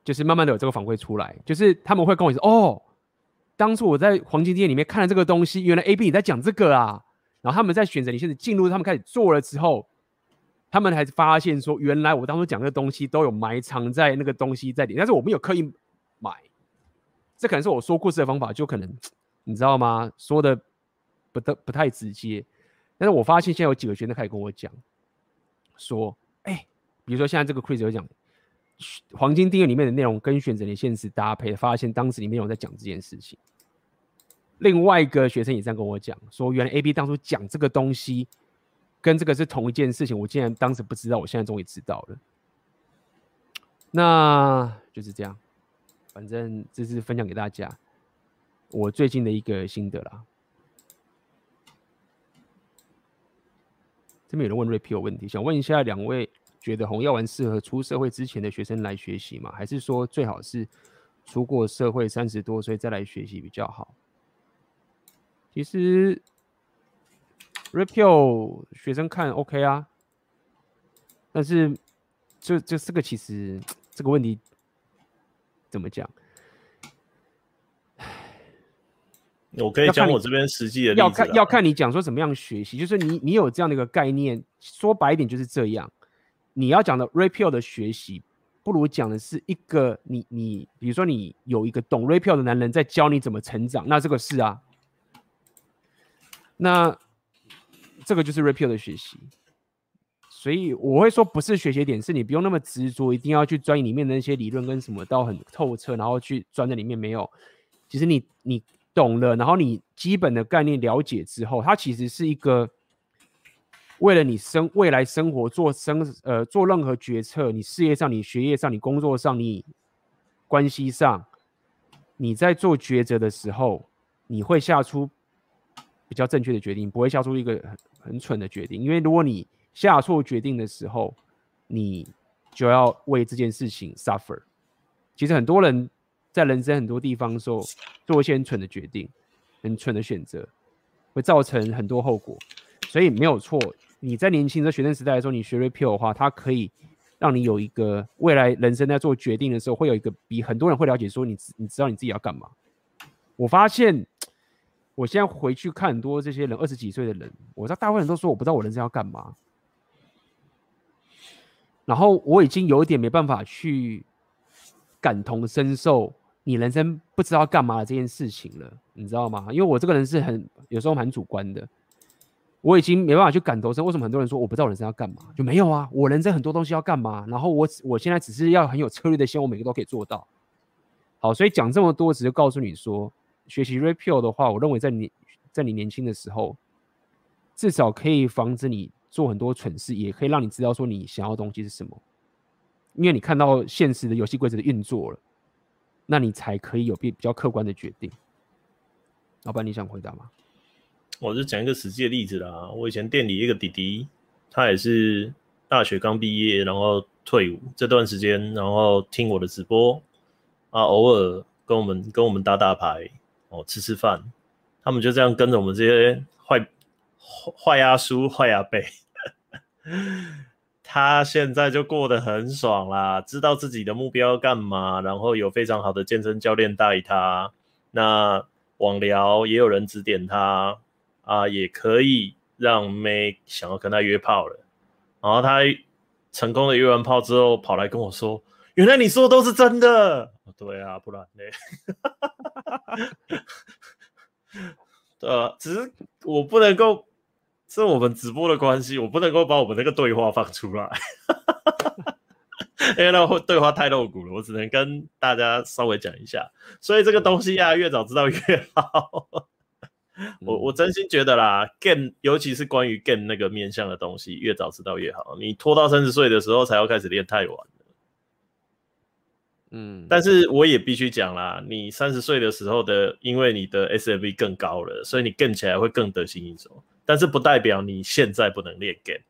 就是慢慢的有这个反馈出来，就是他们会跟我说，哦，当初我在黄金店里面看了这个东西，原来 A B 你在讲这个啊，然后他们在选择你现在进入，他们开始做了之后，他们还发现说，原来我当初讲这个东西都有埋藏在那个东西在里，但是我没有刻意买，这可能是我说故事的方法，就可能 你知道吗？说的不得不太直接，但是我发现现在有几个学生开始跟我讲。说，哎、比如说现在这个 Chris 有讲黄金订阅里面的内容跟选择你现实搭配，发现当时里面有在讲这件事情。另外一个学生也这样跟我讲，说原来 AB 当初讲这个东西跟这个是同一件事情，我竟然当时不知道，我现在终于知道了。那就是这样，反正这是分享给大家我最近的一个心得啦。这边有人问 Repeal 问题，想问一下两位，觉得红药丸适合出社会之前的学生来学习吗？还是说最好是出过社会三十多岁再来学习比较好？其实 Repeal 学生看 OK 啊，但是这这这个其实这个问题怎么讲？我可以讲我这边实际的例子，要看要看你讲说怎么样学习，就是你你有这样的一个概念，说白一点就是这样。你要讲的 Repeal 的学习，不如讲的是一个你你，比如说你有一个懂 Repeal 的男人在教你怎么成长，那这个是啊，那这个就是 Repeal 的学习。所以我会说，不是学习点，是你不用那么执着，一定要去钻里面的那些理论跟什么到很透彻，然后去钻在里面没有。其实你你。懂了，然后你基本的概念了解之后，它其实是一个为了你生未来生活做生呃做任何决策，你事业上、你学业上、你工作上、你关系上，你在做抉择的时候，你会下出比较正确的决定，不会下出一个很很蠢的决定。因为如果你下错决定的时候，你就要为这件事情 suffer。其实很多人。在人生很多地方说做一些很蠢的决定，很蠢的选择，会造成很多后果，所以没有错。你在年轻的学生时代的时候，你学 Repeal 的话，它可以让你有一个未来人生在做决定的时候，会有一个比很多人会了解说你你知道你自己要干嘛。我发现我现在回去看很多这些人二十几岁的人，我知道大部分人都说我不知道我人生要干嘛，然后我已经有一点没办法去感同身受你人生不知道干嘛的这件事情了，你知道吗？因为我这个人是很有时候蛮主观的。我已经没办法去感同身受，为什么很多人说我不知道人生要干嘛？就没有啊，我人生很多东西要干嘛，然后我我现在只是要很有策略的，希望我每个都可以做到。好，所以讲这么多，只是告诉你说，学习 repeal 的话，我认为在你在你年轻的时候，至少可以防止你做很多蠢事，也可以让你知道说你想要的东西是什么，因为你看到现实的游戏规则的运作了，那你才可以有比比较客观的决定。老板，你想回答吗？我就讲一个实际的例子啦。我以前店里一个弟弟，他也是大学刚毕业，然后退伍这段时间，然后听我的直播啊，偶尔跟我们跟我们打打牌哦，吃吃饭。他们就这样跟着我们这些坏坏阿叔、坏阿伯。他现在就过得很爽啦，知道自己的目标要干嘛，然后有非常好的健身教练带他，那网聊也有人指点他。啊，也可以让妹想要跟他约炮了，然后他成功的约完炮之后，跑来跟我说：“原来你说的都是真的。”对啊，不然呢？呃，只是我不能够，是我们直播的关系，我不能够把我们那个对话放出来，因为那会对话太露骨了，我只能跟大家稍微讲一下。所以这个东西啊，越早知道越好。我我真心觉得啦，game 尤其是关于 game 那个面向的东西，越早知道越好。你拖到三十岁的时候才要开始练，太晚了。嗯，但是我也必须讲啦，你三十岁的时候的，因为你的 SMV 更高了，所以你 game 起来会更得心应手。但是不代表你现在不能练 game，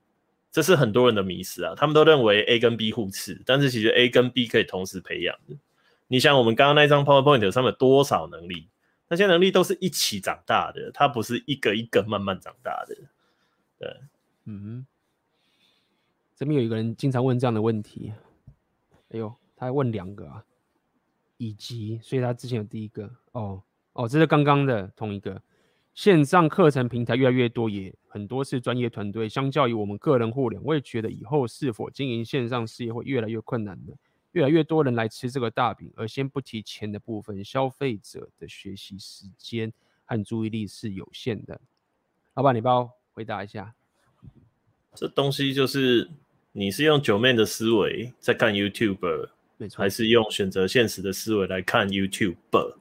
这是很多人的迷失啊。他们都认为 A 跟 B 互斥，但是其实 A 跟 B 可以同时培养的。你想我们刚刚那张 PowerPoint 上面有多少能力？那些能力都是一起长大的，它不是一个一个慢慢长大的。对，嗯，这边有一个人经常问这样的问题。哎呦，他还问两个啊，以及，所以他之前有第一个，哦哦，这是刚刚的同一个。线上课程平台越来越多，也很多是专业团队，相较于我们个人互联，我也觉得以后是否经营线上事业会越来越困难的。越来越多人来吃这个大饼，而先不提钱的部分，消费者的学习时间和注意力是有限的。老板，你帮我回答一下。这东西就是你是用九 man 的思维在看 YouTube，没错，还是用选择现实的思维来看 YouTube？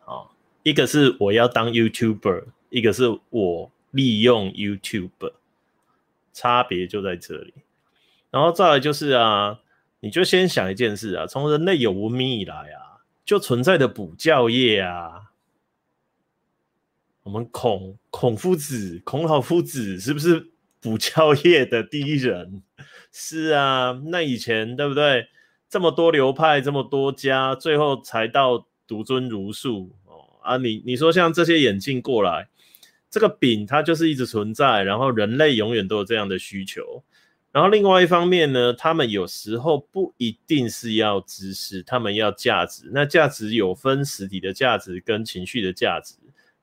好，一个是我要当 YouTuber，一个是我利用 YouTube，差别就在这里。然后再来就是啊。你就先想一件事啊，从人类有文明以来啊，就存在的补教业啊。我们孔孔夫子、孔老夫子是不是补教业的第一人？是啊，那以前对不对？这么多流派，这么多家，最后才到独尊儒术哦啊！你你说像这些演进过来，这个饼它就是一直存在，然后人类永远都有这样的需求。然后另外一方面呢，他们有时候不一定是要知识，他们要价值。那价值有分实体的价值跟情绪的价值。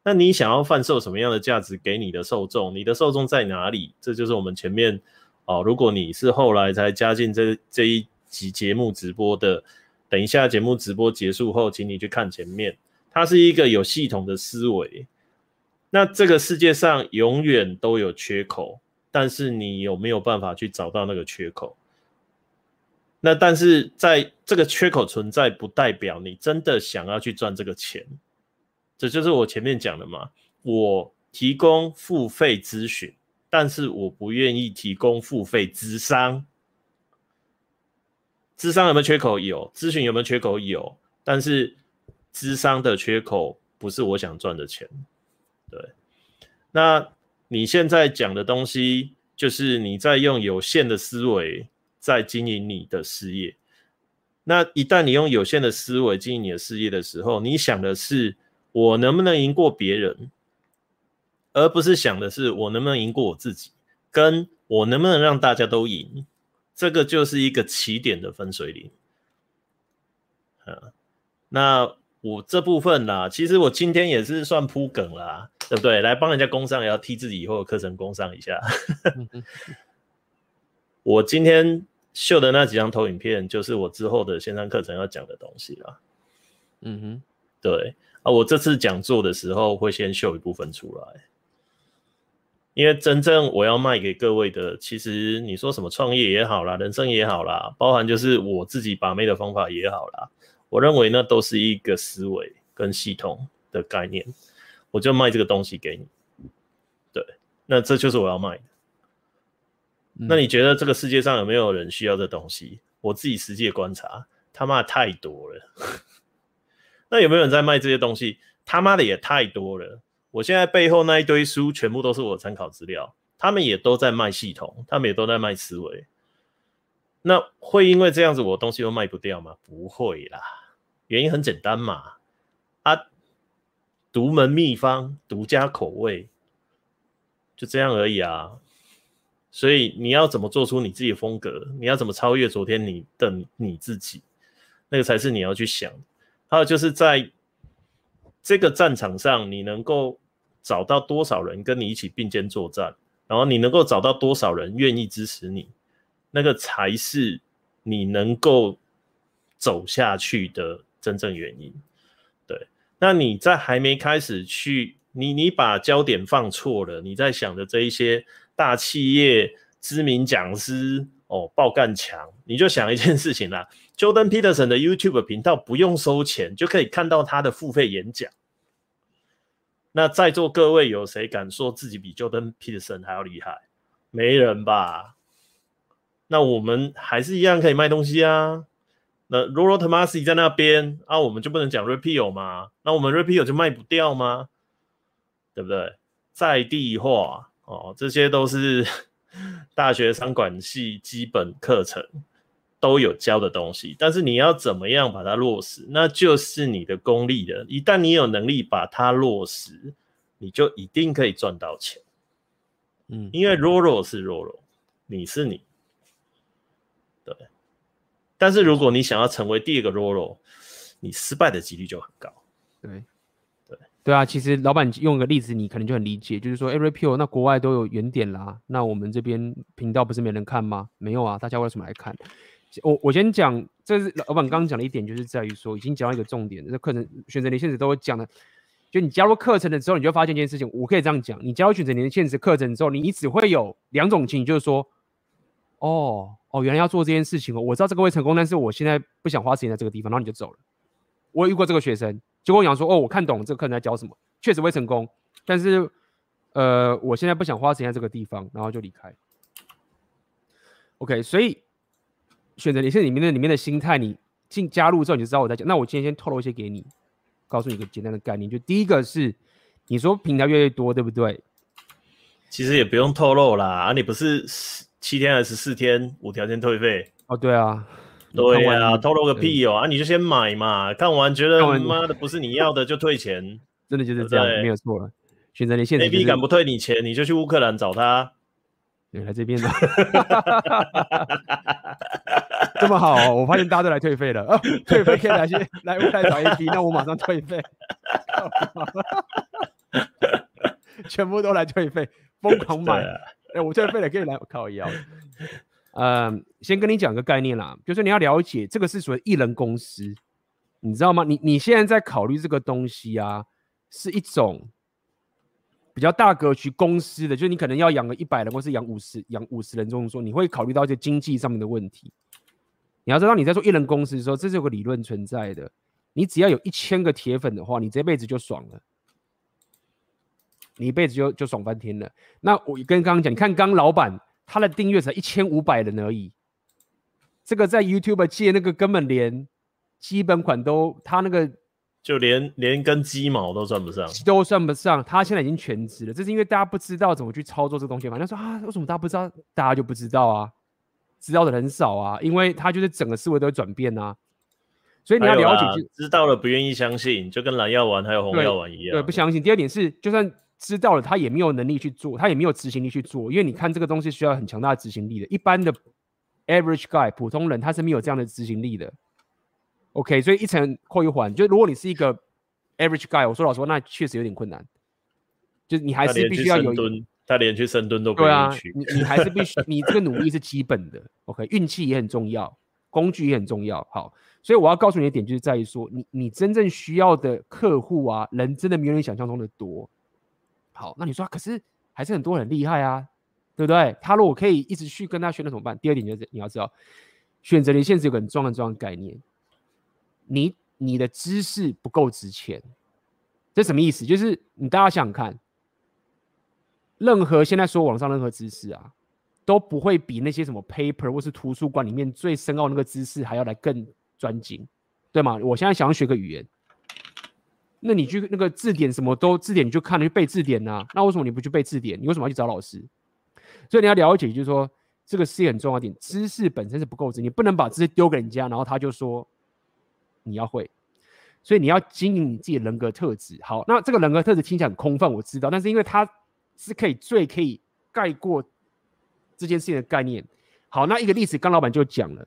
那你想要贩售什么样的价值给你的受众？你的受众在哪里？这就是我们前面哦，如果你是后来才加进这这一集节目直播的，等一下节目直播结束后，请你去看前面，它是一个有系统的思维。那这个世界上永远都有缺口。但是你有没有办法去找到那个缺口？那但是在这个缺口存在，不代表你真的想要去赚这个钱。这就是我前面讲的嘛。我提供付费咨询，但是我不愿意提供付费咨商。智商有没有缺口？有。咨询有没有缺口？有。但是智商的缺口不是我想赚的钱。对。那。你现在讲的东西，就是你在用有限的思维在经营你的事业。那一旦你用有限的思维经营你的事业的时候，你想的是我能不能赢过别人，而不是想的是我能不能赢过我自己，跟我能不能让大家都赢。这个就是一个起点的分水岭。啊，那我这部分啦，其实我今天也是算铺梗啦，对不对？来帮人家工商，也要替自己以后的课程工商一下。我今天秀的那几张投影片，就是我之后的线上课程要讲的东西啦。嗯哼，对啊，我这次讲座的时候会先秀一部分出来，因为真正我要卖给各位的，其实你说什么创业也好啦，人生也好啦，包含就是我自己把妹的方法也好啦，我认为那都是一个思维跟系统的概念，我就卖这个东西给你。对，那这就是我要卖的。那你觉得这个世界上有没有人需要这东西？我自己实际的观察，他妈的太多了。那有没有人在卖这些东西？他妈的也太多了。我现在背后那一堆书，全部都是我参考资料。他们也都在卖系统，他们也都在卖思维。那会因为这样子，我东西都卖不掉吗？不会啦。原因很简单嘛，啊，独门秘方，独家口味，就这样而已啊。所以你要怎么做出你自己的风格？你要怎么超越昨天你的你自己？那个才是你要去想。还有就是在这个战场上，你能够找到多少人跟你一起并肩作战，然后你能够找到多少人愿意支持你，那个才是你能够走下去的真正原因。对，那你在还没开始去，你你把焦点放错了，你在想的这一些。大企业知名讲师哦，爆干强，你就想一件事情啦，Jordan Peterson 的 YouTube 频道不用收钱就可以看到他的付费演讲。那在座各位有谁敢说自己比 Jordan Peterson 还要厉害？没人吧？那我们还是一样可以卖东西啊。那 Rollo Tomassi 在那边啊，我们就不能讲 Repeal 吗？那我们 Repeal 就卖不掉吗？对不对？在地化。哦，这些都是 大学商管系基本课程都有教的东西，但是你要怎么样把它落实，那就是你的功力了。一旦你有能力把它落实，你就一定可以赚到钱。嗯，因为 Rollo 是 Rollo，你是你，对。但是如果你想要成为第一个 Rollo，你失败的几率就很高。对。对对啊，其实老板用个例子，你可能就很理解，就是说 Repeal 那国外都有原点啦，那我们这边频道不是没人看吗？没有啊，大家为什么来看？我我先讲，这是老板刚刚讲的一点，就是在于说，已经讲到一个重点，这课程选择年限制都会讲的，就你加入课程的时候，你就发现一件事情，我可以这样讲，你加入选择年限制课程之后，你只会有两种情形，就是说，哦哦，原来要做这件事情哦，我知道这个会成功，但是我现在不想花时间在这个地方，然后你就走了。我遇过这个学生。就跟我讲说，哦，我看懂了这个课程在教什么，确实会成功，但是，呃，我现在不想花时间在这个地方，然后就离开。OK，所以选择你现在里面的里面的心态，你进加入之后你就知道我在讲。那我今天先透露一些给你，告诉你一个简单的概念，就第一个是，你说平台越来越多，对不对？其实也不用透露啦，啊，你不是七天还是十四天无条件退费？哦，对啊。对、啊，透露个屁哦！啊，你就先买嘛，看完觉得妈的不是你要的就退钱，真的就是这样，没有错了。选择你现在、就是，A B 敢不退你钱，你就去乌克兰找他。对，来这边的，这么好、哦，我发现大家都来退费了。哦、退费可以来去来乌克兰找 A B，那我马上退费。全部都来退费，疯狂买。哎、啊，我退费了，可以来我靠腰。嗯，先跟你讲个概念啦，就是你要了解这个是属于艺人公司，你知道吗？你你现在在考虑这个东西啊，是一种比较大格局公司的，就是你可能要养个一百人，或是养五十养五十人这种说，你会考虑到一些经济上面的问题。你要知道你在做艺人公司的时候，这是有个理论存在的，你只要有一千个铁粉的话，你这辈子就爽了，你一辈子就就爽翻天了。那我跟刚刚讲，你看刚老板。他的订阅才一千五百人而已，这个在 YouTube 借那个根本连基本款都，他那个就连连根鸡毛都算不上，都算不上。他现在已经全职了，这是因为大家不知道怎么去操作这个东西嘛。他说啊，为什么大家不知道？大家就不知道啊，知道的人少啊，因为他就是整个思维都会转变啊。所以你要了解就，知道了不愿意相信，就跟蓝药丸还有红药丸一样。对，不相信。第二点是，就算。知道了，他也没有能力去做，他也没有执行力去做，因为你看这个东西需要很强大的执行力的。一般的 average guy 普通人，他是没有这样的执行力的。OK，所以一层扣一环，就如果你是一个 average guy，我说老实话，那确实有点困难。就是你还是必须要有，他连去深蹲都不愿意去。对啊，你你还是必须，你这个努力是基本的。OK，运气也很重要，工具也很重要。好，所以我要告诉你的点，就是在于说，你你真正需要的客户啊，人真的没有你想象中的多。好，那你说，可是还是很多人厉害啊，对不对？他如果可以一直去跟他学，那怎么办？第二点就是你要知道，选择连线是有个很重要很重要的概念。你你的知识不够值钱，这什么意思？就是你大家想想看，任何现在说网上任何知识啊，都不会比那些什么 paper 或是图书馆里面最深奥那个知识还要来更专精，对吗？我现在想要学个语言，那你去那个字典什么都字典你就看了去背字典啊，那为什么你不去背字典？你为什么要去找老师？所以你要了解，就是说这个是一个很重要的点，知识本身是不够值，你不能把知识丢给人家，然后他就说。你要会，所以你要经营你自己的人格特质。好，那这个人格特质听起来很空泛，我知道，但是因为它是可以最可以概括这件事情的概念。好，那一个例子，刚老板就讲了，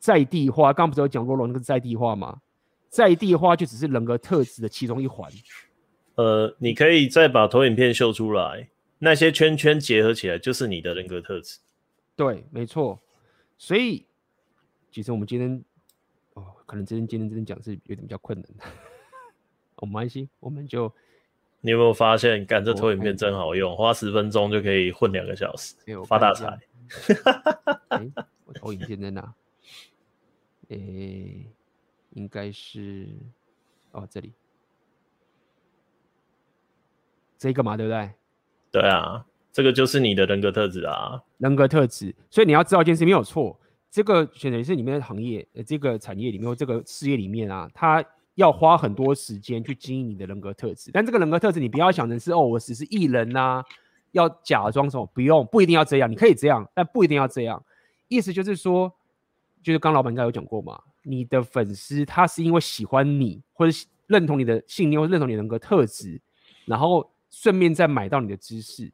在地化，刚不是有讲过罗那个在地化吗？在地化就只是人格特质的其中一环。呃，你可以再把投影片秀出来，那些圈圈结合起来就是你的人格特质。对，没错。所以，其实我们今天。哦，可能今天今天真的讲是有点比较困难的，我们没关系，我们就。你有没有发现，干这投影片真好用，花十分钟就可以混两个小时，发大财。欸、我投影片在哪？诶、欸，应该是哦，这里，这个嘛，对不对？对啊，这个就是你的人格特质啊，人格特质。所以你要知道一件事没有错。这个选择是里面的行业，呃，这个产业里面或这个事业里面啊，他要花很多时间去经营你的人格特质。但这个人格特质，你不要想成是哦，我只是艺人呐、啊，要假装什么？不用，不一定要这样，你可以这样，但不一定要这样。意思就是说，就是刚老板应该有讲过嘛，你的粉丝他是因为喜欢你，或者认同你的信念，或者认同你人格特质，然后顺便再买到你的知识。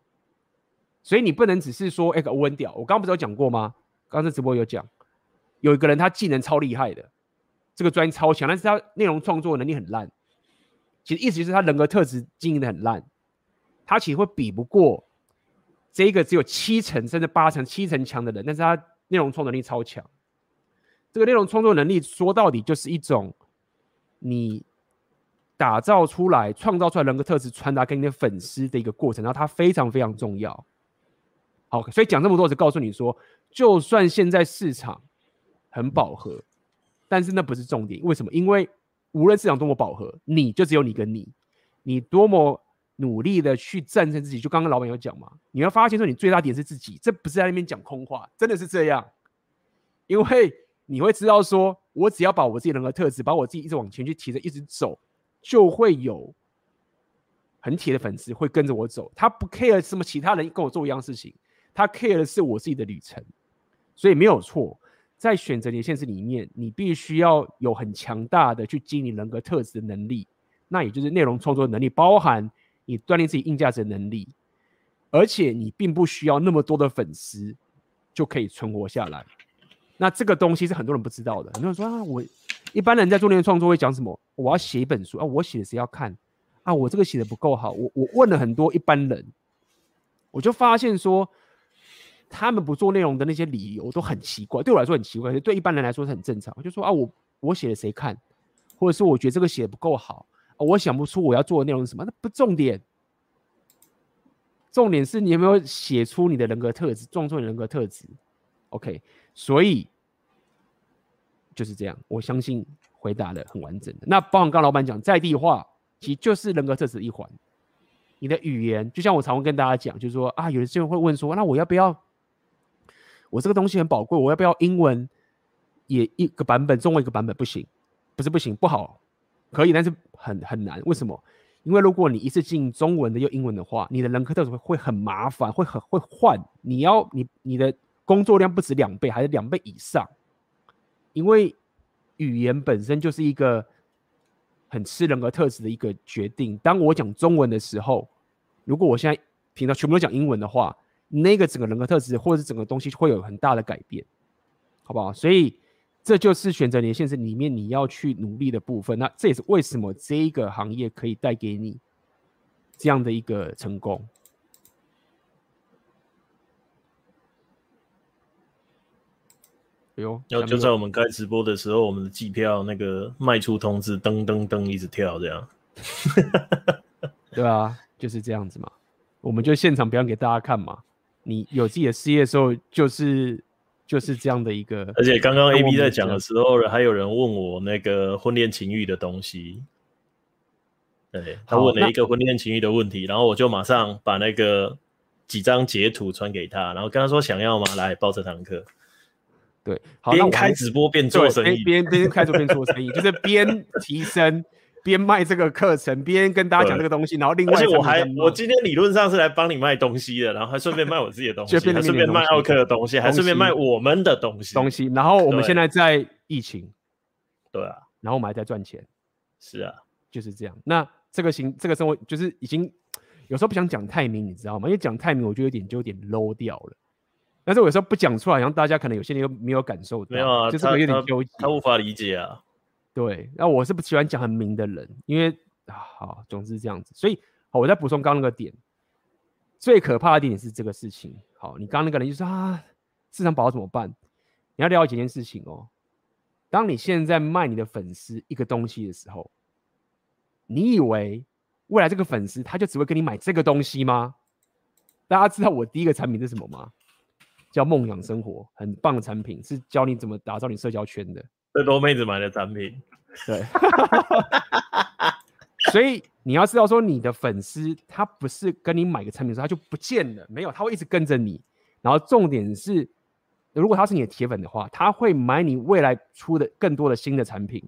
所以你不能只是说，哎，我很屌。我刚刚不是有讲过吗？刚才直播有讲，有一个人他技能超厉害的，这个专业超强，但是他内容创作能力很烂。其实意思就是他人格特质经营的很烂，他其实会比不过这一个只有七成甚至八成、七成强的人，但是他内容创作能力超强。这个内容创作能力说到底就是一种你打造出来、创造出来人格特质传达给你的粉丝的一个过程，然后它非常非常重要。好，所以讲这么多是告诉你说，就算现在市场很饱和，但是那不是重点。为什么？因为无论市场多么饱和，你就只有你跟你，你多么努力的去战胜自己。就刚刚老板有讲嘛，你要发现说你最大点是自己，这不是在那边讲空话，真的是这样。因为你会知道说，我只要把我自己人格特质，把我自己一直往前去提着，一直走，就会有很铁的粉丝会跟着我走。他不 care 什么其他人跟我做一样事情。他 care 的是我自己的旅程，所以没有错。在选择连线式里面，你必须要有很强大的去经营人格特质的能力，那也就是内容创作能力，包含你锻炼自己硬价值的能力。而且你并不需要那么多的粉丝就可以存活下来。那这个东西是很多人不知道的。很多人说啊，我一般人在做内容创作会讲什么？我要写一本书啊，我写的谁要看啊？我这个写的不够好。我我问了很多一般人，我就发现说。他们不做内容的那些理由都很奇怪，对我来说很奇怪，对一般人来说是很正常。就说啊，我我写的谁看，或者是我觉得这个写的不够好，啊，我想不出我要做的内容是什么，那不重点。重点是你有没有写出你的人格特质，创作你人格特质。OK，所以就是这样，我相信回答的很完整的。那包括刚老板讲在地化，其实就是人格特质一环。你的语言，就像我常会跟大家讲，就是说啊，有的时候会问说，那我要不要？我这个东西很宝贵，我要不要英文也一个版本，中文一个版本？不行，不是不行，不好，可以，但是很很难。为什么？因为如果你一次进中文的又英文的话，你的人格特质会会很麻烦，会很会换。你要你你的工作量不止两倍，还是两倍以上。因为语言本身就是一个很吃人格特质的一个决定。当我讲中文的时候，如果我现在频道全部都讲英文的话。那个整个人格特质，或者是整个东西会有很大的改变。好不好？所以这就是选择你的现实里面你要去努力的部分。那这也是为什么这一个行业可以带给你这样的一个成功。哎呦，要就在我们开直播的时候，我们的季票那个卖出通知噔噔噔一直跳，这样。对啊，就是这样子嘛。我们就现场表演给大家看嘛。你有自己的事业的时候，就是就是这样的一个。而且刚刚 A B 在讲的时候，还有人问我那个婚恋情欲的东西。对，他问了一个婚恋情欲的问题，然后我就马上把那个几张截图传给他，然后跟他说想要吗？来报这堂课。对，边开直播边做生意，边边开直播边做生意，就是边提升。边卖这个课程，边跟大家讲这个东西，然后另外，而且我还我今天理论上是来帮你卖东西的，然后还顺便卖我自己的东西，顺便卖奥克的东西，还顺便卖我们的东西。东西，然后我们现在在疫情，对啊，然后我们还在赚钱，是啊，就是这样。那这个行，这个生活就是已经有时候不想讲太明，你知道吗？因为讲太明，我觉得有点就有点 low 掉了。但是我有时候不讲出来，然后大家可能有些人又没有感受到，没有啊，就是有点纠结，他无法理解啊。对，那我是不喜欢讲很明的人，因为啊，好，总之这样子，所以好，我再补充刚刚那个点，最可怕的点是这个事情。好，你刚刚那个人就说啊，市场饱和怎么办？你要了解一件事情哦。当你现在卖你的粉丝一个东西的时候，你以为未来这个粉丝他就只会跟你买这个东西吗？大家知道我第一个产品是什么吗？叫梦想生活，很棒的产品，是教你怎么打造你社交圈的。最多妹子买的产品，对，所以你要知道说，你的粉丝他不是跟你买个产品的时候他就不见了，没有，他会一直跟着你。然后重点是，如果他是你的铁粉的话，他会买你未来出的更多的新的产品。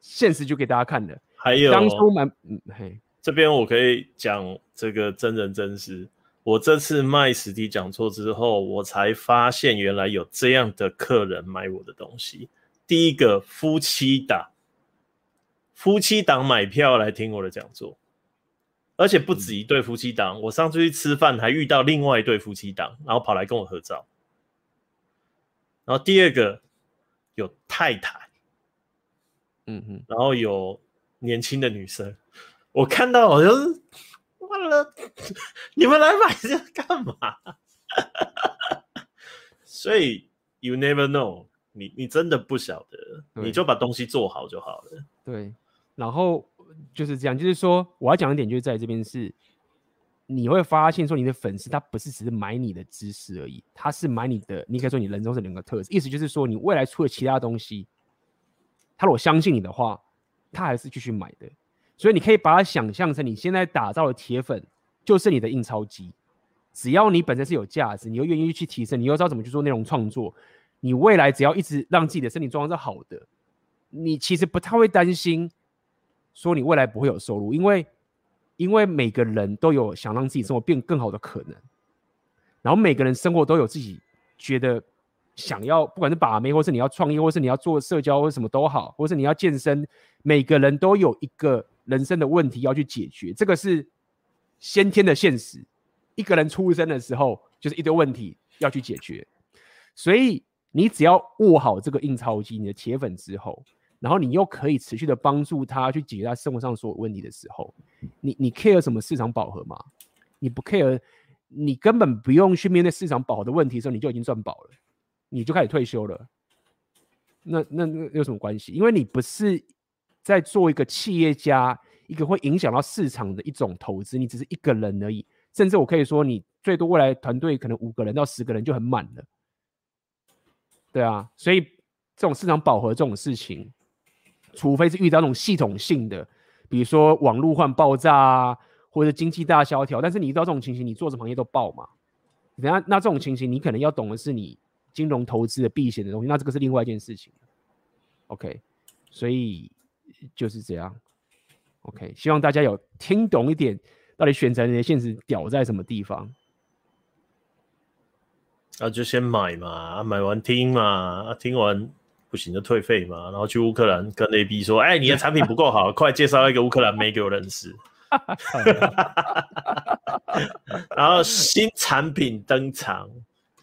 现实就给大家看的，还有当初买，嗯，嘿，这边我可以讲这个真人真事。我这次卖实体讲座之后，我才发现原来有这样的客人买我的东西。第一个夫妻档，夫妻档买票来听我的讲座，而且不止一对夫妻档。我上次去吃饭还遇到另外一对夫妻档，然后跑来跟我合照。然后第二个有太太，嗯嗯，然后有年轻的女生，我看到好像是完了，你们来买这干嘛？所以 you never know。你你真的不晓得，你就把东西做好就好了。对，然后就是这样，就是说我要讲一点，就是在这边是，你会发现说你的粉丝他不是只是买你的知识而已，他是买你的，你可以说你人中是两个特质，意思就是说你未来出了其他东西，他如果相信你的话，他还是继续买的。所以你可以把它想象成你现在打造的铁粉就是你的印钞机，只要你本身是有价值，你又愿意去提升，你又知道怎么去做内容创作。你未来只要一直让自己的身体状况是好的，你其实不太会担心说你未来不会有收入，因为因为每个人都有想让自己生活变更好的可能，然后每个人生活都有自己觉得想要，不管是把妹，或是你要创业，或是你要做社交，或什么都好，或是你要健身，每个人都有一个人生的问题要去解决，这个是先天的现实。一个人出生的时候就是一堆问题要去解决，所以。你只要握好这个印钞机，你的铁粉之后，然后你又可以持续的帮助他去解决他生活上所有问题的时候，你你 care 什么市场饱和吗？你不 care，你根本不用去面对市场饱和的问题的时候，你就已经赚饱了，你就开始退休了。那那那有什么关系？因为你不是在做一个企业家，一个会影响到市场的一种投资，你只是一个人而已。甚至我可以说，你最多未来团队可能五个人到十个人就很满了。对啊，所以这种市场饱和这种事情，除非是遇到那种系统性的，比如说网络换爆炸啊，或者经济大萧条，但是你遇到这种情形，你做什么行业都爆嘛。等下那这种情形，你可能要懂的是你金融投资的避险的东西，那这个是另外一件事情。OK，所以就是这样。OK，希望大家有听懂一点，到底选择你的现实屌在什么地方。啊，就先买嘛，啊、买完听嘛，啊、听完不行就退费嘛，然后去乌克兰跟 AB 说，哎、欸，你的产品不够好，快介绍一个乌克兰妹给我认识。然后新产品登场，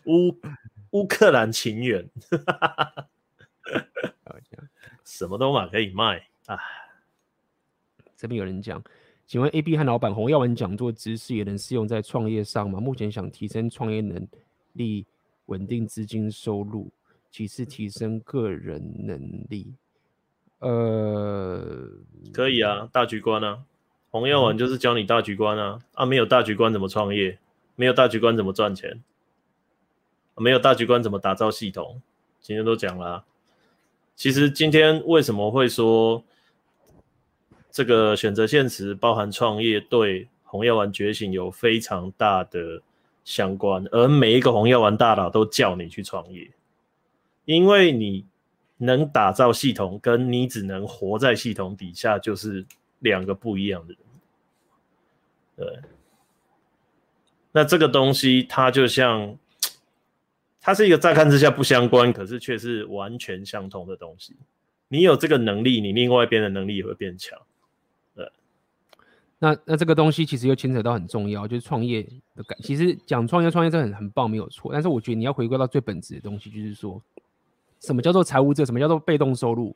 乌乌克兰情缘，什么都嘛可以卖啊。这边有人讲，请问 AB 和老板红耀文讲座知识也能适用在创业上吗？目前想提升创业能力，稳定资金收入，其次提升个人能力。呃，可以啊，大局观啊，红耀文就是教你大局观啊。啊，没有大局观怎么创业？没有大局观怎么赚钱？没有大局观怎么打造系统？今天都讲了。其实今天为什么会说这个选择现实包含创业对红药丸觉醒有非常大的相关，而每一个红药丸大佬都叫你去创业，因为你能打造系统，跟你只能活在系统底下，就是两个不一样的人。对，那这个东西它就像，它是一个乍看之下不相关，可是却是完全相同的东西。你有这个能力，你另外一边的能力也会变强。对那那这个东西其实又牵扯到很重要，就是创业的感。其实讲创业，创业这很很棒，没有错。但是我觉得你要回归到最本质的东西，就是说，什么叫做财务自由？什么叫做被动收入？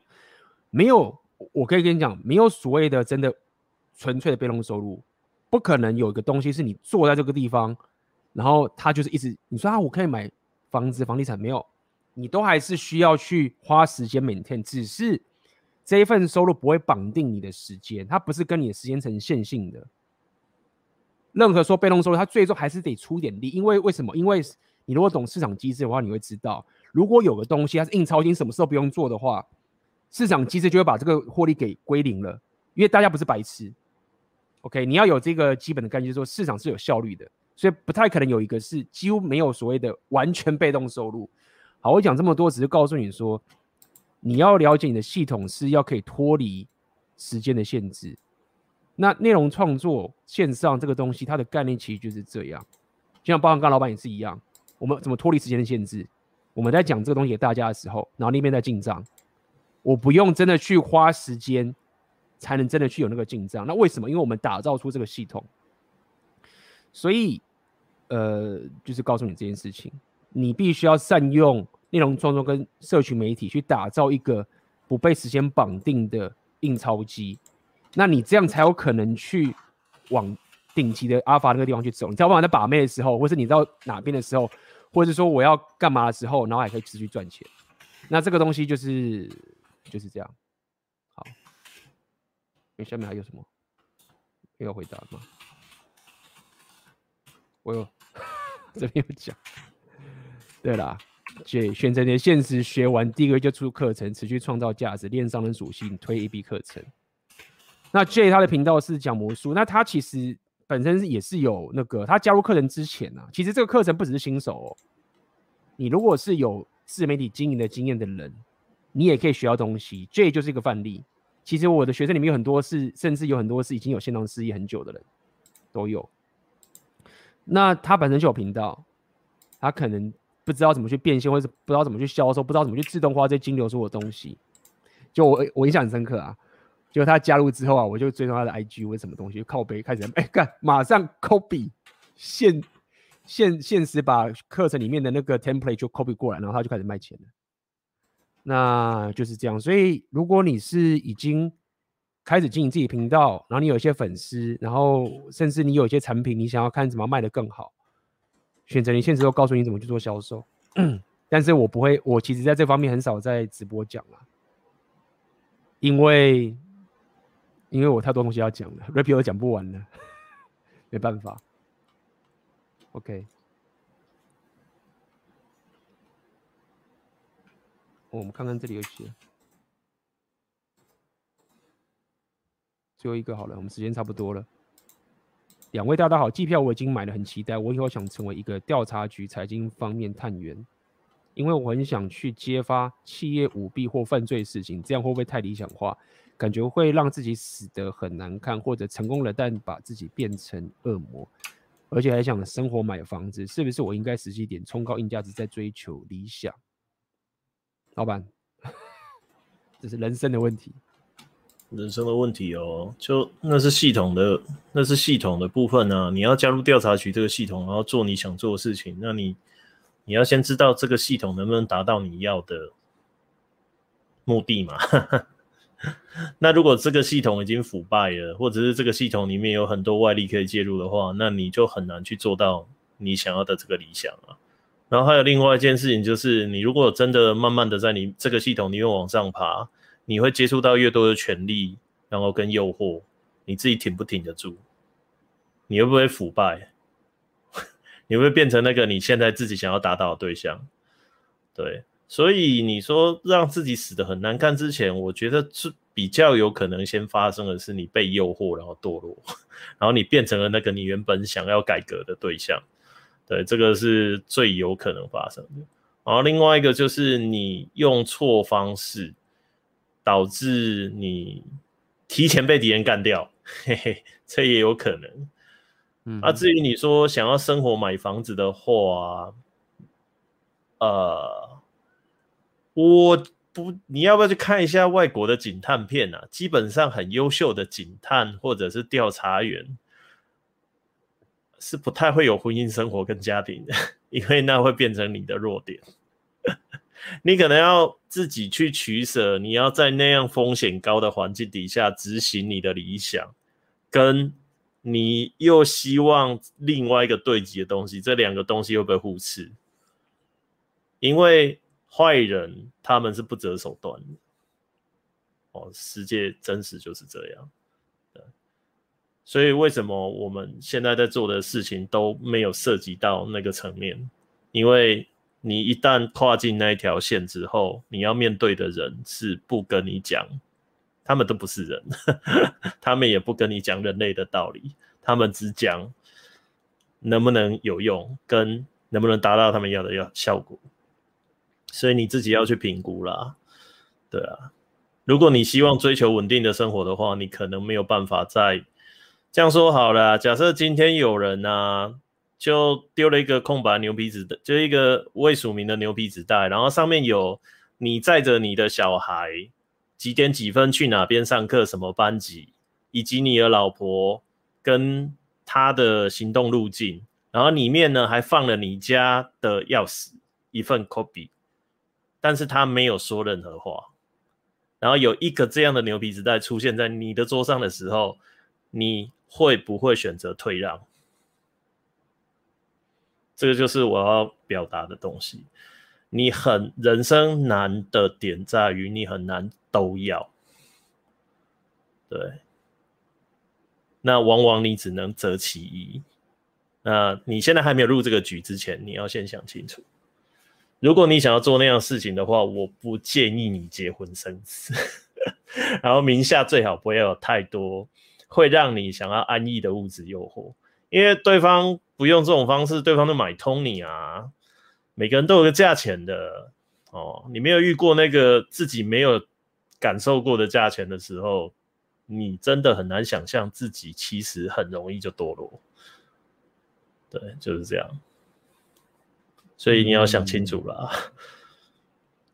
没有，我可以跟你讲，没有所谓的真的纯粹的被动收入，不可能有一个东西是你坐在这个地方，然后他就是一直你说啊，我可以买房子、房地产，没有，你都还是需要去花时间 maintain，只是。这一份收入不会绑定你的时间，它不是跟你的时间成线性的。任何说被动收入，它最终还是得出点力。因为为什么？因为你如果懂市场机制的话，你会知道，如果有个东西它是印钞机，什么时候不用做的话，市场机制就会把这个获利给归零了。因为大家不是白痴。OK，你要有这个基本的概念，就是说市场是有效率的，所以不太可能有一个是几乎没有所谓的完全被动收入。好，我讲这么多，只是告诉你说。你要了解你的系统是要可以脱离时间的限制。那内容创作线上这个东西，它的概念其实就是这样。就像包含刚老板也是一样，我们怎么脱离时间的限制？我们在讲这个东西给大家的时候，然后那边在进账，我不用真的去花时间才能真的去有那个进账。那为什么？因为我们打造出这个系统，所以呃，就是告诉你这件事情，你必须要善用。内容创作跟社群媒体去打造一个不被时间绑定的印钞机，那你这样才有可能去往顶级的阿法那个地方去走。你知道吗？在把妹的时候，或是你到哪边的时候，或者是说我要干嘛的时候，然后还可以持续赚钱。那这个东西就是就是这样。好，那下面还有什么要回答吗？我有 这边有讲。对啦。J 选择你的现实，学完第一个月就出课程，持续创造价值，练商人属性，推 AB 课程。那 J 他的频道是讲魔术，那他其实本身也是有那个，他加入课程之前啊，其实这个课程不只是新手哦。你如果是有自媒体经营的经验的人，你也可以学到东西。J 就是一个范例。其实我的学生里面有很多是，甚至有很多是已经有线上事业很久的人，都有。那他本身就有频道，他可能。不知道怎么去变现，或者不知道怎么去销售，不知道怎么去自动化这些金流出的东西，就我我印象很深刻啊。就他加入之后啊，我就追踪他的 IG 或什么东西，靠北开始哎干，马上 copy 现现现实把课程里面的那个 template 就 copy 过来，然后他就开始卖钱了。那就是这样。所以如果你是已经开始经营自己频道，然后你有一些粉丝，然后甚至你有一些产品，你想要看怎么卖得更好。选择你现实都告诉你怎么去做销售，但是我不会，我其实在这方面很少在直播讲了，因为因为我太多东西要讲了，rap 都讲不完了，没办法。OK，我们看看这里有写，最后一个好了，我们时间差不多了。两位大大好，机票我已经买了，很期待。我以后想成为一个调查局财经方面探员，因为我很想去揭发企业舞弊或犯罪事情。这样会不会太理想化？感觉会让自己死得很难看，或者成功了但把自己变成恶魔，而且还想生活买房子，是不是我应该实际点，冲高硬价值，在追求理想？老板，这是人生的问题。人生的问题哦，就那是系统的，那是系统的部分啊。你要加入调查局这个系统，然后做你想做的事情，那你你要先知道这个系统能不能达到你要的目的嘛。那如果这个系统已经腐败了，或者是这个系统里面有很多外力可以介入的话，那你就很难去做到你想要的这个理想啊。然后还有另外一件事情，就是你如果真的慢慢的在你这个系统里面往上爬，你会接触到越多的权力，然后跟诱惑，你自己挺不挺得住？你会不会腐败？你会不会变成那个你现在自己想要达到的对象？对。所以你说让自己死得很难看之前，我觉得是比较有可能先发生的是你被诱惑，然后堕落，然后你变成了那个你原本想要改革的对象。对，这个是最有可能发生的。然后另外一个就是你用错方式，导致你提前被敌人干掉，嘿嘿，这也有可能。嗯，啊，至于你说想要生活买房子的话，呃。我不，你要不要去看一下外国的警探片啊？基本上很优秀的警探或者是调查员，是不太会有婚姻生活跟家庭的，因为那会变成你的弱点。你可能要自己去取舍，你要在那样风险高的环境底下执行你的理想，跟你又希望另外一个对极的东西，这两个东西会不会互斥？因为。坏人他们是不择手段的，哦，世界真实就是这样，所以为什么我们现在在做的事情都没有涉及到那个层面？因为你一旦跨进那一条线之后，你要面对的人是不跟你讲，他们都不是人，他们也不跟你讲人类的道理，他们只讲能不能有用，跟能不能达到他们要的要效果。所以你自己要去评估啦，对啊。如果你希望追求稳定的生活的话，你可能没有办法再这样说好了。假设今天有人啊，就丢了一个空白牛皮纸的，就一个未署名的牛皮纸袋，然后上面有你载着你的小孩几点几分去哪边上课，什么班级，以及你的老婆跟他的行动路径，然后里面呢还放了你家的钥匙，一份 copy。但是他没有说任何话，然后有一个这样的牛皮纸袋出现在你的桌上的时候，你会不会选择退让？这个就是我要表达的东西。你很人生难的点在于你很难都要，对。那往往你只能择其一。那你现在还没有入这个局之前，你要先想清楚。如果你想要做那样事情的话，我不建议你结婚生子，然后名下最好不要有太多会让你想要安逸的物质诱惑，因为对方不用这种方式，对方都买通你啊。每个人都有个价钱的哦，你没有遇过那个自己没有感受过的价钱的时候，你真的很难想象自己其实很容易就堕落。对，就是这样。所以你要想清楚了，嗯。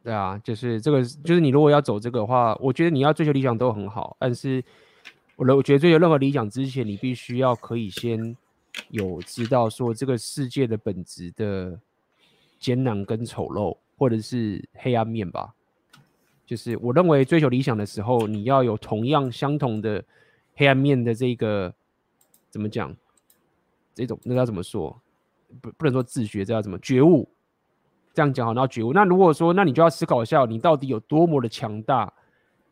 对啊，就是这个，就是你如果要走这个的话，我觉得你要追求理想都很好，但是我我觉得追求任何理想之前，你必须要可以先有知道说这个世界的本质的艰难跟丑陋，或者是黑暗面吧。就是我认为追求理想的时候，你要有同样相同的黑暗面的这个怎么讲？这种那要怎么说？不不能说自觉，这要怎么觉悟？这样讲好，然后觉悟。那如果说，那你就要思考一下，你到底有多么的强大，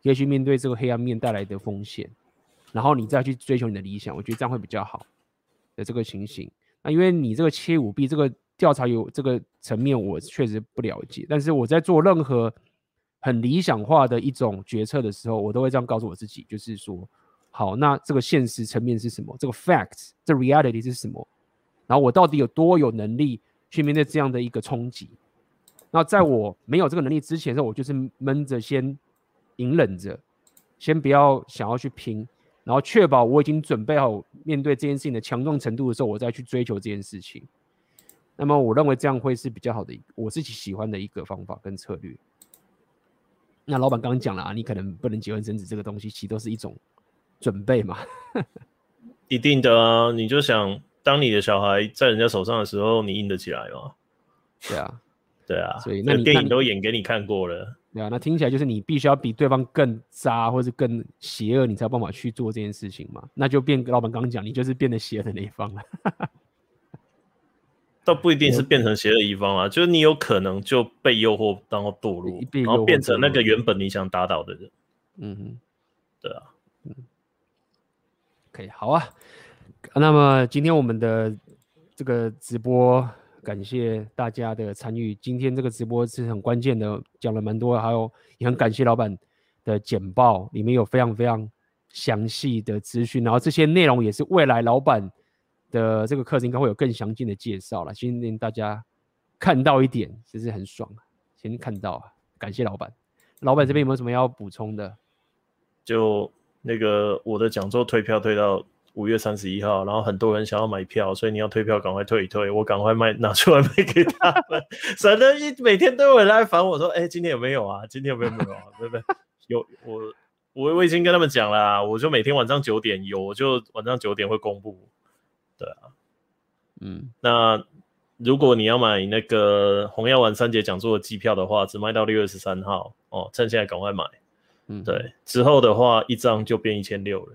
可以去面对这个黑暗面带来的风险，然后你再去追求你的理想。我觉得这样会比较好的这个情形。那因为你这个切五 B 这个调查有这个层面，我确实不了解。但是我在做任何很理想化的一种决策的时候，我都会这样告诉我自己，就是说，好，那这个现实层面是什么？这个 fact，这 reality 是什么？然后我到底有多有能力去面对这样的一个冲击？那在我没有这个能力之前的时候，我就是闷着先隐忍着，先不要想要去拼，然后确保我已经准备好面对这件事情的强壮程度的时候，我再去追求这件事情。那么我认为这样会是比较好的，我自己喜欢的一个方法跟策略。那老板刚刚讲了啊，你可能不能结婚生子，这个东西其实都是一种准备嘛。一定的啊，你就想。当你的小孩在人家手上的时候，你硬得起来吗？对啊，对啊，所以那电影都演给你看过了。对啊，那听起来就是你必须要比对方更渣，或是更邪恶，你才有办法去做这件事情嘛？那就变老板刚刚讲，你就是变得邪恶的那一方了。倒不一定是变成邪恶一方啊，就是你有可能就被诱惑，然后堕落，然后变成那个原本你想打倒的人。嗯哼，对啊，嗯，可以，好啊。那么今天我们的这个直播，感谢大家的参与。今天这个直播是很关键的，讲了蛮多，还有也很感谢老板的简报，里面有非常非常详细的资讯，然后这些内容也是未来老板。的这个课程应该会有更详尽的介绍了，今天大家看到一点，其实很爽。先看到，感谢老板。老板这边有没有什么要补充的？就那个我的讲座退票退到五月三十一号，然后很多人想要买票，所以你要退票赶快退一退，我赶快卖拿出来卖给他们，省得一每天都有人来烦我说，哎、欸，今天有没有啊？今天有没有没有啊？对不对？有我我我已经跟他们讲了，我就每天晚上九点有，我就晚上九点会公布。对啊，嗯，那如果你要买那个红药丸三节讲座的机票的话，只卖到六月十三号哦，趁现在赶快买。嗯，对，之后的话一张就变一千六了，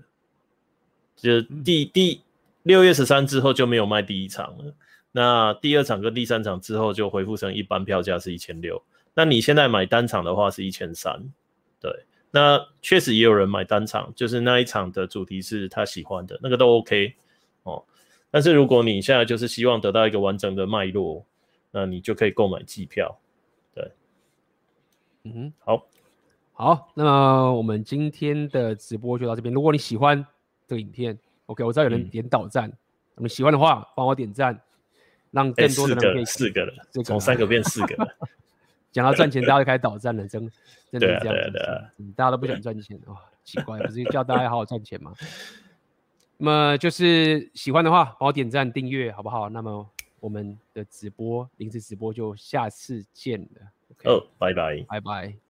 就是第第六月十三之后就没有卖第一场了，那第二场跟第三场之后就恢复成一般票价是一千六，那你现在买单场的话是一千三，对，那确实也有人买单场，就是那一场的主题是他喜欢的那个都 OK 哦。但是如果你现在就是希望得到一个完整的脉络，那你就可以购买季票。对，嗯哼，好，好，那么我们今天的直播就到这边。如果你喜欢这个影片，OK，我知道有人点倒赞，那、嗯、么喜欢的话帮我点赞，让更多的人可以、欸、四个了，从三个变四个了。讲到赚钱，大家就开始倒赞了，真 真的是这样子，对啊啊啊嗯，大家都不想赚钱哦，奇怪，不是叫大家好好赚钱吗？那么就是喜欢的话，帮我点赞、订阅，好不好？那么我们的直播，临时直播就下次见了。哦，拜拜，拜拜。